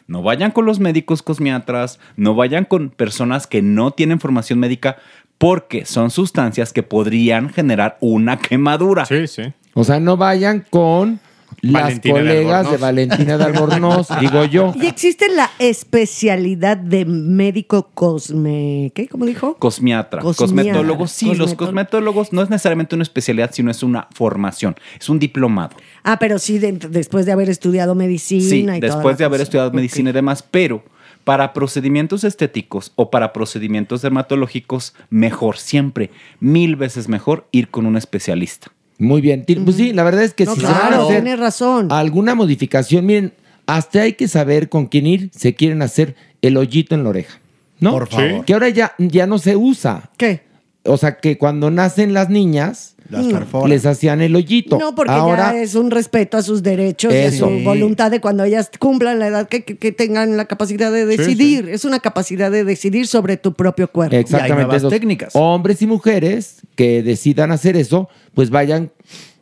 No vayan con los médicos cosmiatras, no vayan con personas que no tienen formación médica, porque son sustancias que podrían generar una quemadura. Sí, sí. O sea, no vayan con las Valentina colegas de. Valentina de Albornoz, digo yo. Y existe la especialidad de médico cosme. ¿Qué? ¿Cómo dijo? Cosmiatra, Cosmiatra, cosmetólogos, sí, los cosmetó- cosmetólogos no es necesariamente una especialidad, sino es una formación, es un diplomado. Ah, pero sí, de- después de haber estudiado medicina Sí, y después de haber cosa. estudiado medicina y demás, pero para procedimientos estéticos o para procedimientos dermatológicos, mejor, siempre, mil veces mejor ir con un especialista. Muy bien. Pues sí, la verdad es que No, si se van a claro, hacer tiene razón. alguna modificación, miren, hasta hay que saber con quién ir. Se quieren hacer el hoyito en la oreja, ¿no? Por favor. Que ahora ya, ya no se usa. ¿Qué? O sea, que cuando nacen las niñas, Las Mm. les hacían el hoyito. No, porque ahora, ya es un respeto a sus derechos y a su voluntad de cuando ellas cumplan la edad que, que- que tengan la capacidad de decidir. Es una capacidad de decidir sobre tu propio cuerpo. Exactamente. nuevas Entonces, técnicas. Hombres y mujeres que decidan hacer eso, pues vayan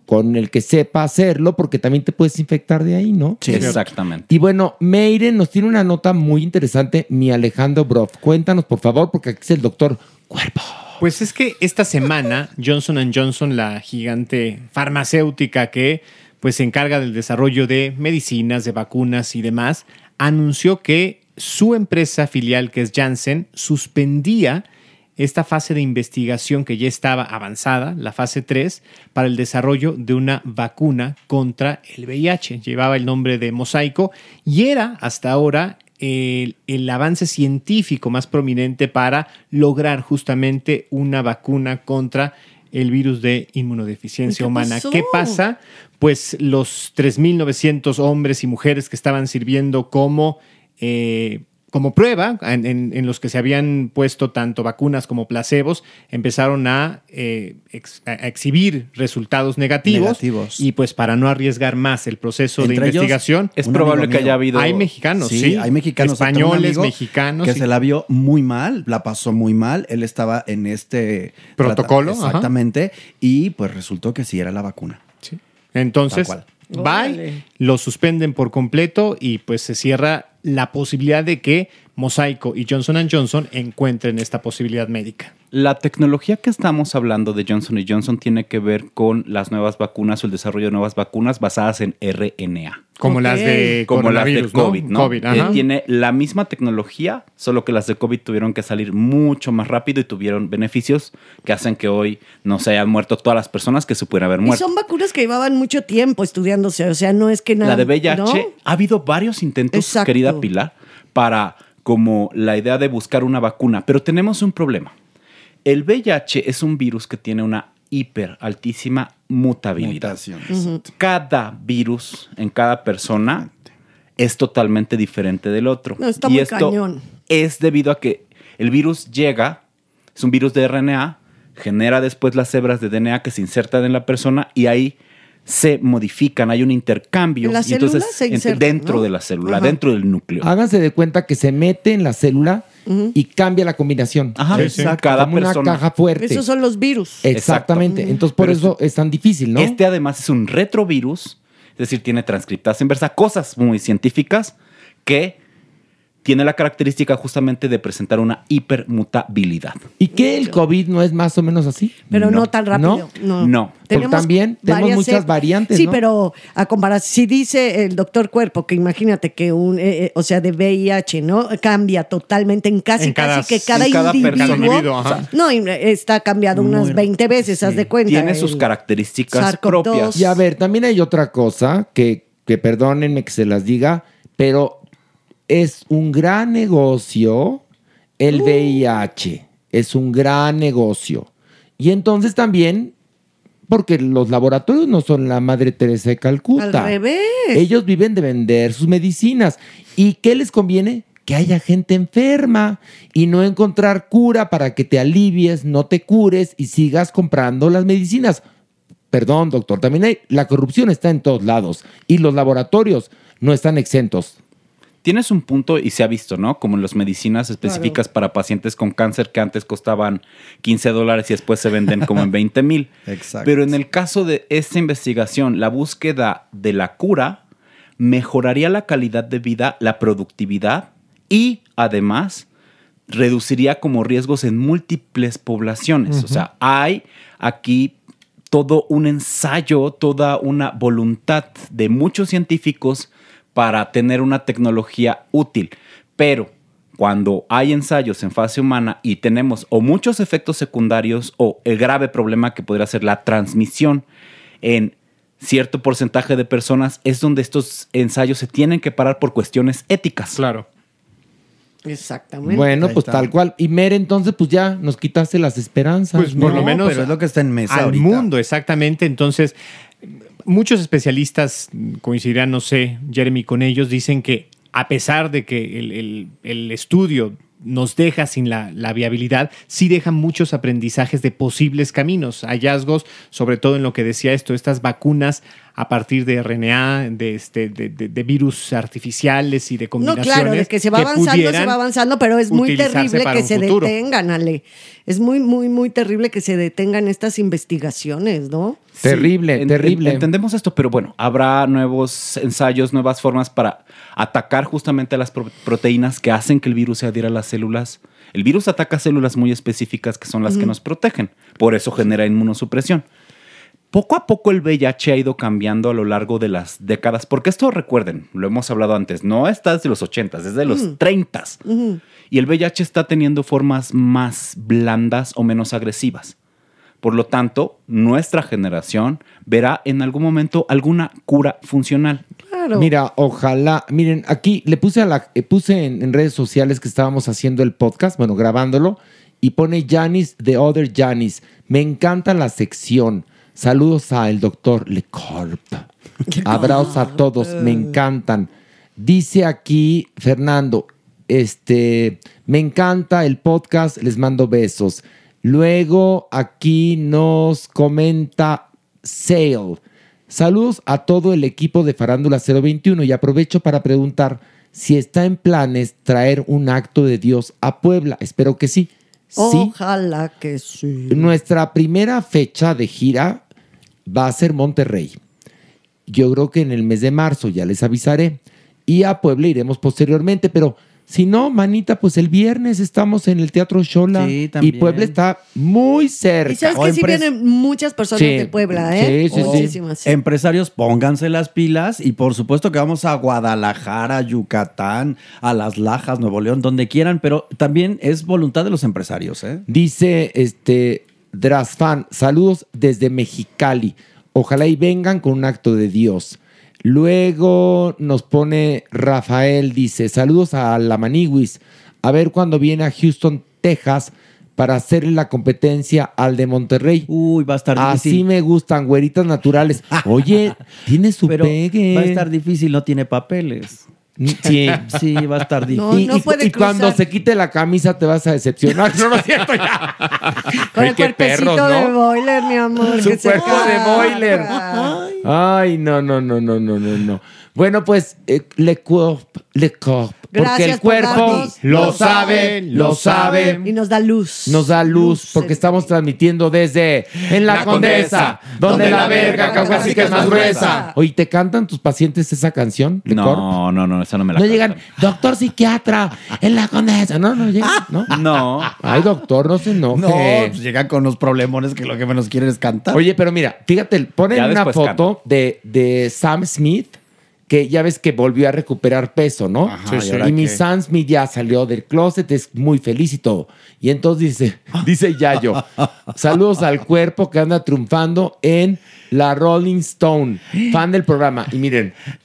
con el que sepa hacerlo, porque también te puedes infectar de ahí, ¿no? Exactamente. Y bueno, Meire nos tiene una nota muy interesante, mi Alejandro Broff. Cuéntanos, por favor, porque aquí es el doctor Cuerpo. Pues es que esta semana Johnson Johnson, la gigante farmacéutica que pues se encarga del desarrollo de medicinas, de vacunas y demás, anunció que su empresa filial, que es Janssen, suspendía esta fase de investigación que ya estaba avanzada, la fase 3, para el desarrollo de una vacuna contra el VIH. Llevaba el nombre de Mosaico y era hasta ahora el, el avance científico más prominente para lograr justamente una vacuna contra el virus de inmunodeficiencia ¿Qué humana. pasó? ¿Qué pasa? Pues los 3.900 hombres y mujeres que estaban sirviendo como eh, como prueba, en, en- en los que se habían puesto tanto vacunas como placebos, empezaron a, eh, ex- a exhibir resultados negativos. Negativos. Y pues para no arriesgar más el proceso de Entre ellos, investigación, un amigo mío. Hay mexicanos, sí. hay mexicanos. Españoles, amigo mexicanos. Que sí. se la vio muy mal, la pasó muy mal. Él estaba en este Protocolo, trata- ajá. Exactamente. Y pues resultó que sí era la vacuna. Entonces, Tal bye, lo suspenden por completo y pues se cierra la posibilidad de que Mosaico y Johnson Johnson encuentren esta posibilidad médica. La tecnología que estamos hablando de Johnson Johnson tiene que ver con las nuevas vacunas o el desarrollo de nuevas vacunas basadas en RNA. Como las de como las de. COVID, ¿no? COVID, Eh, tiene la misma tecnología, solo que las de COVID tuvieron que salir mucho más rápido y tuvieron beneficios que hacen que hoy no se hayan muerto todas las personas que se pudieran haber Y muerto. son vacunas que llevaban mucho tiempo estudiándose, o sea, no es que nada. La de VIH, ¿no? ha habido varios intentos, Exacto. querida Pilar, para como la idea de buscar una vacuna, pero tenemos un problema. El VIH es un virus que tiene una hiper altísima mutabilidad. Cada virus en cada persona es totalmente diferente del otro. No, está y muy esto cañón. es debido a que el virus llega, es un virus de RNA, genera después las hebras de DNA que se insertan en la persona y ahí se modifican, hay un intercambio En y entonces se dentro ¿no? de la célula, Ajá. dentro del núcleo. Háganse de cuenta que se mete en la célula y cambia la combinación. Ajá, Sí, sí. exacto. Cada Como una caja fuerte. Esos son los virus. Exactamente. Exacto. Entonces, por Pero eso es tan difícil, ¿no? Este además es un retrovirus, es decir, tiene transcriptasa inversa, cosas muy científicas que tiene la característica justamente de presentar una hipermutabilidad. ¿Y que el COVID no es más o menos así? Pero no, tan rápido. No. No. Porque también tenemos varias muchas cep- variantes, Sí, ¿no? pero a comparación, si dice el doctor Cuerpo que imagínate que un, eh, eh, o sea, de VIH, ¿no? Cambia totalmente en casi, En cada- casi que cada, en cada individuo. persona. Individuo, ajá. no, está cambiado unas 20 veces, haz de cuenta. Tiene sus características SARS-CoV-2. propias. Y a ver, también hay otra cosa que, que perdónenme que se las diga, pero es un gran negocio el VIH. Es un gran negocio. Y entonces también, porque los laboratorios no son la Madre Teresa de Calcuta. Al revés. Ellos viven de vender sus medicinas. ¿Y qué les conviene? Que haya gente enferma y no encontrar cura para que te alivies, no te cures y sigas comprando las medicinas. Perdón, doctor, también hay, la corrupción está en todos lados y los laboratorios no están exentos. Tienes un punto y se ha visto, ¿no? Como en las medicinas específicas para pacientes con cáncer que antes costaban 15 dólares y después se venden como en 20 mil. Exacto. Pero en el caso de esta investigación, la búsqueda de la cura mejoraría la calidad de vida, la productividad y además reduciría como riesgos en múltiples poblaciones. O sea, hay aquí todo un ensayo, toda una voluntad de muchos científicos para tener una tecnología útil. Pero cuando hay ensayos en fase humana y tenemos o muchos efectos secundarios o el grave problema que podría ser la transmisión en cierto porcentaje de personas, es donde estos ensayos se tienen que parar por cuestiones éticas. Claro. Exactamente. Bueno, Ahí pues está. tal cual. Y Mere, entonces, pues ya nos quitaste las esperanzas. Pues por lo menos pero es lo que está en mesa al ahorita. mundo, exactamente. Entonces, muchos especialistas coincidirán, no sé, Jeremy, con ellos, dicen que a pesar de que el, estudio nos deja sin la, la viabilidad, sí deja muchos aprendizajes de posibles caminos, hallazgos, sobre todo en lo que decía esto, estas vacunas a partir de RNA, de, este, de, de- de virus artificiales y de No, combinaciones. claro, de que se va avanzando, se pudieran va avanzando, pero es muy terrible que se futuro. detengan, Ale. Es muy, muy, muy terrible que se detengan estas investigaciones, ¿no? Terrible, terrible. en- entendemos esto, pero bueno, habrá nuevos ensayos, nuevas formas para atacar justamente las pro- proteínas que hacen que el virus se adhiera a las células. El virus ataca células muy específicas que son las que nos protegen. Por eso genera inmunosupresión. Poco a poco el VIH ha ido cambiando a lo largo de las décadas, porque esto recuerden, lo hemos hablado antes, no está desde los 80, desde los Mm. 30. Y el VIH está teniendo formas más blandas o menos agresivas. Por lo tanto, nuestra generación verá en algún momento alguna cura funcional. Claro. Mira, ojalá. Miren, aquí le puse a la, eh, puse en, en redes sociales que estábamos haciendo el podcast, bueno, grabándolo, y pone Janis, The Other Janis. Me encanta la sección. Saludos al doctor Lecorp. Abrazos a todos, me encantan. Dice aquí Fernando, este, me encanta el podcast, les mando besos. Luego aquí nos comenta Sale. Saludos a todo el equipo de Farándula 021 y aprovecho para preguntar si está en planes traer un acto de Dios a Puebla. Espero que sí. Sí. Ojalá que sí. Nuestra primera fecha de gira va a ser Monterrey. Yo creo que en el mes de marzo ya les avisaré. Y a Puebla iremos posteriormente, pero si no, manita, pues el viernes estamos en el Teatro Shola y también. Puebla está muy cerca. Y sabes que sí vienen muchas personas Sí. de Puebla, ¿eh? Sí, sí, sí. Muchísimas. Empresarios, pónganse las pilas y por supuesto que vamos a Guadalajara, Yucatán, a Las Lajas, Nuevo León, donde quieran, pero también es voluntad de los empresarios, ¿eh? Dice este Drasfan, saludos desde Mexicali. Ojalá y vengan con un acto de Dios. Luego nos pone Rafael, dice, saludos a la Maniwis. A ver cuándo viene a Houston, Texas, para hacerle la competencia al de Monterrey. Uy, va a estar Así difícil. me gustan, güeritas naturales. Oye, tiene su Pero pegue. va a estar difícil, no tiene papeles. Sí. Sí, va a estar difícil. y, y- y cuando se quite la camisa te vas a decepcionar. No, no es cierto ya. Con el cuerpecito perros, de ¿no? boiler, mi amor. Su que se cuerpo de boiler. Ay, no, no, no, no, no, no, no. Bueno, pues, eh, le corp, le corp. Porque el por cuerpo darnos- lo sabe, lo sabe. Y nos da luz. Nos da luz porque estamos transmitiendo desde en la, La Condesa, Condesa, donde la verga la casi que es más gruesa. Oye, ¿te cantan tus pacientes esa canción? Corp? No, no, no, esa no me la No llegan, doctor psiquiatra, en la Condesa. No, no llegan, ¿no? No. Ay, doctor, no se enoje. No, pues llegan con los problemones que lo que menos quieren es cantar. Oye, pero mira, fíjate, ponen Ya una después foto de, de Sam Smith, que ya ves que volvió a recuperar peso, ¿no? Ajá, ¿y ahora y mi Smith ya salió del closet, es muy feliz y todo. Y entonces dice, dice Yayo, saludos al cuerpo que anda triunfando en la Rolling Stone, fan del programa. Y miren,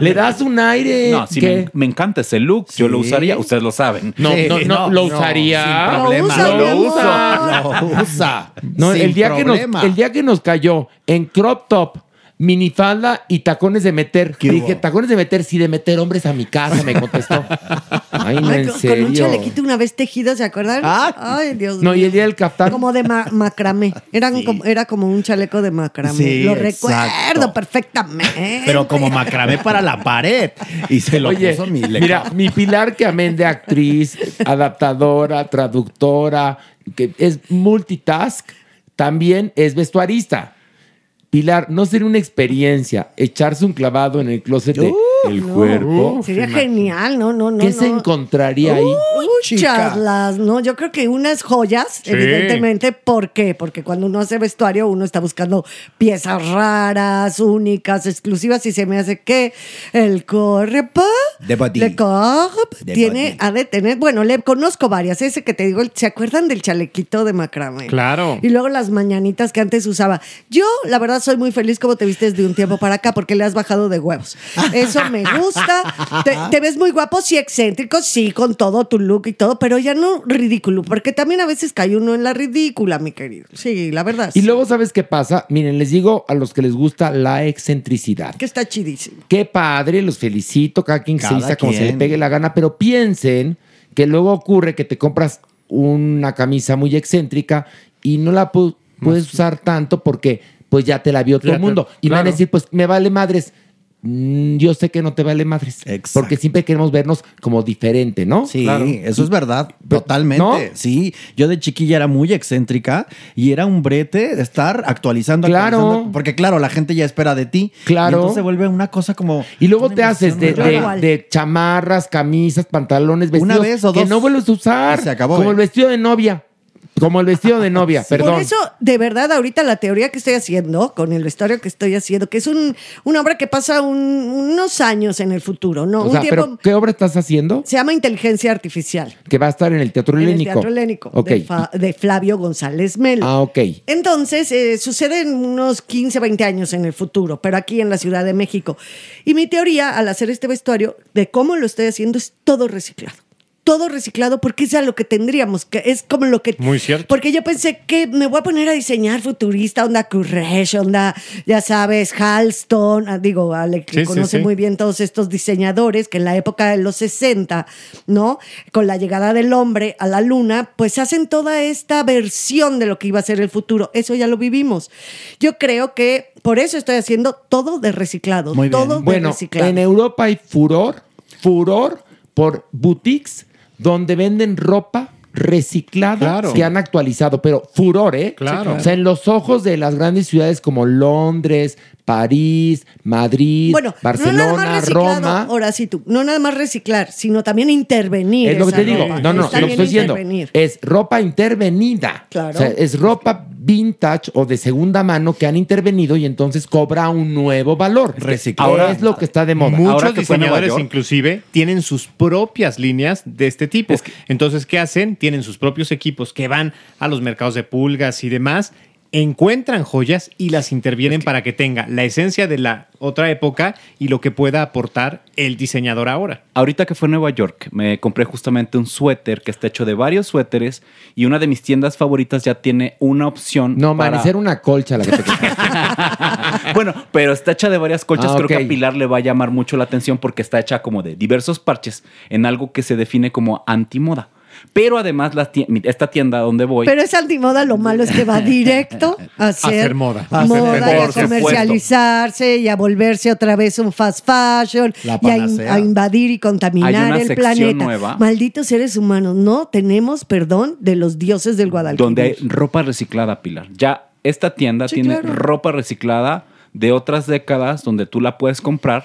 le das un aire. No, sí, que- me, me encanta ese look. Yo lo usaría, ustedes lo saben. No, no, no, lo usaría. sin problema. Lo Lo usa. Lo usa. No, Sin el día, que nos, el día que nos cayó en crop top, minifalda y tacones de meter, dije, tacones de meter, sí, de meter hombres a mi casa, me contestó. Ay, no, Ay, en con, con un serio. chalequito una vez tejido, ¿se acuerdan? Ay, Dios No, y mío. el día del caftán. Como de ma- macramé. Eran como, era como un chaleco de macramé. Sí, Lo exacto. recuerdo perfectamente. Pero como macramé para la pared. Y se lo Oye, puso mi le- mira, mi Pilar que amén de actriz, adaptadora, traductora, que es multitask, también es vestuarista. Pilar, ¿no sería una experiencia echarse un clavado en el closet de el No, cuerpo? Sería genial, no, no, no. ¿Qué se encontraría ahí? Muchas las, ¿no? Yo creo que unas joyas, Sí. evidentemente. ¿Por qué? Porque cuando uno hace vestuario, uno está buscando piezas raras, únicas, exclusivas, y se me hace que el cuerpo, De body. le cuerpo, De tiene, ha de tener, bueno, le conozco varias. Ese que te digo, ¿se acuerdan del chalequito de macramé? Claro. Y luego las mañanitas que antes usaba. Yo, la verdad, soy muy feliz como te vistes de un tiempo para acá porque le has bajado de huevos. Eso me gusta. Te, te ves muy guapo, sí, excéntrico, sí, con todo tu look y todo, pero ya no ridículo, porque también a veces cae uno en la ridícula, mi querido. Sí, la verdad. Y luego, ¿sabes qué pasa? Miren, les digo a los que les gusta la excentricidad. Que está chidísimo. Qué padre, los felicito, cada quien que se Cada vista como se le pegue la gana, pero piensen que luego ocurre que te compras una camisa muy excéntrica y no la pu- puedes usar tanto porque pues ya te la vio todo el mundo. Y me van a decir, pues me vale madres. Mm, yo sé que no te vale madres. Porque siempre queremos vernos como diferente, ¿no? Sí, eso es verdad, totalmente. ¿No? Sí, yo de chiquilla era muy excéntrica y era un brete de estar actualizando, Claro. actualizando, porque claro, la gente ya espera de ti. Claro. Y entonces se vuelve una cosa como... Y luego te haces de, de- chamarras, camisas, pantalones, vestidos Una vez o que dos. no vuelves a usar. Y se acabó, Como ¿eh? el vestido de novia. Como el vestido de novia, perdón. Por eso, de verdad, ahorita la teoría que estoy haciendo, con el vestuario que estoy haciendo, que es un, una obra que pasa un- unos años en el futuro, ¿no? o un sea, tiempo. pero ¿qué obra estás haciendo? Se llama inteligencia artificial. Que va a estar en el Teatro En el. Teatro Helénico. Ok. De, Fa- de Flavio González Melo. Ah, ok. Entonces, eh, sucede en unos 15, 20 años en el futuro, pero aquí en la Ciudad de México. Y mi teoría, al hacer este vestuario, de cómo lo estoy haciendo, es todo reciclado. Todo reciclado porque es a lo que tendríamos, que es como lo que... Muy cierto. Porque yo pensé que me voy a poner a diseñar futurista, onda Courage, onda, ya sabes, Halston, ah, digo, Ale, que Sí, conoce sí. muy bien todos estos diseñadores que en la época de los 60, ¿no? Con la llegada del hombre a la luna, pues hacen toda esta versión de lo que iba a ser el futuro. Eso ya lo vivimos. Yo creo que por eso estoy haciendo todo de reciclado, todo de Bueno, reciclado. en Europa hay furor, furor por boutiques donde venden ropa reciclada Claro. que han actualizado, pero furor, ¿eh? Claro. O sea, en los ojos de las grandes ciudades como Londres, París, Madrid, Bueno, no nada Barcelona, más reciclado, Roma. ahora sí tú, no nada más reciclar, sino también intervenir. Es lo que te digo. ropa. No, no, Está lo que estoy diciendo es ropa intervenida. Claro. O sea, es ropa vintage o de segunda mano que han intervenido y entonces cobra un nuevo valor. Ahora es lo que está de moda. Muchos diseñadores inclusive tienen sus propias líneas de este tipo. Entonces, ¿qué hacen? Tienen sus propios equipos que van a los mercados de pulgas y demás, encuentran joyas y las intervienen para que tenga la esencia de la otra época y lo que pueda aportar el diseñador ahora. Ahorita que fue a Nueva York, me compré justamente un suéter que está hecho de varios suéteres y una de mis tiendas favoritas ya tiene una opción. No, para- era una colcha la que te bueno, pero está hecha de varias colchas. Ah, Creo que a Pilar le va a llamar mucho la atención porque está hecha como de diversos parches en algo que se define como antimoda. Pero además la ti- esta tienda donde voy... Pero esa antimoda lo malo es que va directo a hacer, hacer moda. A hacer moda y a supuesto. comercializarse y a volverse otra vez un fast fashion y a, in- panacea. a invadir y contaminar Hay una el planeta. nueva. Malditos seres humanos, no tenemos perdón de los dioses del Guadalquivir. donde hay ropa reciclada, Pilar. Ya esta tienda Sí, tiene claro. ropa reciclada de otras décadas donde tú la puedes comprar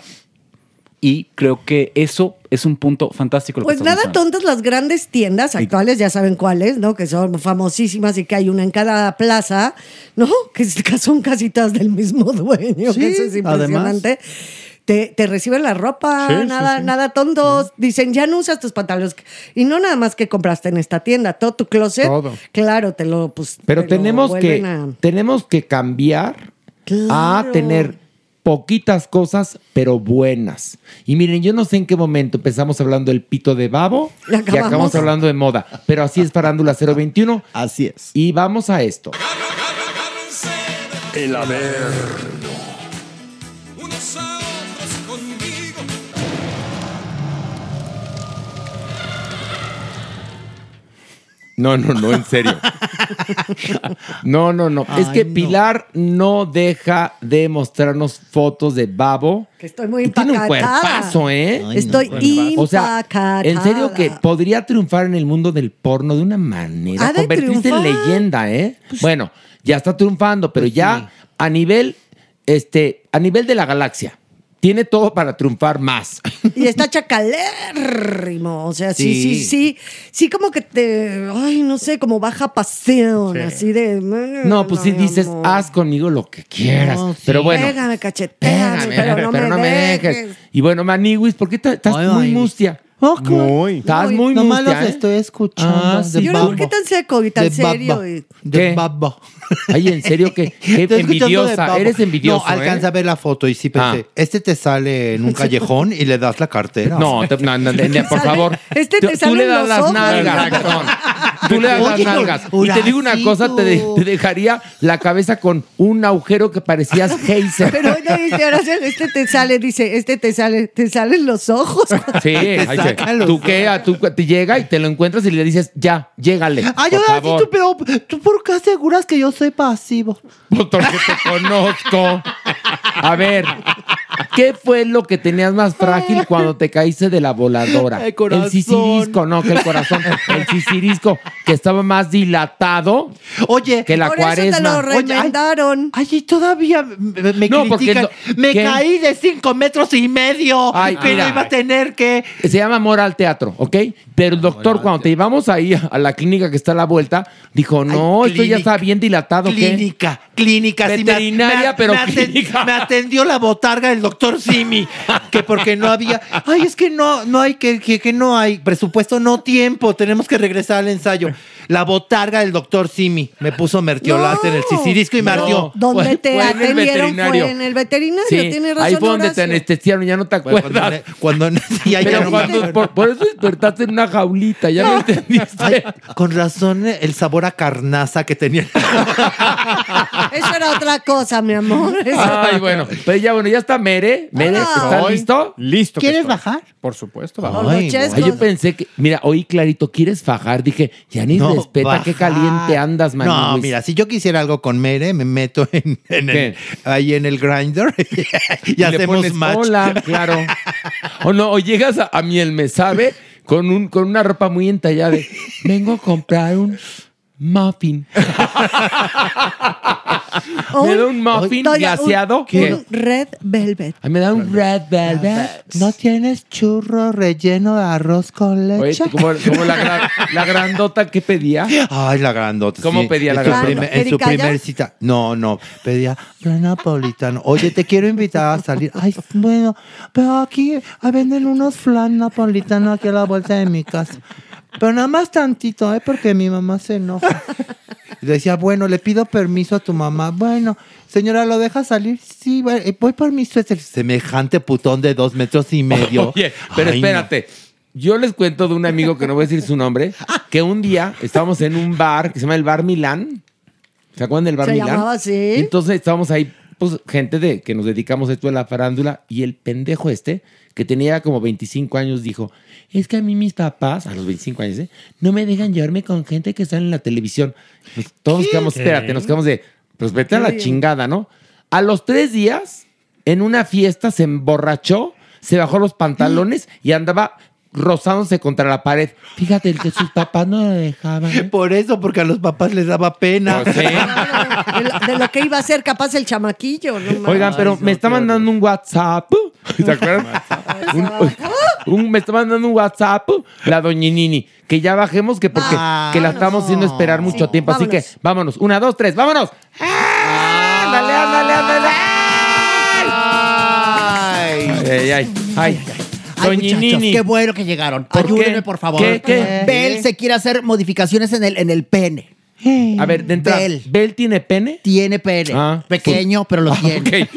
y creo que eso es un punto fantástico. lo Pues nada tontas las grandes tiendas actuales, ya saben cuáles, ¿no? Que son famosísimas y que hay una en cada plaza, ¿no? Que son casi todas del mismo dueño, Sí, que eso es impresionante. Te, te reciben la ropa, Sí, nada, sí. nada tontos. Dicen, ya no usas tus pantalones. Y no nada más que compraste en esta tienda, todo tu closet. Todo. Claro, te lo, pues. Pero te lo tenemos que, a- tenemos que cambiar a tener poquitas cosas, pero buenas. Y miren, yo no sé en qué momento empezamos hablando del pito de babo Y y acabamos. acabamos hablando de moda. Pero así es Farándula 021. Así es. Y vamos a esto. El Averno. No, no, no, en serio. No, no, no. es que no. Pilar no deja de mostrarnos fotos de babo. Que estoy muy Y tiene un cuerpazo, ¿eh? Estoy O sea, en serio que podría triunfar en el mundo del porno de una manera. Ha de Convertirse en leyenda, ¿eh? Bueno, ya está triunfando, pero ya a nivel, este, a nivel de la galaxia. Tiene todo para triunfar más. Y está chacalérrimo. O sea, sí, sí, Sí. sí. Sí, como que te. Ay, no sé, como baja pasión. Sí. Así de. No, pues si dices, haz conmigo lo que quieras. No, sí. Pero bueno. Pégame, cacheteame, pero, no, me dejes. Y bueno, Maniwis, ¿por qué estás muy mustia? Muy. Estás muy Nomás los estoy escuchando. Ah, de sí. Yo no, ¿por qué tan seco y tan De serio? baba. Y- De baba. Ay, en serio, que escuchando envidiosa. Eres envidioso. No, alcanza ¿eh? a ver la foto y sí pensé, Ah. este te sale en un callejón y le das la cartera. No, te- no, no, por favor. Este te Tú- tú salen le das los las ojos. nalgas. Tú le das las nalgas. Y te digo una cosa, te, de- te dejaría la cabeza con un agujero que parecías geyser. Pero no, dice, este te sale, dice, este te sale, te salen los ojos. Sí, ay, que- tú qué, a tú te llega y te lo encuentras y le dices, ya, llégale. Ay, favor. tú, pero tú por qué aseguras que yo soy pasivo. Pues porque te conozco. A ver, ¿qué fue lo que tenías más frágil cuando te caíste de la voladora? El corazón. sisirisco, no, que el corazón. El sisirisco, que estaba más dilatado Oye, que la Por eso te cuaresma. lo remendaron. Ay, y todavía me, me No, critican. no- me ¿qué? caí de cinco metros y medio. Ay, que mira. no iba a tener que. Se llama amor al teatro, ¿ok? Pero el doctor, cuando te llevamos ahí a la clínica que está a la vuelta, dijo, no, esto ya clínica, está bien dilatado, ¿qué? Clínica, clínica. sí, me- Veterinaria, me- pero me aten- clínica. me atendió la botarga el doctor Simi, que porque no había, ay, es que no, no hay, que, que, que no hay presupuesto, no tiempo, tenemos que regresar al ensayo. La botarga del doctor Simi me puso mertiolate en el sisirisco y me ardió. Donde Fue- te fue en el atendieron veterinario. fue en el veterinario, Sí, tiene razón. ahí fue donde te Horacio. anestesiaron, ya no te acuerdas. Cuando, cuando ya, ya Pero no me cuando- por, por eso despertaste en una jaulita, ya me entendiste. Ay, con razón eh, el sabor a carnaza que tenía. Eso era otra cosa, mi amor. Eso- Ay, bueno, pues ya bueno, ya está Mere. Mere. ¿estás Estoy listo? Listo. ¿Quieres bajar? Por supuesto, vamos. Ay. Ay, yo pensé que, mira, oí clarito, ¿quieres fajar? Dije, ya ni No, respeta bajar. qué caliente andas, man. No, mira, si yo quisiera algo con Mere, me meto en, en el- ¿Qué? ahí en el grinder y, le hacemos pones match. Hola, claro. O no, o llegas a, a miel, me sabe, con, un, con una ropa muy entallada de, vengo a comprar un muffin. me da un muffin un- glaseado. Un, ¿Qué? red velvet. Ay, me da un red velvet. ¿No tienes churro relleno de arroz con Oye, leche? como, como la, gran- la grandota que pedía. Ay, la grandota. ¿Cómo sí. pedía la grandota? primer- En su primer cita. No, no. Pedía plan napolitano. Oye, te quiero invitar a salir. Ay, bueno, pero aquí venden unos flan napolitanos aquí a la vuelta de mi casa. Pero nada más tantito, ¿eh? Porque mi mamá se enoja. Y decía, bueno, le pido permiso a tu mamá. Bueno, señora, ¿lo deja salir? Sí, bueno, eh, voy por mi suéter. Semejante putón de dos metros y medio. Oye, pero Ay, no. espérate. Yo les cuento de un amigo que no voy a decir su nombre, que un día estábamos en un bar que se llama el Bar Milán. ¿Se acuerdan del Bar Se Milán? llamaba así. Entonces estábamos ahí, pues, gente de que nos dedicamos a esto de la farándula, y el pendejo este, que tenía como 25 años, dijo: Es que a mí mis papás, a los 25 años, ¿eh? no me dejan llevarme con gente que está en la televisión. Pues, todos nos quedamos, espérate, nos quedamos de, pues vete a la ¿Qué? chingada, ¿no? A los tres días, en una fiesta, se emborrachó, se bajó los pantalones y andaba rozándose contra la pared. Fíjate, el que sus papás no lo dejaban. ¿eh? Por eso, porque a los papás les daba pena. Pues sí. De lo, de lo que iba a ser capaz el chamaquillo. no. Oigan, pero me está mandando un WhatsApp. ¿Se acuerdan? Un- un- me está mandando un WhatsApp la doñinini. Que ya bajemos, que porque que la estamos haciendo esperar mucho Sí, tiempo. Así que vámonos. Una, dos, tres, vámonos. ¡Ándale, ándale, ándale! ¡Ay! Ay, ay, ay. Ay, muchachos, Doñinini. qué bueno que llegaron. ¿Por Ayúdenme, qué? por favor. ¿Qué, qué? Bel se quiere hacer modificaciones en el, en el pene. A ver, de entrada, Bel. ¿Bel tiene pene? Tiene pene. Ah, Pequeño, pero lo Ah, tiene. ok.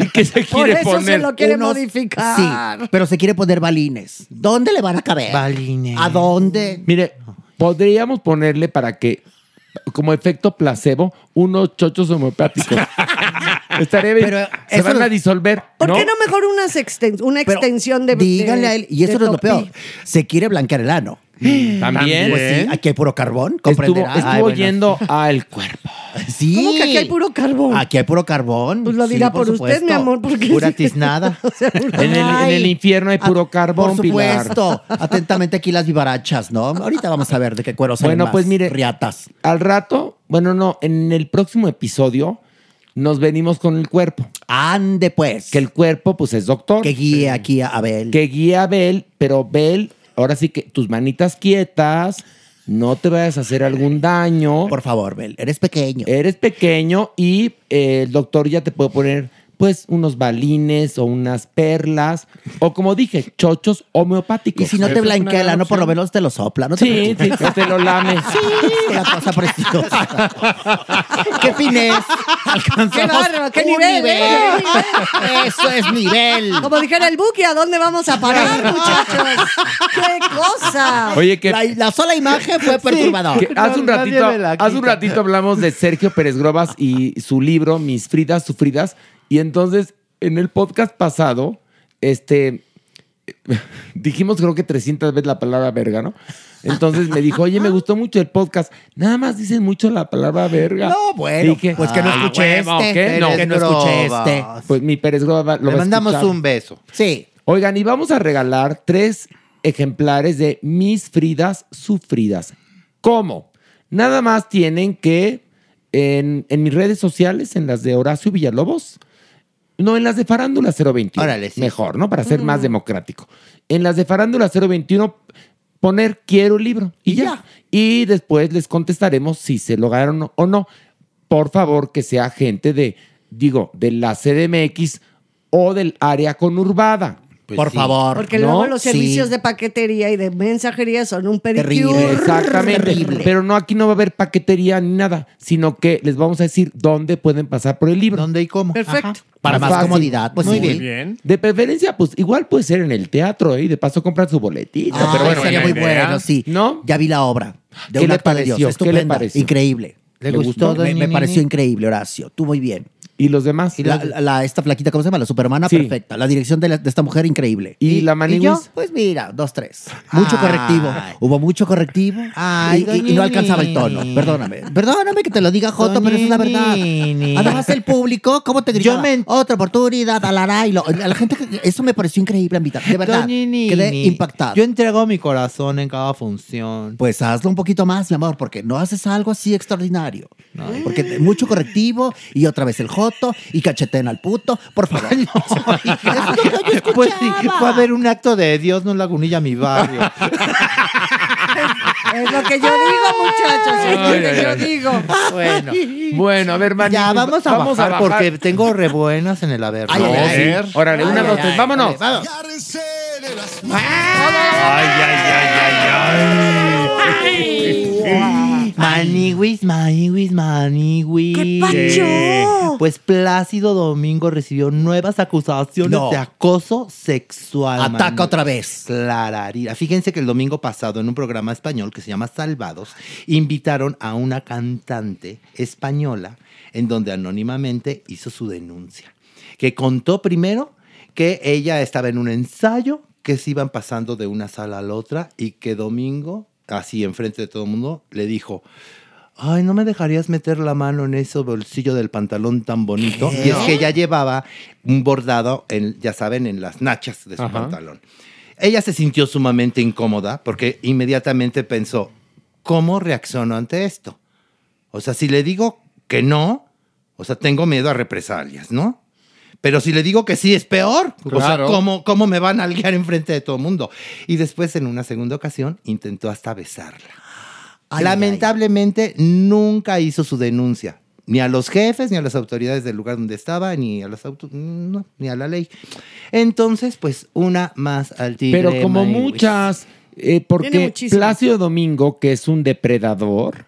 ¿Y qué se Por quiere eso poner? se lo quiere Unos- modificar. Sí, pero se quiere poner balines. ¿Dónde le van a caber? Balines. ¿A dónde? Mire, podríamos ponerle para que, como efecto placebo, unos chochos homeopáticos. Estaría bien. Pero Se eso van no- a disolver. ¿Por ¿no? qué no mejor unas exten- una Pero extensión de. Díganle de- a él, y eso no es lo peor. Se quiere blanquear el ano. También. Pues sí, aquí hay puro carbón, Estuvo, comprenderás. estuvo Ay, bueno. yendo al cuerpo. Sí. ¿Cómo que aquí hay puro carbón? Aquí hay puro carbón. Pues lo Sí, dirá por, usted, supuesto. mi amor, porque. Pura tiznada. En el, en Ay. el infierno hay puro Ah, carbón, Por Pilar. supuesto. Atentamente aquí las vivarachas, ¿no? Ahorita vamos a ver de qué cuero salen Bueno, más pues mire. riatas. Al rato, bueno, no, en el próximo episodio nos venimos con el cuerpo. Ande pues. Que el cuerpo, pues es doctor. Que guíe aquí a Abel. que guía a Bel, pero Bel, ahora sí que tus manitas quietas, no te vayas a hacer algún daño. Por favor, Bel, eres pequeño. Eres pequeño y eh, el doctor ya te puede poner pues unos balines o unas perlas o como dije, chochos homeopáticos. Y si no te blanquea el ano, por lo menos te lo sopla, ¿no? te Sí, sí, que te lo lame. Sí, una cosa preciosa. ¡Qué finés! ¡Qué bárbaro! ¡Qué nivel! ¿eh? Eso es nivel. Como dijera el Buki, ¿a dónde vamos a parar, muchachos? ¡Qué cosa! Oye, que, La, la sola imagen fue perturbadora. que hace un No, ratito, la hace un ratito hablamos de Sergio Pérez Grobas y su libro Mis Fridas Sufridas y entonces en el podcast pasado este dijimos creo que 300 veces la palabra verga, ¿no? Entonces me dijo, oye, me gustó mucho el podcast. Nada más dicen mucho la palabra verga. No, bueno, Dije, pues que no "Ay, escuché huevo, este. ¿qué? No, que no escuché este. Pues mi Pérez lo Le a mandamos escuchar. un beso. Sí. Oigan, y vamos a regalar tres ejemplares de Mis Fridas Sufridas. ¿Cómo? Nada más tienen que en, en mis redes sociales, en las de Horacio Villalobos, no, en las de Farándula 021. Órale, sí. Mejor, ¿no? Para ser más democrático. En las de Farándula 021, poner quiero el libro y ya. Y después les contestaremos si se lo ganaron o no. Por favor, que sea gente de, digo, de la CDMX o del área conurbada. Por sí. favor. Porque ¿no? luego los Sí. servicios de paquetería y de mensajería son un pedicure. Exactamente. Pero no, aquí no va a haber paquetería ni nada, sino que les vamos a decir dónde pueden pasar por el libro. ¿Dónde y cómo? Perfecto. Para más fácil. comodidad, pues Muy sí. bien. De preferencia, pues igual puede ser en el teatro, ¿eh? Y de paso comprar su boletito. Ay, pero bueno, sería muy buena bueno, sí. ¿No? Ya vi la obra. De ¿Qué un le acto de Dios. pareció? ¿Qué le Estupenda. pareció? Increíble. ¿Le gustó, Me, me pareció increíble, Horacio. Tú muy bien. ¿Y los demás? Y la, la- esta flaquita, ¿cómo se llama? La supermana, Sí. perfecta. La dirección de, la- de esta mujer, increíble. ¿Y la ¿Y Maniwis? yo? Pues mira, dos, tres. Mucho Ay. correctivo. Hubo mucho correctivo. Ay, y, y- no alcanzaba el tono. Perdóname. Perdóname que te lo diga Joto, pero esa es la verdad. Nini. Además, el público, ¿cómo te gritaba? Yo me- Otra oportunidad, alará. Y lo- a la gente, eso me pareció increíble, Ambita. De verdad. Quedé impactado. Yo entrego mi corazón en cada función. Pues hazlo un poquito más, mi amor, porque no haces algo así extraordinario. Porque mucho correctivo y otra vez el joto y cacheten al puto. Por favor. Pues sí, fue a ver un acto de Dios, no lagunilla mi barrio. Es lo que yo digo, muchachos. Es lo Ay, que ay, yo ay. digo. Bueno, Bueno, a ver, ya vamos a bajar porque tengo re buenas en el haber. Ay, ay, ay. ver. Órale, una, Ay, dos, ay, tres, ay. vámonos. Vale, vamos. Ay, ay, ay, Maniwis, maniwis, maniwis. ¿Qué pacho? Pues Plácido Domingo recibió nuevas acusaciones No. de acoso sexual. Ataca Manu. otra vez. Clararira. Fíjense que el domingo pasado en un programa español que se llama Salvados, invitaron a una cantante española en donde anónimamente hizo su denuncia. Que contó primero que ella estaba en un ensayo, que se iban pasando de una sala a la otra y que domingo, así enfrente de todo el mundo, le dijo... Ay, ¿no me dejarías meter la mano en ese bolsillo del pantalón tan bonito? ¿Qué? Y es que ella llevaba un bordado, en, ya saben, en las nachas de su Ajá. pantalón. Ella se sintió sumamente incómoda porque inmediatamente pensó, ¿cómo reacciono ante esto? O sea, si le digo que no, o sea, tengo miedo a represalias, ¿no? Pero si le digo que sí, es peor. O sea. ¿cómo, ¿cómo me van a guiar enfrente de todo el mundo? Y después, en una segunda ocasión, intentó hasta besarla. Ay, Lamentablemente, nunca hizo su denuncia. Ni a los jefes, ni a las autoridades del lugar donde estaba, ni a las auto- no, ni a la ley. Entonces, pues, una más al tigre. Pero como muchas, eh, porque. Plácido Domingo, que es un depredador,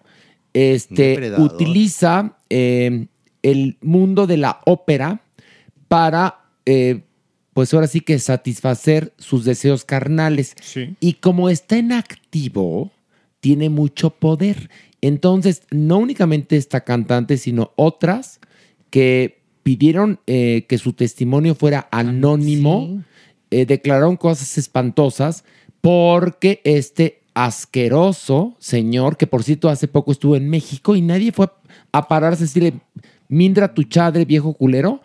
este, Depredador. utiliza eh, el mundo de la ópera para, eh, pues ahora sí que satisfacer sus deseos carnales. Sí. Y como está en activo, tiene mucho poder. Entonces, no únicamente esta cantante, sino otras que pidieron eh, que su testimonio fuera anónimo, eh, declararon cosas espantosas porque este asqueroso señor, que por cierto hace poco estuvo en México y nadie fue a pararse a decirle, Mindra tu chadre, viejo culero,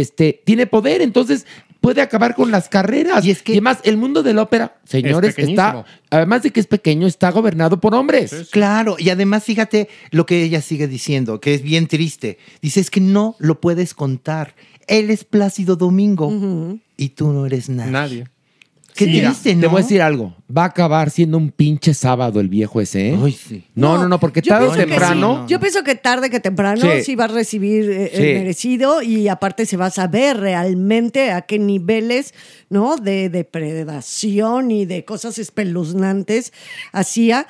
este, tiene poder, entonces puede acabar con las carreras. Y es que además el mundo de la ópera, señores, está, además de que es pequeño, está gobernado por hombres. Claro, y además fíjate lo que ella sigue diciendo, que es bien triste. Dice, es que no lo puedes contar. Él es Plácido Domingo y tú no eres nadie. Nadie. Qué Mira, triste, Te ¿no? voy a decir algo. Va a acabar siendo un pinche sábado el viejo ese, ¿eh? Ay, sí. No, no, no, porque tarde o temprano. sí. Yo pienso que tarde que temprano Sí. sí, va a recibir eh, Sí. el merecido y aparte se va a saber realmente a qué niveles ¿no? de depredación y de cosas espeluznantes hacía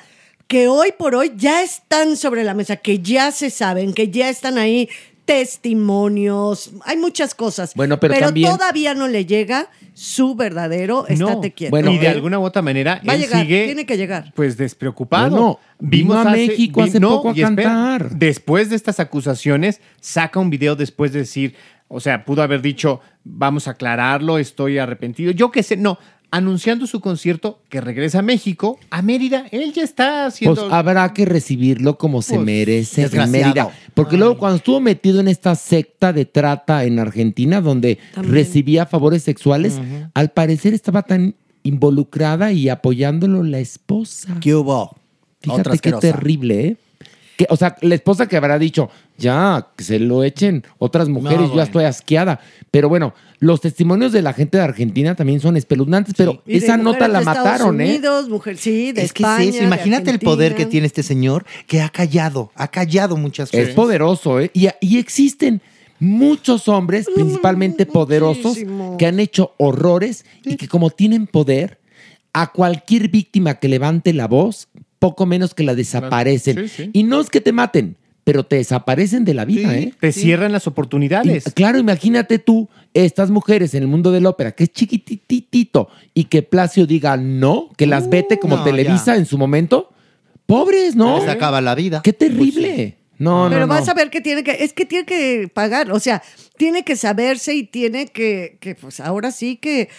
que hoy por hoy ya están sobre la mesa, que ya se saben, que ya están ahí testimonios, hay muchas cosas. Bueno, pero también- todavía no le llega su verdadero estate quieto. y de alguna u otra manera, va a él llegar, sigue tiene que llegar. pues despreocupado. Bueno, vino a México hace poco a espera, después de estas acusaciones, saca un video después de decir, o sea, pudo haber dicho, vamos a aclararlo, estoy arrepentido. Yo qué sé, no. Anunciando su concierto que regresa a México, a Mérida, él ya está haciendo. Pues habrá que recibirlo como se Pues, merece en. Mérida. Porque luego cuando estuvo metido en esta secta de trata en Argentina, donde También. recibía favores sexuales, al parecer estaba tan involucrada y apoyándolo la esposa. ¿Qué hubo? Fíjate Otra qué terrible, ¿eh? Que, o sea, la esposa que habrá dicho, ya, que se lo echen otras mujeres, yo bueno. ya estoy asqueada. Pero bueno, los testimonios de la gente de Argentina también son espeluznantes, pero Y de esa nota la de Estados mataron, ¿eh? Unidos, mujer, sí, de es que España, es eso. de Imagínate el poder que tiene este señor que ha callado, ha callado muchas cosas. Es poderoso, ¿eh? Y, y existen muchos hombres, principalmente poderosos, que han hecho horrores y que como tienen poder, a cualquier víctima que levante la voz, poco menos que la desaparecen. Sí, sí. Y no es que te maten, pero te desaparecen de la vida, ¿eh? Te cierran las oportunidades. Y, claro, imagínate tú, estas mujeres en el mundo de la ópera, que es chiquititito, y que Placio diga no, que las vete como no, Televisa en su momento. Pobres, ¿no? Se acaba la vida. Qué terrible. No, Pero no, no. vas a ver que tiene que, es que tiene que pagar, o sea, tiene que saberse y tiene que, que pues ahora sí que,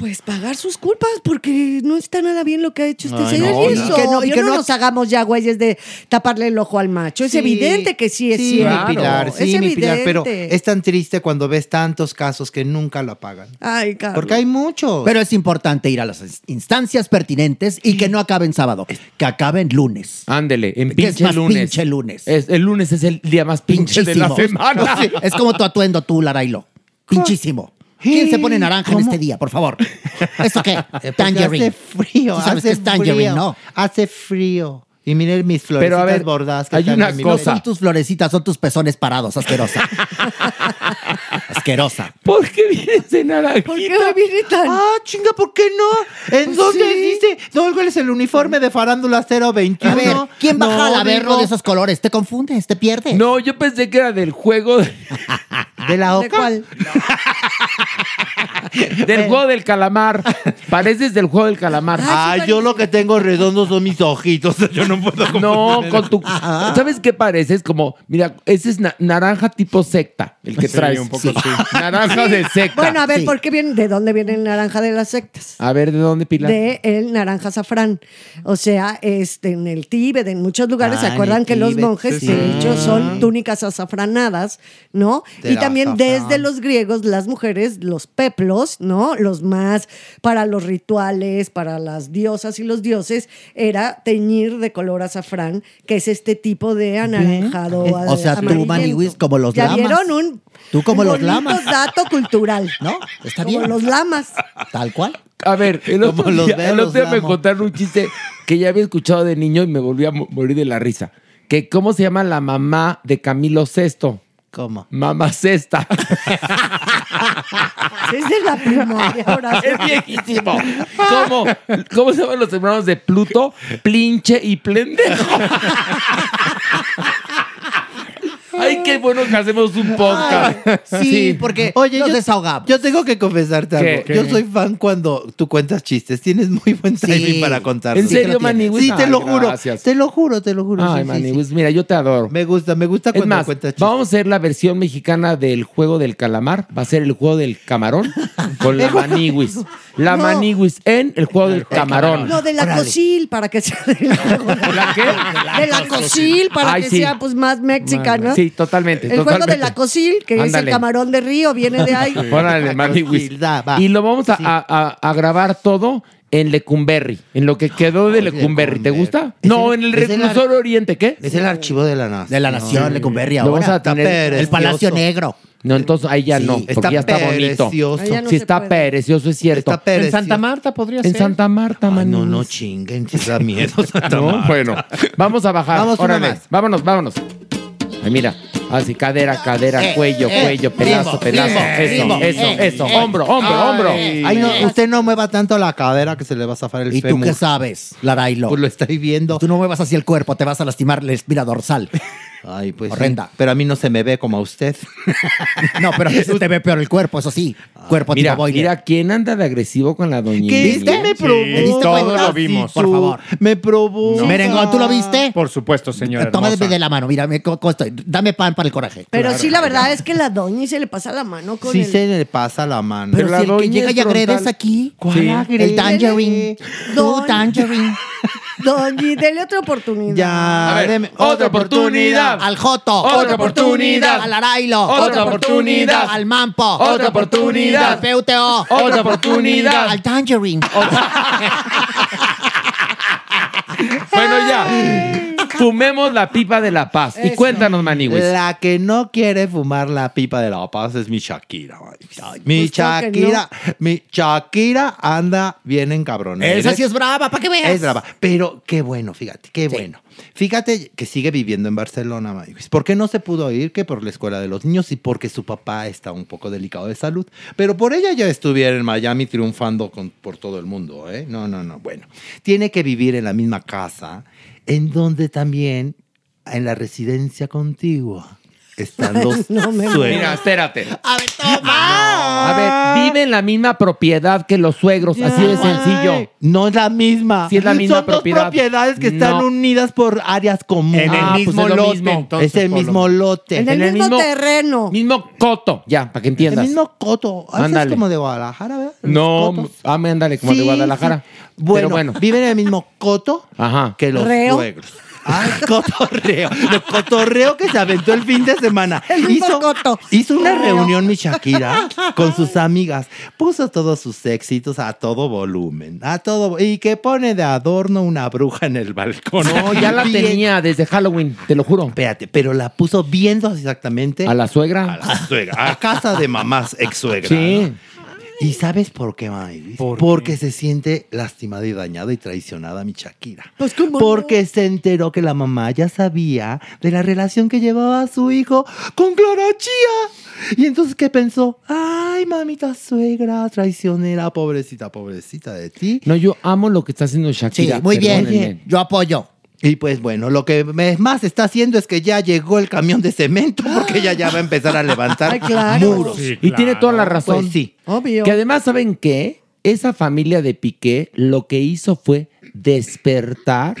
pues pagar sus culpas, porque no está nada bien lo que ha hecho este Ay, señor. no, y no. que no, Y que no no- nos hagamos ya güeyes de taparle el ojo al macho. Es Sí. evidente que sí es Sí, cierto. mi Pilar, es sí, mi Pilar, pero es tan triste cuando ves tantos casos que nunca lo apagan. Ay, Carlos. Porque hay muchos. Pero es importante ir a las ins- instancias pertinentes y que no acaben sábado, que acaben lunes. Ándele, en es pinche más lunes. pinche lunes. Es- el lunes es el día más pinche de la semana. Sí, es como tu atuendo tú, Larailo. Pinchísimo. ¿Quién se pone naranja en este día, por favor? ¿Esto qué? Eh, porque Tangerine. Hace frío, Tú sabes hace que es tangerine, frío, ¿no? Hace frío. Y miren mis florecitas Pero a ver, bordadas. que hay están una en mi No mesa. son tus florecitas, son tus pezones parados, asquerosa. asquerosa. ¿Por qué vienes de naranjita? ¿Por qué viene tan...? Ah, chinga, ¿por qué no? ¿En Pues dónde sí. dice? ¿No, ¿Cuál es el uniforme de Farándula 021? A ver, ¿quién baja No, al digo, de esos colores? ¿Te confundes? ¿Te pierdes? No, yo pensé que era del juego de- ¿De la ¿De oca? cuál? del juego del calamar. Pareces del juego del calamar. Ah, yo lo que tengo redondos son mis ojitos. Yo no puedo No, confundirme. con tu. ¿Sabes qué pareces? Como, mira, ese es na- naranja tipo secta, el que Sí, traes. un poco sí. Naranja de secta. Bueno, a ver, Sí. ¿por qué viene, ¿de dónde viene el naranja de las sectas? A ver, ¿de dónde, Pilar? de el naranja azafrán. O sea, este, en el Tíbet, en muchos lugares, Ah, ¿se en acuerdan el que los Tíbet, monjes, sí, de hecho, son túnicas azafranadas, ¿no? Del y también azafrán. desde los griegos, las mujeres, los peplos, ¿no? Los más para los rituales, para las diosas y los dioses, era teñir de color azafrán, que es este tipo de anaranjado. O sea, tú. Maniwis, como los ¿Ya lamas. vieron un Tú como los lamas. dato cultural. ¿No? Está Como bien. los lamas. Tal cual. A ver, el otro Como los día, velos, el otro día me contaron un chiste que ya había escuchado de niño y me volví a mo- morir de la risa. Que cómo se llama la mamá de Camilo VI. ¿Cómo? Mamá Cesta. Es de la primaria, ahora. es viejísimo. ¿Cómo, ¿Cómo se llaman los hermanos de Pluto? Plinche y Plendejo. Ay, qué bueno que hacemos un podcast. Sí, porque Oye, nos yo, desahogamos. yo tengo que confesarte ¿Qué? algo. ¿Qué? Yo soy fan cuando tú cuentas chistes. Tienes muy buen timing Sí. para contar. ¿En serio. Maniwis? Sí, te Ay, lo juro. gracias. Te lo juro, te lo juro. Ay, sí, sí, Maniwis, sí. mira, yo te adoro. Me gusta, me gusta Es cuando más, cuentas chistes. vamos a hacer la versión mexicana del juego del calamar. Va a ser el juego del camarón con la maniwis. La No. maniwis en el juego del camarón. No, de la Órale. cosil, para que sea de la, ¿La qué? de la cosil, para Ay, que sí. sea pues más mexicana. Sí, totalmente. El juego de la cosil, que es Ándale. el camarón de río, viene de ahí. Órale. Y lo vamos a, a- a- a grabar todo en Lecumberri, en lo que quedó de Lecumberri. ¿Te gusta? Es No, el- en el es reclusor oriente, ¿qué? Es el archivo de la nación. De la nación, Lecumberri Lo vamos ahora. a tener- El Palacio. Negro. No, entonces ahí ya Sí, no, está porque ya está bonito. precioso. Ahí ya no sí se está puede. precioso, es cierto. Está En Santa. Marta podría en ser. Santa Marta, Maniwis. no, no chinguen, si da miedo Santa No, bueno, vamos a bajar. Vamos una Órale, más. vámonos, vámonos. Ay, mira, así cadera, cadera, Eh, cuello, eh, cuello, pedazo, limbo, pedazo, limbo, eso, limbo, eso, eh, eso, eh. hombro, hombro, hombro. Ay, no, usted no mueva tanto la cadera que se le va a zafar el ¿Y tú fémur. qué sabes, Larailo? Pues lo estoy viendo. Tú no muevas así el cuerpo, te vas a lastimar la espina dorsal. Ay, pues sí. Horrenda. Pero a mí no se me ve como a usted. No, pero a ti te ve peor el cuerpo, eso sí. Cuerpo Mira, tipo boiler. mira, ¿quién anda de agresivo con la doña ¿Qué? ¿Qué me ¿Te diste provoca? Todos lo vimos. Por favor. Me provoca. Merengón, ¿tú lo viste? Por supuesto, señora Tómame hermosa. de la mano, mira, me, ¿cómo estoy? Dame pan para el coraje. Pero sí, la verdad es que la doña se le pasa la mano con Sí el... se le pasa la mano. Pero Pero la si el que doña llega y agrede frontal. es aquí. ¿Cuál Sí. agrede? El tangerine. Don- Tú, tangerine. Doña, dele otra oportunidad. Ya, A ver, deme- otra oportunidad. Al Joto. Otra oportunidad. Al Arailo. Otra oportunidad. Al Mampo. Otra oportunidad. Al PUTO. Otra oportunidad. Al Tangerine. Bueno, ya. Fumemos la pipa de la paz. Y cuéntanos, Maniwis. La que no quiere fumar la pipa de la paz es mi Shakira. Mi pues que Shakira, mi Shakira anda bien encabronada. Esa sí es brava, para que veas. Es brava. Pero qué bueno, fíjate, qué bueno. Fíjate que sigue viviendo en Barcelona, Maniwis. ¿Por qué no se pudo ir? Que por la escuela de los niños y porque su papá está un poco delicado de salud. Pero por ella ya estuviera en Miami triunfando con- por todo el mundo, ¿eh? No, no, no. Bueno, tiene que vivir en la misma casa, en donde también, en la residencia contigua, están los No me suegros. Mira, espérate. A ver, toma. A ver, vive en la misma propiedad que los suegros, así de sencillo. No es la misma. Sí es la misma Son propiedad. dos propiedades que están No. unidas por áreas comunes. En el Ah, pues mismo es lo lote, mismo. entonces, es el mismo lote. En el, mismo, terreno. Mismo coto, ya, para que El entiendas. mismo coto. Ah, Ándale. Es como de Guadalajara, ¿verdad? Los No, ah, ándale, como de Guadalajara. sí. Bueno, Pero bueno. viven en el mismo coto Ajá. que los Reo. suegros. Ay, cotorreo. Lo cotorreo que se aventó el fin de semana. El Hizo, hizo una reunión mi Shakira con sus amigas. Puso todos sus éxitos a todo volumen. A todo. Y que pone de adorno una bruja en el balcón. No, ya la Bien- tenía desde Halloween, te lo juro. Espérate, pero la puso viendo exactamente A la suegra. a la suegra, a casa de mamás ex suegra. Sí. ¿Y sabes por qué, Mayris? ¿Por qué? Porque se siente lastimada y dañada y traicionada mi Shakira. Pues, ¿cómo no? Porque se enteró que la mamá ya sabía de la relación que llevaba su hijo con Clara Chía. Y entonces, ¿qué pensó? Ay, mamita suegra, traicionera, pobrecita, pobrecita de ti. No, yo amo lo que está haciendo Sí, Shakira. muy bien. perdónenme. Yo apoyo. Y pues bueno, lo que más está haciendo es que ya llegó el camión de cemento porque ella ya va a empezar a levantar Ay, claro. muros. Sí, Y tiene toda la razón. Pues sí. Obvio. Que además, ¿saben qué? Esa familia de Piqué lo que hizo fue despertar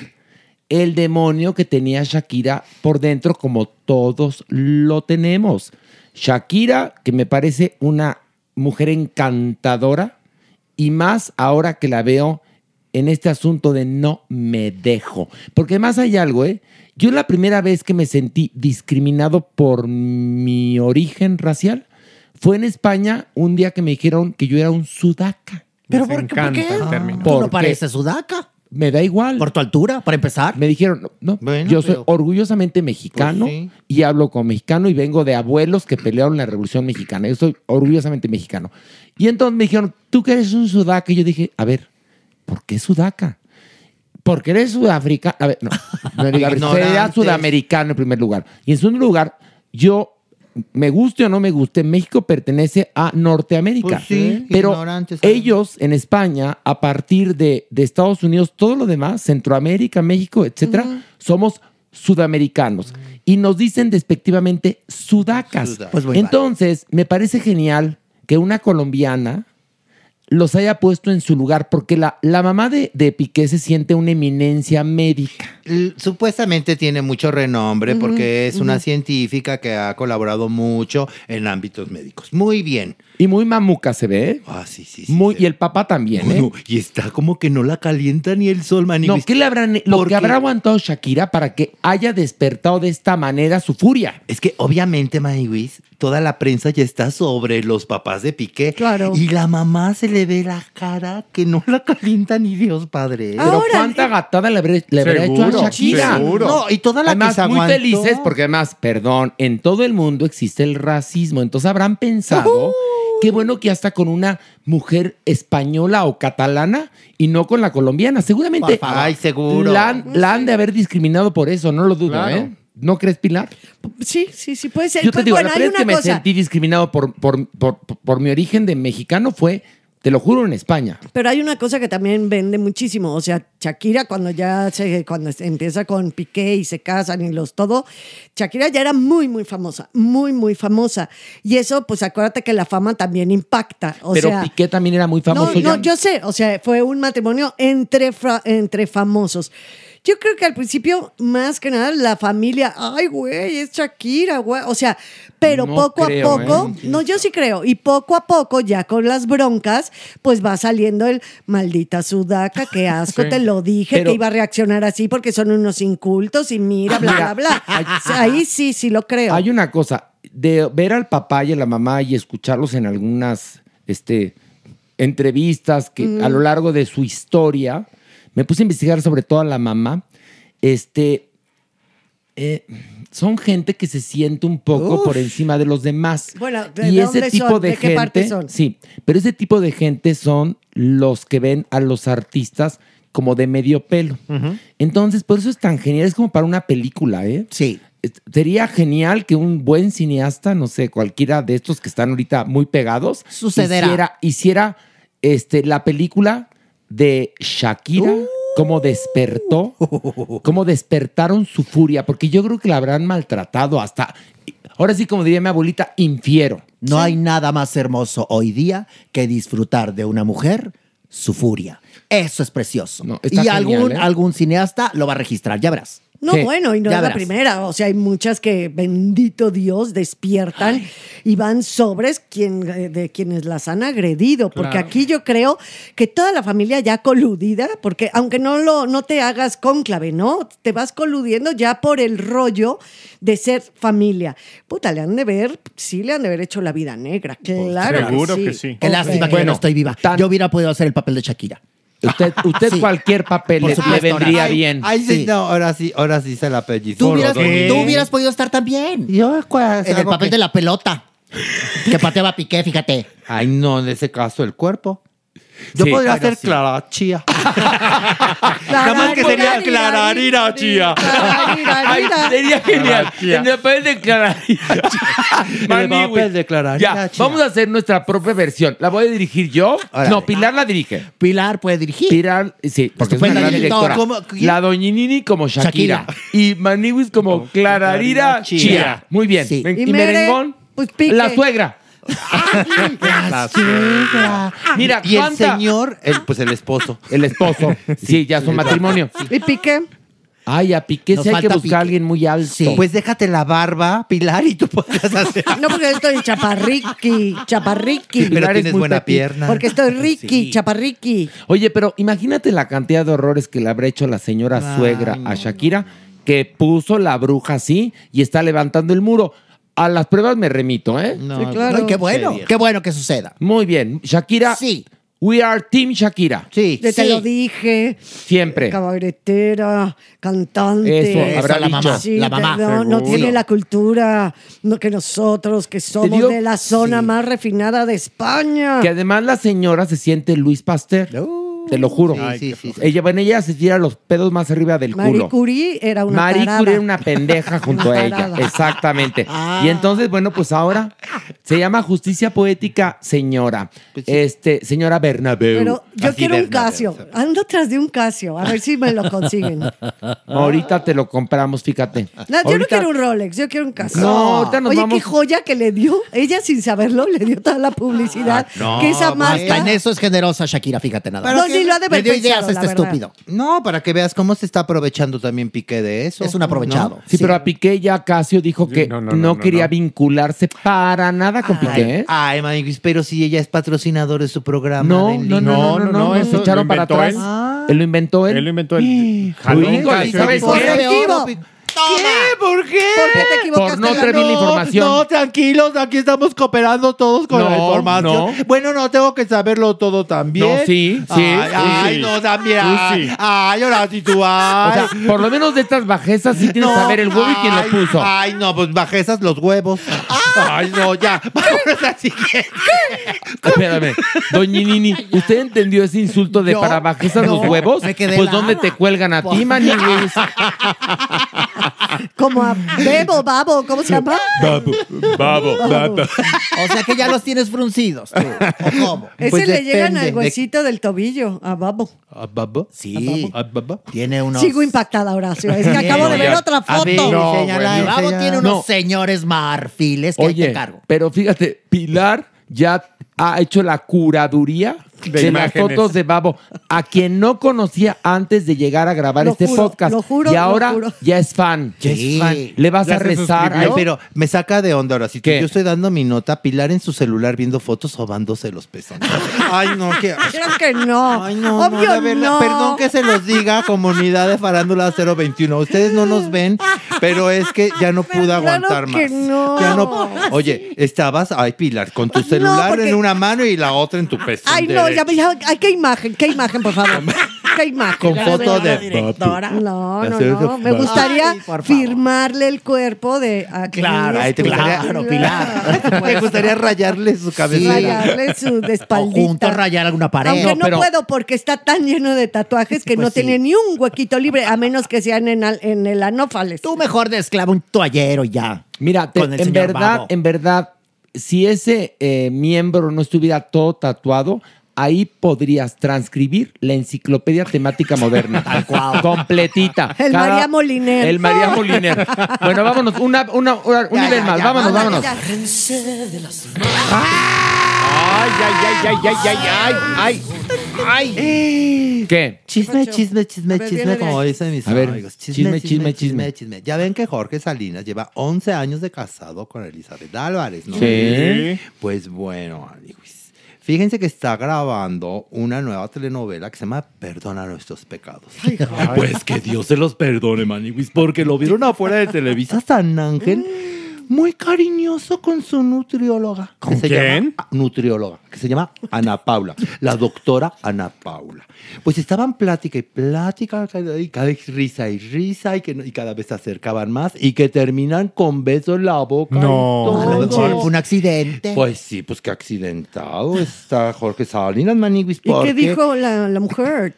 el demonio que tenía Shakira por dentro, como todos lo tenemos. Shakira, que me parece una mujer encantadora, y más ahora que la veo en este asunto de no me dejo. Porque más hay algo, ¿eh? Yo la primera vez que me sentí discriminado por mi origen racial fue en España un día que me dijeron que yo era un sudaca. ¿Pero por, qué- por encanta qué? el término. Tú ¿Por no pareces sudaca. Me da igual. Por tu altura, para empezar. Me dijeron, no, no, Bueno, yo soy pero- orgullosamente mexicano Pues sí. y hablo como mexicano y vengo de abuelos que pelearon la Revolución Mexicana. Yo soy orgullosamente mexicano. Y entonces me dijeron, tú que eres un sudaca. Y yo dije, a ver, ¿por qué sudaca? Porque eres sudafricano. A ver, no. no sudamericano en primer lugar. Y en segundo lugar, yo, me guste o no me guste, México pertenece a Norteamérica. Pues sí, pero ellos en España, a partir de, de Estados Unidos, todo lo demás, Centroamérica, México, etcétera, somos sudamericanos. Y nos dicen despectivamente sudacas. Sudaca. Pues Entonces, me parece genial que una colombiana los haya puesto en su lugar, porque la, la mamá de, de Piqué se siente una eminencia médica. Supuestamente tiene mucho renombre porque es una científica que ha colaborado mucho en ámbitos médicos. Muy bien. Y muy mamuca se ve. ¿eh? Ah, sí, sí, sí. Muy, y el papá también, ¿eh? Bueno, y está como que no la calienta ni el sol, No, Maniwis. ¿qué le habrán, lo que habrá aguantado Shakira para que haya despertado de esta manera su furia? Es que obviamente, Maniwis, toda la prensa ya está sobre los papás de Piqué. Claro. Y la mamá se le ve la cara que no la calienta ni Dios padre. Pero Ahora, cuánta gatada le habré, le habrá hecho a Shakira. seguro. No, y toda la Además, que se muy aguantó. felices porque además, perdón, en todo el mundo existe el racismo. Entonces habrán pensado, qué bueno que hasta con una mujer española o catalana y no con la colombiana. Seguramente. Ay, seguro. La, han- la han de haber discriminado por eso, no lo dudo, Claro. ¿eh? ¿No crees, Pilar? Sí, sí, sí, puede ser. Yo te Pues, digo, bueno, la primera vez que me sentí discriminado por, por, por, por mi origen de mexicano fue, te lo juro, en España. Pero hay una cosa que también vende muchísimo. O sea, Shakira, cuando ya se, cuando empieza con Piqué y se casan y los todo, Shakira ya era muy, muy famosa, muy, muy famosa. Y eso, pues acuérdate que la fama también impacta. O Pero sea, Piqué también era muy famoso. no, no, ya. yo sé, o sea, fue un matrimonio entre, entre famosos. Yo creo que al principio, más que nada, la familia, ay, güey, es Shakira, güey. O sea, pero No poco creo, a poco, ¿eh? no, yo sí creo, y poco a poco, ya con las broncas, pues va saliendo el maldita sudaca, qué asco, Sí. te lo dije, Pero- que iba a reaccionar así porque son unos incultos y mira, bla, bla, bla. Ahí sí, sí lo creo. Hay una cosa, de ver al papá y a la mamá y escucharlos en algunas este, entrevistas que Mm. a lo largo de su historia, me puse a investigar sobre todo a la mamá. Este, eh, son gente que se siente un poco Uf. por encima de los demás. Bueno, ¿de y dónde ese tipo son? de, ¿De qué gente, parte son? sí, pero ese tipo de gente son los que ven a los artistas como de medio pelo. Entonces, por eso es tan genial, es como para una película, ¿eh? Sí. Sería genial que un buen cineasta, no sé, cualquiera de estos que están ahorita muy pegados, Sucederá. hiciera, hiciera este, la película de Shakira, Uh. cómo despertó, cómo despertaron su furia, porque yo creo que la habrán maltratado hasta, ahora sí, como diría mi abuelita, infiero. No hay nada más hermoso hoy día que disfrutar de una mujer su furia. Eso es precioso. y algún, ¿eh? algún cineasta lo va a registrar, ya verás. No, bueno, y no Ya es la primera. O sea, hay muchas que, bendito Dios, despiertan y van sobres quien, eh, de quienes las han agredido. Porque aquí yo creo que toda la familia ya coludida, porque aunque no, lo, no te hagas cónclave, ¿no? Te vas coludiendo ya por el rollo de ser familia. Puta, le han de ver, sí le han de haber hecho la vida negra. Claro. Qué Ok. lástima que yo no estoy viva. Yo hubiera podido hacer el papel de Shakira. Usted, usted Sí. cualquier papel le, vendría Ay, bien. Ay, sí, no, ahora sí, ahora sí se la pellizco. Tú hubieras, tú hubieras podido estar también. Yo, En el papel que- de la pelota. Que pateaba Piqué, fíjate. Ay, no, en ese caso el cuerpo. Yo Sí, podría bueno, ser sí. Clara Chía. Nada más que sería Clararira Chía. Ay, sería genial. En el papel de Clararira. En el papel de Clararira Ya, Chía. vamos a hacer nuestra propia versión. ¿La voy a dirigir yo? Órale. No, Pilar la dirige. Pilar puede dirigir. Pilar, sí, porque es una Estupenda gran directora. directora. ¿Cómo? ¿Quién? La Doñinini como Shakira. Y Maniwis como Clararira Chía. Chía. Muy bien. Sí. Y Y, Mere, Merengón, pues pique. la suegra. La suegra. Mira, y el ¿cuánta- señor, el, pues el esposo. El esposo. Sí, ya su matrimonio. ¿Y Piqué? Ay, a Piqué Nos sí hay que falta buscar a alguien muy alto. Pues déjate la barba, Pilar, y tú puedes hacer. No, porque estoy chaparriqui, chaparriqui. Pero Pilar es tienes muy buena petit. pierna. Porque estoy Ricky, Sí. chaparriqui. Oye, pero imagínate la cantidad de horrores que le habrá hecho la señora Ay, suegra a Shakira, que puso la bruja así y está levantando el muro. A las pruebas me remito, ¿eh? Sí, claro. Ay, qué bueno, qué bueno que suceda. Muy bien. Shakira. Sí. We are Team Shakira. Sí. Te lo dije. Siempre. Cabaretera, cantante. Eso, habrá la mamá, Sí, la mamá. No, no tiene la cultura no, que nosotros, que somos digo- de la zona más refinada de España. Que además la señora se siente Luis Pasteur. Te lo juro. Sí, sí, sí, sí. Ella, bueno, ella se tira los pedos más arriba del Marie culo. Curie era una Marie tarada. Curie era una pendeja junto Una a ella. Exactamente. Ah. Y entonces, bueno, pues ahora se llama Justicia Poética Señora. Este, señora Bernabeu. Pero yo Así, quiero un. Casio. Ando tras de un Casio. A ver si me lo consiguen. No, Ahorita te lo compramos, fíjate. yo no quiero un Rolex, yo quiero un Casio. No, ahorita nos Oye, vamos- qué joya que le dio. Ella sin saberlo le dio toda la publicidad. No, que esa hasta marca. en eso es generosa Shakira, fíjate nada. No, ni lo ha de haber dio pensado, ideas este estúpido. No, para que veas cómo se está aprovechando también Piqué de eso. Es un aprovechado. Sí, pero a Piqué ya Casio dijo que no, no, no, no, quería no. vincularse para nada con Piqué. ¿eh? Ay, Maniguis, pero si ella es patrocinador de su programa. No, no, no, no, no, no, eso se echaron para atrás. él. Ah. Él lo inventó él. Él lo inventó él. Uy, Jaló híjole, Casio ¿sabes qué? Correctivo. ¿Qué? ¿Por qué? ¿Por qué te equivocaste? Por no traer bien la información. No, tranquilos, aquí estamos cooperando todos con la No, información. no. Bueno, no, tengo que saberlo todo también. No, sí, sí, Ay, sí, ay, sí. no, también. Tú Ay, sí. ay, ahora sí tú, ay. O sea, por lo menos de estas bajezas sí tienes que No, saber el huevo y quién ay, lo puso. Ay, no, pues bajezas los huevos. Ay, no, ya. Vámonos al siguiente. Espérame, Doñinini, ¿usted entendió ese insulto de Yo, para bajezas los huevos? me quedé Pues. ¿dónde te cuelgan a ti, Maniwis? Como a Bebo, Babo, ¿cómo se llama? Babo, babo, babo. O sea que ya los tienes fruncidos. tú. ¿O cómo? Ese Pues le llegan depende al huesito del tobillo, a Babo. ¿A babo? Sí. ¿A babo? Tiene unos. Sigo impactada, Horacio. Es que acabo de ver ya. otra A foto. No, señala. tiene unos No. señores marfiles que ahí te Oye, encargo. pero fíjate, Pilar ya ha hecho la curaduría de, De las fotos de Babo, a quien no conocía antes de llegar a grabar Lo este juro, podcast. lo juro, y lo ahora juro. ya es fan. Ya Sí. es fan. Le vas Ya a rezar. Ay, pero me saca de onda ahora. Si ¿Qué? yo estoy dando mi nota, Pilar en su celular viendo fotos sobándose los pezones. Ay, no, qué. Creo que no. Ay, no, Obvio no, de verdad, no. Perdón que se los diga, comunidad de Farándula 021. Ustedes no nos ven, pero es que ya no pude Claro aguantar que más. no. Ya no. Oye, estabas, ay, Pilar, con tu celular porque- en una mano y la otra en tu pezón. Ay, no, ya, ya, ay, qué imagen, qué imagen, por favor. qué imagen. Con foto de directora. No, no, no. Me gustaría Ay, firmarle el cuerpo de a Claro, ahí te gustaría- Claro, Me gustaría rayarle su cabeza. Rayarle su de espaldita. juntos rayar alguna pared. Aunque no, No, pero- puedo porque está tan lleno de tatuajes que Pues no sí. tiene ni un huequito libre, a menos que sean en, al- en el anófales. Tú mejor desclava un toallero ya. Mira, te- Con el en señor verdad, Babo. en verdad, si ese eh, miembro no estuviera todo tatuado, ahí podrías transcribir la enciclopedia temática moderna. Completita. El María Moliner. El María Moliner. bueno, vámonos. Una, una, una un ya, nivel ya, más. Ya, vámonos, vámonos. Ay, ay, ay, ay, ay, ay, ay, ay. ay. ¿Qué? Chisme, chisme, chisme, chisme, como dicen mis ver, amigos. Chisme chisme chisme, chisme, chisme, Ya ven que Jorge Salinas lleva 11 años de casado con Elizabeth Álvarez, ¿no? Sí. Pues bueno, amigos Fíjense que está grabando una nueva telenovela que se llama Perdona nuestros pecados. Pues que Dios se los perdone, Maniwis, porque lo vieron afuera de Televisa San Ángel muy cariñoso con su nutrióloga. ¿Con que se quién? llama- nutrióloga, que se llama Ana Paula, la doctora Ana Paula. Pues estaban plática y plática, y cada vez risa y risa, y, que, y cada vez se acercaban más, y que terminan con besos en la boca. No. todo. A lo mejor fue un accidente. Pues sí, pues qué accidentado está Jorge Salinas, Maniguis. ¿Y qué dijo la, la mujer?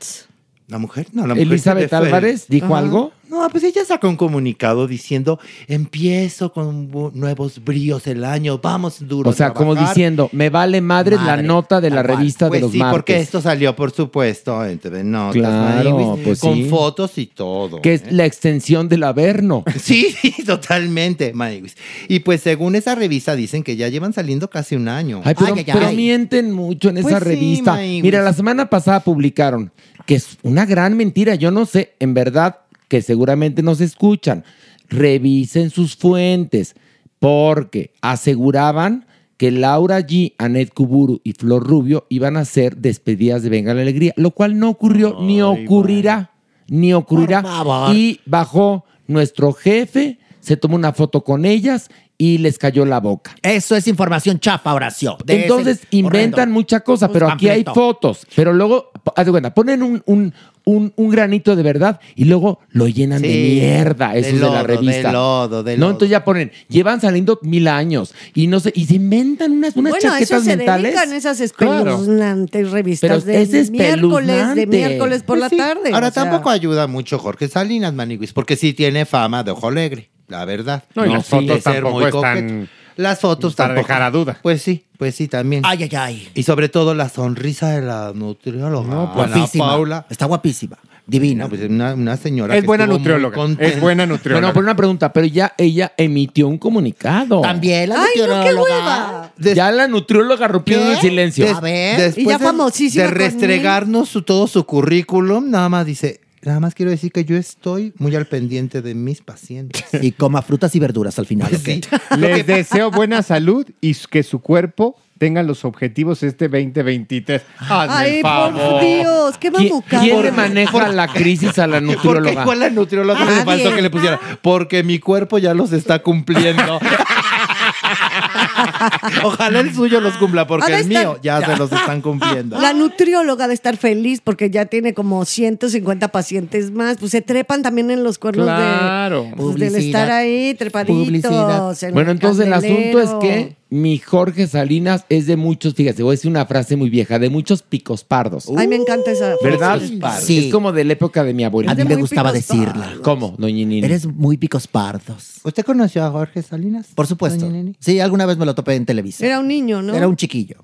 La mujer, no, la mujer Elizabeth Álvarez dijo Ajá. algo. No, pues ella sacó un comunicado diciendo, empiezo con nuevos bríos el año, vamos duro. O sea, a como trabajar". diciendo, me vale madre, la nota de la revista Pues de los sí, martes. porque esto salió, por supuesto, en TV Notas, Claro, Maniguis, pues con sí. fotos y todo. que es ¿eh? la extensión del Averno. Sí, sí, totalmente, Maniguis. Y pues según esa revista dicen que ya llevan saliendo casi un año. Ay, pero, Ay, ay, pero ay. mienten mucho en esa Pues revista. Mira, la semana pasada publicaron que es una gran mentira. Yo no sé, en verdad, que seguramente nos escuchan. Revisen sus fuentes, porque aseguraban que Laura G, Anet Kuburu y Flor Rubio iban a ser despedidas de Venga la Alegría, lo cual no ocurrió ni ocurrirá, ni ocurrirá. Y bajó nuestro jefe, se tomó una foto con ellas y les cayó la boca. Eso es información chafa, Horacio. de ese Entonces inventan horrendo. mucha cosa, pero aquí hay fotos. Pero luego, haz de cuenta, ponen un, un, un, un granito de verdad y luego lo llenan de mierda, de esos de, lodo, la de revista. lodo, de No, lodo. entonces ya ponen, llevan saliendo mil años y no sé, y se inventan unas, unas bueno, a eso chaquetas se mentales. dedican esas Claro. espeluznantes revistas Pero es de miércoles, de miércoles por Pues la sí. tarde. Ahora o sea. tampoco ayuda mucho Jorge Salinas, Maniguis, porque sí tiene fama de ojo alegre, la verdad. No, y las sí, fotos tampoco muy están coqueto. Las fotos para tampoco. dejar a duda. Pues sí, pues sí, también. Ay, ay, ay. Y sobre todo la sonrisa de la nutrióloga. No, Ana Guapísima. Paula. Está guapísima. Divina. No, pues una, una señora Es que buena nutrióloga. Es buena nutrióloga. Bueno, pero una pregunta, pero ya ella emitió un comunicado. También la Ay, no, qué hueva. Des- Ya la nutrióloga rompió ¿Qué? el silencio. Des- A ver. Después Y ya de- famosísima de restregarnos su- todo su currículum, nada más dice, nada más quiero decir que yo estoy muy al pendiente de mis pacientes. Y coma frutas y verduras al final. ¿ok? Les deseo buena salud y que su cuerpo tenga los objetivos este 2023. Hazme Ay, el por. Dios, qué ¿Quién, mamucado. quién le maneja la crisis a la Porque nutrióloga? igual la nutrióloga le faltó que le pusiera, porque mi cuerpo ya los está cumpliendo. Ojalá el suyo los cumpla, porque el mío ya se los están cumpliendo. La nutrióloga de estar feliz porque ya tiene como 150 pacientes más. Pues se trepan también en los cuernos Claro. de, pues, del estar ahí trepaditos. Publicidad. en Bueno, entonces el asunto es que mi Jorge Salinas es de muchos, fíjate, voy a decir una frase muy vieja, de muchos picos pardos. Ay, me encanta esa. ¿Verdad? frase. Sí. Es como de la época de mi A abuelita. mí me gustaba decirla. pardos. ¿Cómo, doña Nini? Eres muy picos pardos. ¿Usted conoció a Jorge Salinas? Por supuesto. Sí, alguna vez me lo topé en Televisa. Era un niño, ¿no? Era un chiquillo.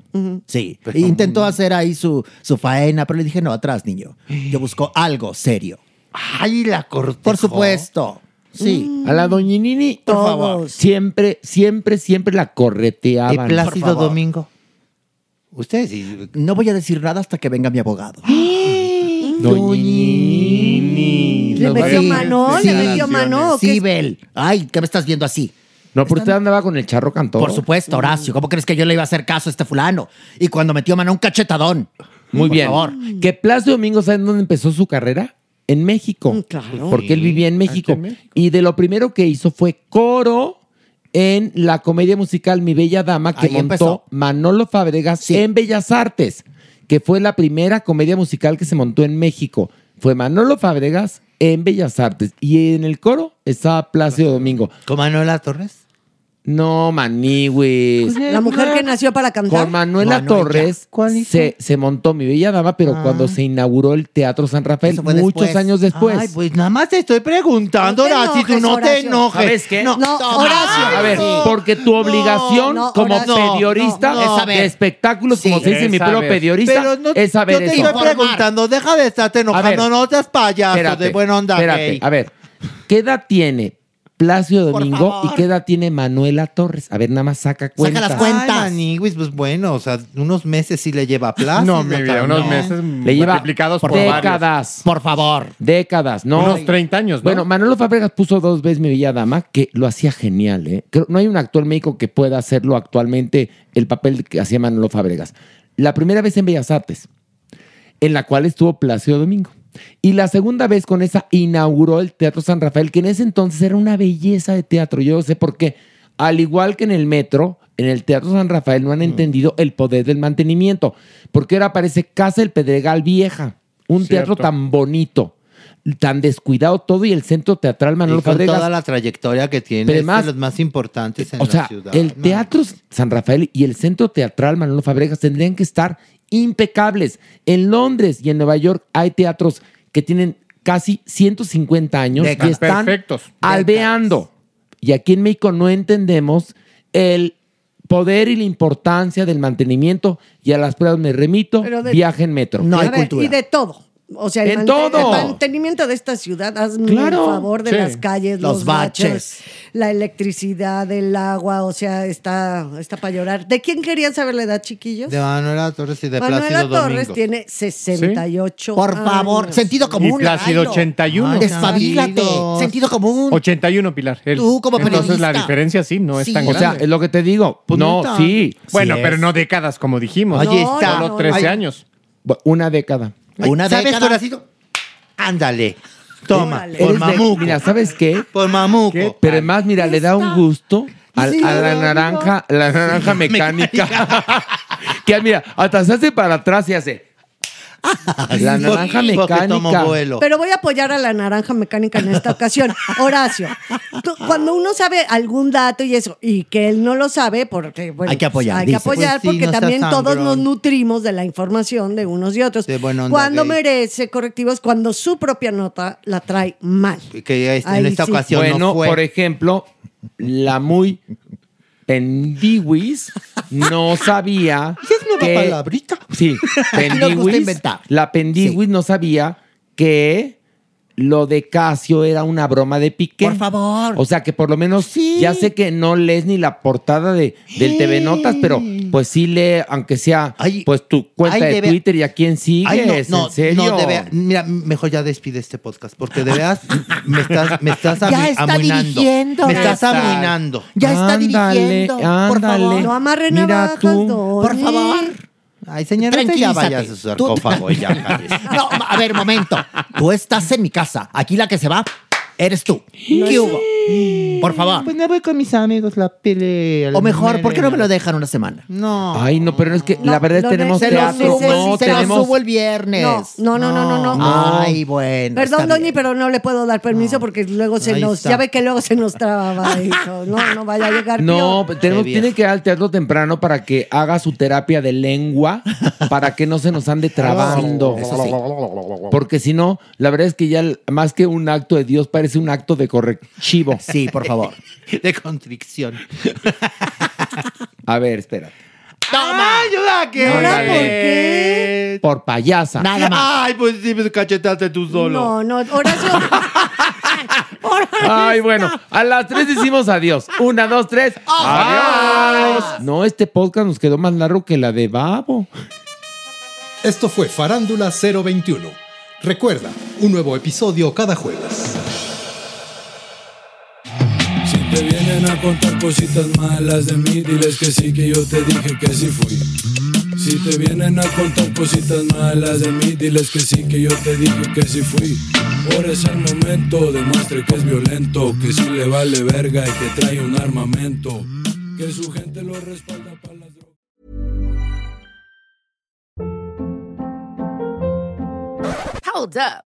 Sí. Pues E intentó hacer ahí su, su faena, pero le dije, no, atrás, niño. Yo busco algo serio. Ay, la cortejó. Por supuesto. Sí. Mm. A la doña Nini, Por Todos. favor. siempre, siempre, siempre la Y correteaban. Plácido por favor. Domingo. Usted sí. No voy a decir nada hasta que venga mi abogado. Doña Nini. Le metió mano, Sí. le metió mano. ¿o qué Sí? Bel. Ay, ¿qué me estás viendo así? No, pero usted andaba con el charro cantor. Por supuesto, Horacio. ¿Cómo crees que yo le iba a hacer caso a este fulano? Y cuando metió mano un cachetadón. Muy Por bien. favor. Que Plácido Domingo, ¿saben dónde empezó su carrera? En México. Mm, claro. Porque él vivía en México. en México. Y de lo primero que hizo fue coro en la comedia musical Mi Bella Dama que Ahí montó empezó. Manolo Fabregas Sí. en Bellas Artes, que fue la primera comedia musical que se montó en México. Fue Manolo Fabregas en Bellas Artes y en el coro estaba Plácido Domingo. ¿Con Manuela Torres? No, Maniwis. La mujer que nació para cantar. Con Manuela Torres se, se montó Mi Bella Dama, pero Ah. cuando se inauguró el Teatro San Rafael, Eso fue muchos después. años después. Ay, pues nada más te estoy preguntando, No te Horacio, tú no te enojes. ¿Sabes qué? No, Horacio. A ver, porque tu obligación no, como periodista No, no, de espectáculos, como Sí, se dice en mi es pelo saber. periodista, no- es saber yo te eso. estoy preguntando, deja de estarte enojando, ver, no seas payaso Espérate, de buena onda espérate, gay. a ver, ¿qué edad tiene Plácido Por Domingo favor. y qué edad tiene Manuela Torres? A ver, nada más saca cuentas. Ay, Maniwis, pues bueno, o sea, unos meses sí le lleva plazo. No, mi vida, unos meses Le lleva multiplicados por décadas. varios. Por favor. Décadas, ¿no? Unos 30 años, ¿no? Bueno, Manolo Fabregas puso dos veces Mi Bella Dama, que lo hacía genial, ¿eh? Creo- no hay un actor en México que pueda hacerlo actualmente el papel que hacía Manolo Fabregas. La primera vez en Bellas Artes, en la cual estuvo Plácido Domingo. Y la segunda vez con esa inauguró el Teatro San Rafael, que en ese entonces era una belleza de teatro. Yo no sé por qué. Al igual que en el metro, en el Teatro San Rafael no han entendido el poder del mantenimiento. Porque ahora parece Casa del Pedregal Vieja. Un Cierto. teatro tan bonito, tan descuidado todo y el centro teatral Manolo y con Fabregas. toda la trayectoria que tiene, Pero es de los más importantes en O la sea, ciudad. el Teatro San Rafael y el Centro Teatral Manolo Fabregas tendrían que estar impecables. En Londres y en Nueva York hay teatros que tienen casi 150 años y están Perfectos. albeando. Y aquí en México no entendemos el poder y la importancia del mantenimiento y a las pruebas me remito, de- viaje en metro. A ver, Y de todo. O sea, el, En todo. el mantenimiento de esta ciudad, hazme Claro. el favor de Sí. las calles, Los los, baches. baches, la electricidad, el agua, o sea, está, está para llorar. ¿De quién querían saber la edad, chiquillos? De Manuela Torres y de Manuela Plácido Torres Domingo. tiene 68 Por favor, años. sentido común. Y Plácido Lalo. 81. Ay, Despabilate. Sentido común. 81, Pilar. él. Tú como Entonces la periodista. diferencia sí no es Sí. tan O grande. sea, es lo que te digo. Pues no, no sí. Bueno, Sí pero no décadas como dijimos. Ahí está. Solo 13 Ay. años. Bu- Una década. Una ¿Sabes década. Horacito? Ándale. Toma, Eres por de- mamuco. mira, ¿sabes qué? Por mamuco. Pero además, mira, le da un gusto a, Sí, a la amigo. naranja, la naranja mecánica. que mira, hasta se hace para atrás y hace. La naranja mecánica. Pero voy a apoyar a la naranja mecánica en esta ocasión. Horacio, tú- cuando uno sabe algún dato y eso, y que él no lo sabe, porque bueno, Hay que apoyar, Hay que apoyar Pues sí, porque no también todos nos nutrimos de la información de unos y otros. buena onda cuando merece correctivos, cuando su propia nota la trae mal. Que en Ahí esta sí. ocasión Bueno, no fue. por ejemplo, la muy pendiwis no sabía Es nueva que... palabrita. Sí, pendiwis. La pendiwis no sabía que lo de Casio era una broma de Piqué. Por favor. O sea que por lo menos ya sé que no lees ni la portada de, del TV Notas, pero pues sí lee, aunque sea pues tu cuenta ay, de debe- Twitter y a quién sigues, Ay, no, no, en serio. no, de veras. Mira, mejor ya despide este podcast, porque de veras me estás, me estás Ya está amuinando. dirigiendo. Me estás está. amuinando. Ya está Ándale, dirigiendo. Por favor. No amarre Mira navajas, tú. Doña. Por favor. Ay, señora, usted ya vaya a su sarcófago y ya. No, a ver, momento. Tú estás en mi casa. Aquí la que se va eres tú. ¿Qué hubo? Por favor. Pues me voy con mis amigos, la pelea. O mejor, ¿por qué no me lo dejan una semana? No. Ay, no, pero es que la verdad lo tenemos Se lo teatro. subo, no, se lo tenemos. subo el viernes. No, no, no, no, no, no. Ay, bueno. Perdón, bien. pero no le puedo dar permiso porque luego se Ahí nos. está. Ya ve que luego se nos traba eso. No, no vaya a llegar. No, tenemos, tiene que ir al teatro temprano para que haga su terapia de lengua, para que no se nos ande trabando. Eso sí. Porque si no, la verdad es que ya más que un acto de Dios parece un acto de correctivo. Sí, por favor. De constricción. A ver, espera. ¡Toma! ¡Ayuda! ¿Qué? ¿Ahora por qué? Por payasa. Nada más. Ay, pues sí, pues cachetaste tú solo. No, no, Horacio. Ay, bueno, a las tres decimos adiós. Una, dos, tres. ¡Adiós! No, este podcast nos quedó más largo que la de Babo. Esto fue Farándula 021. Recuerda, un nuevo episodio cada jueves. A contar cositas malas de mí, diles que sí, que yo te dije que sí fui. Si te vienen a contar cositas malas de mí, diles que sí, que yo te dije que sí fui. Ahora es el momento, demuestre que es violento, que sí le vale verga y que trae un armamento. Que su gente lo respalda para las drogas. Hold up.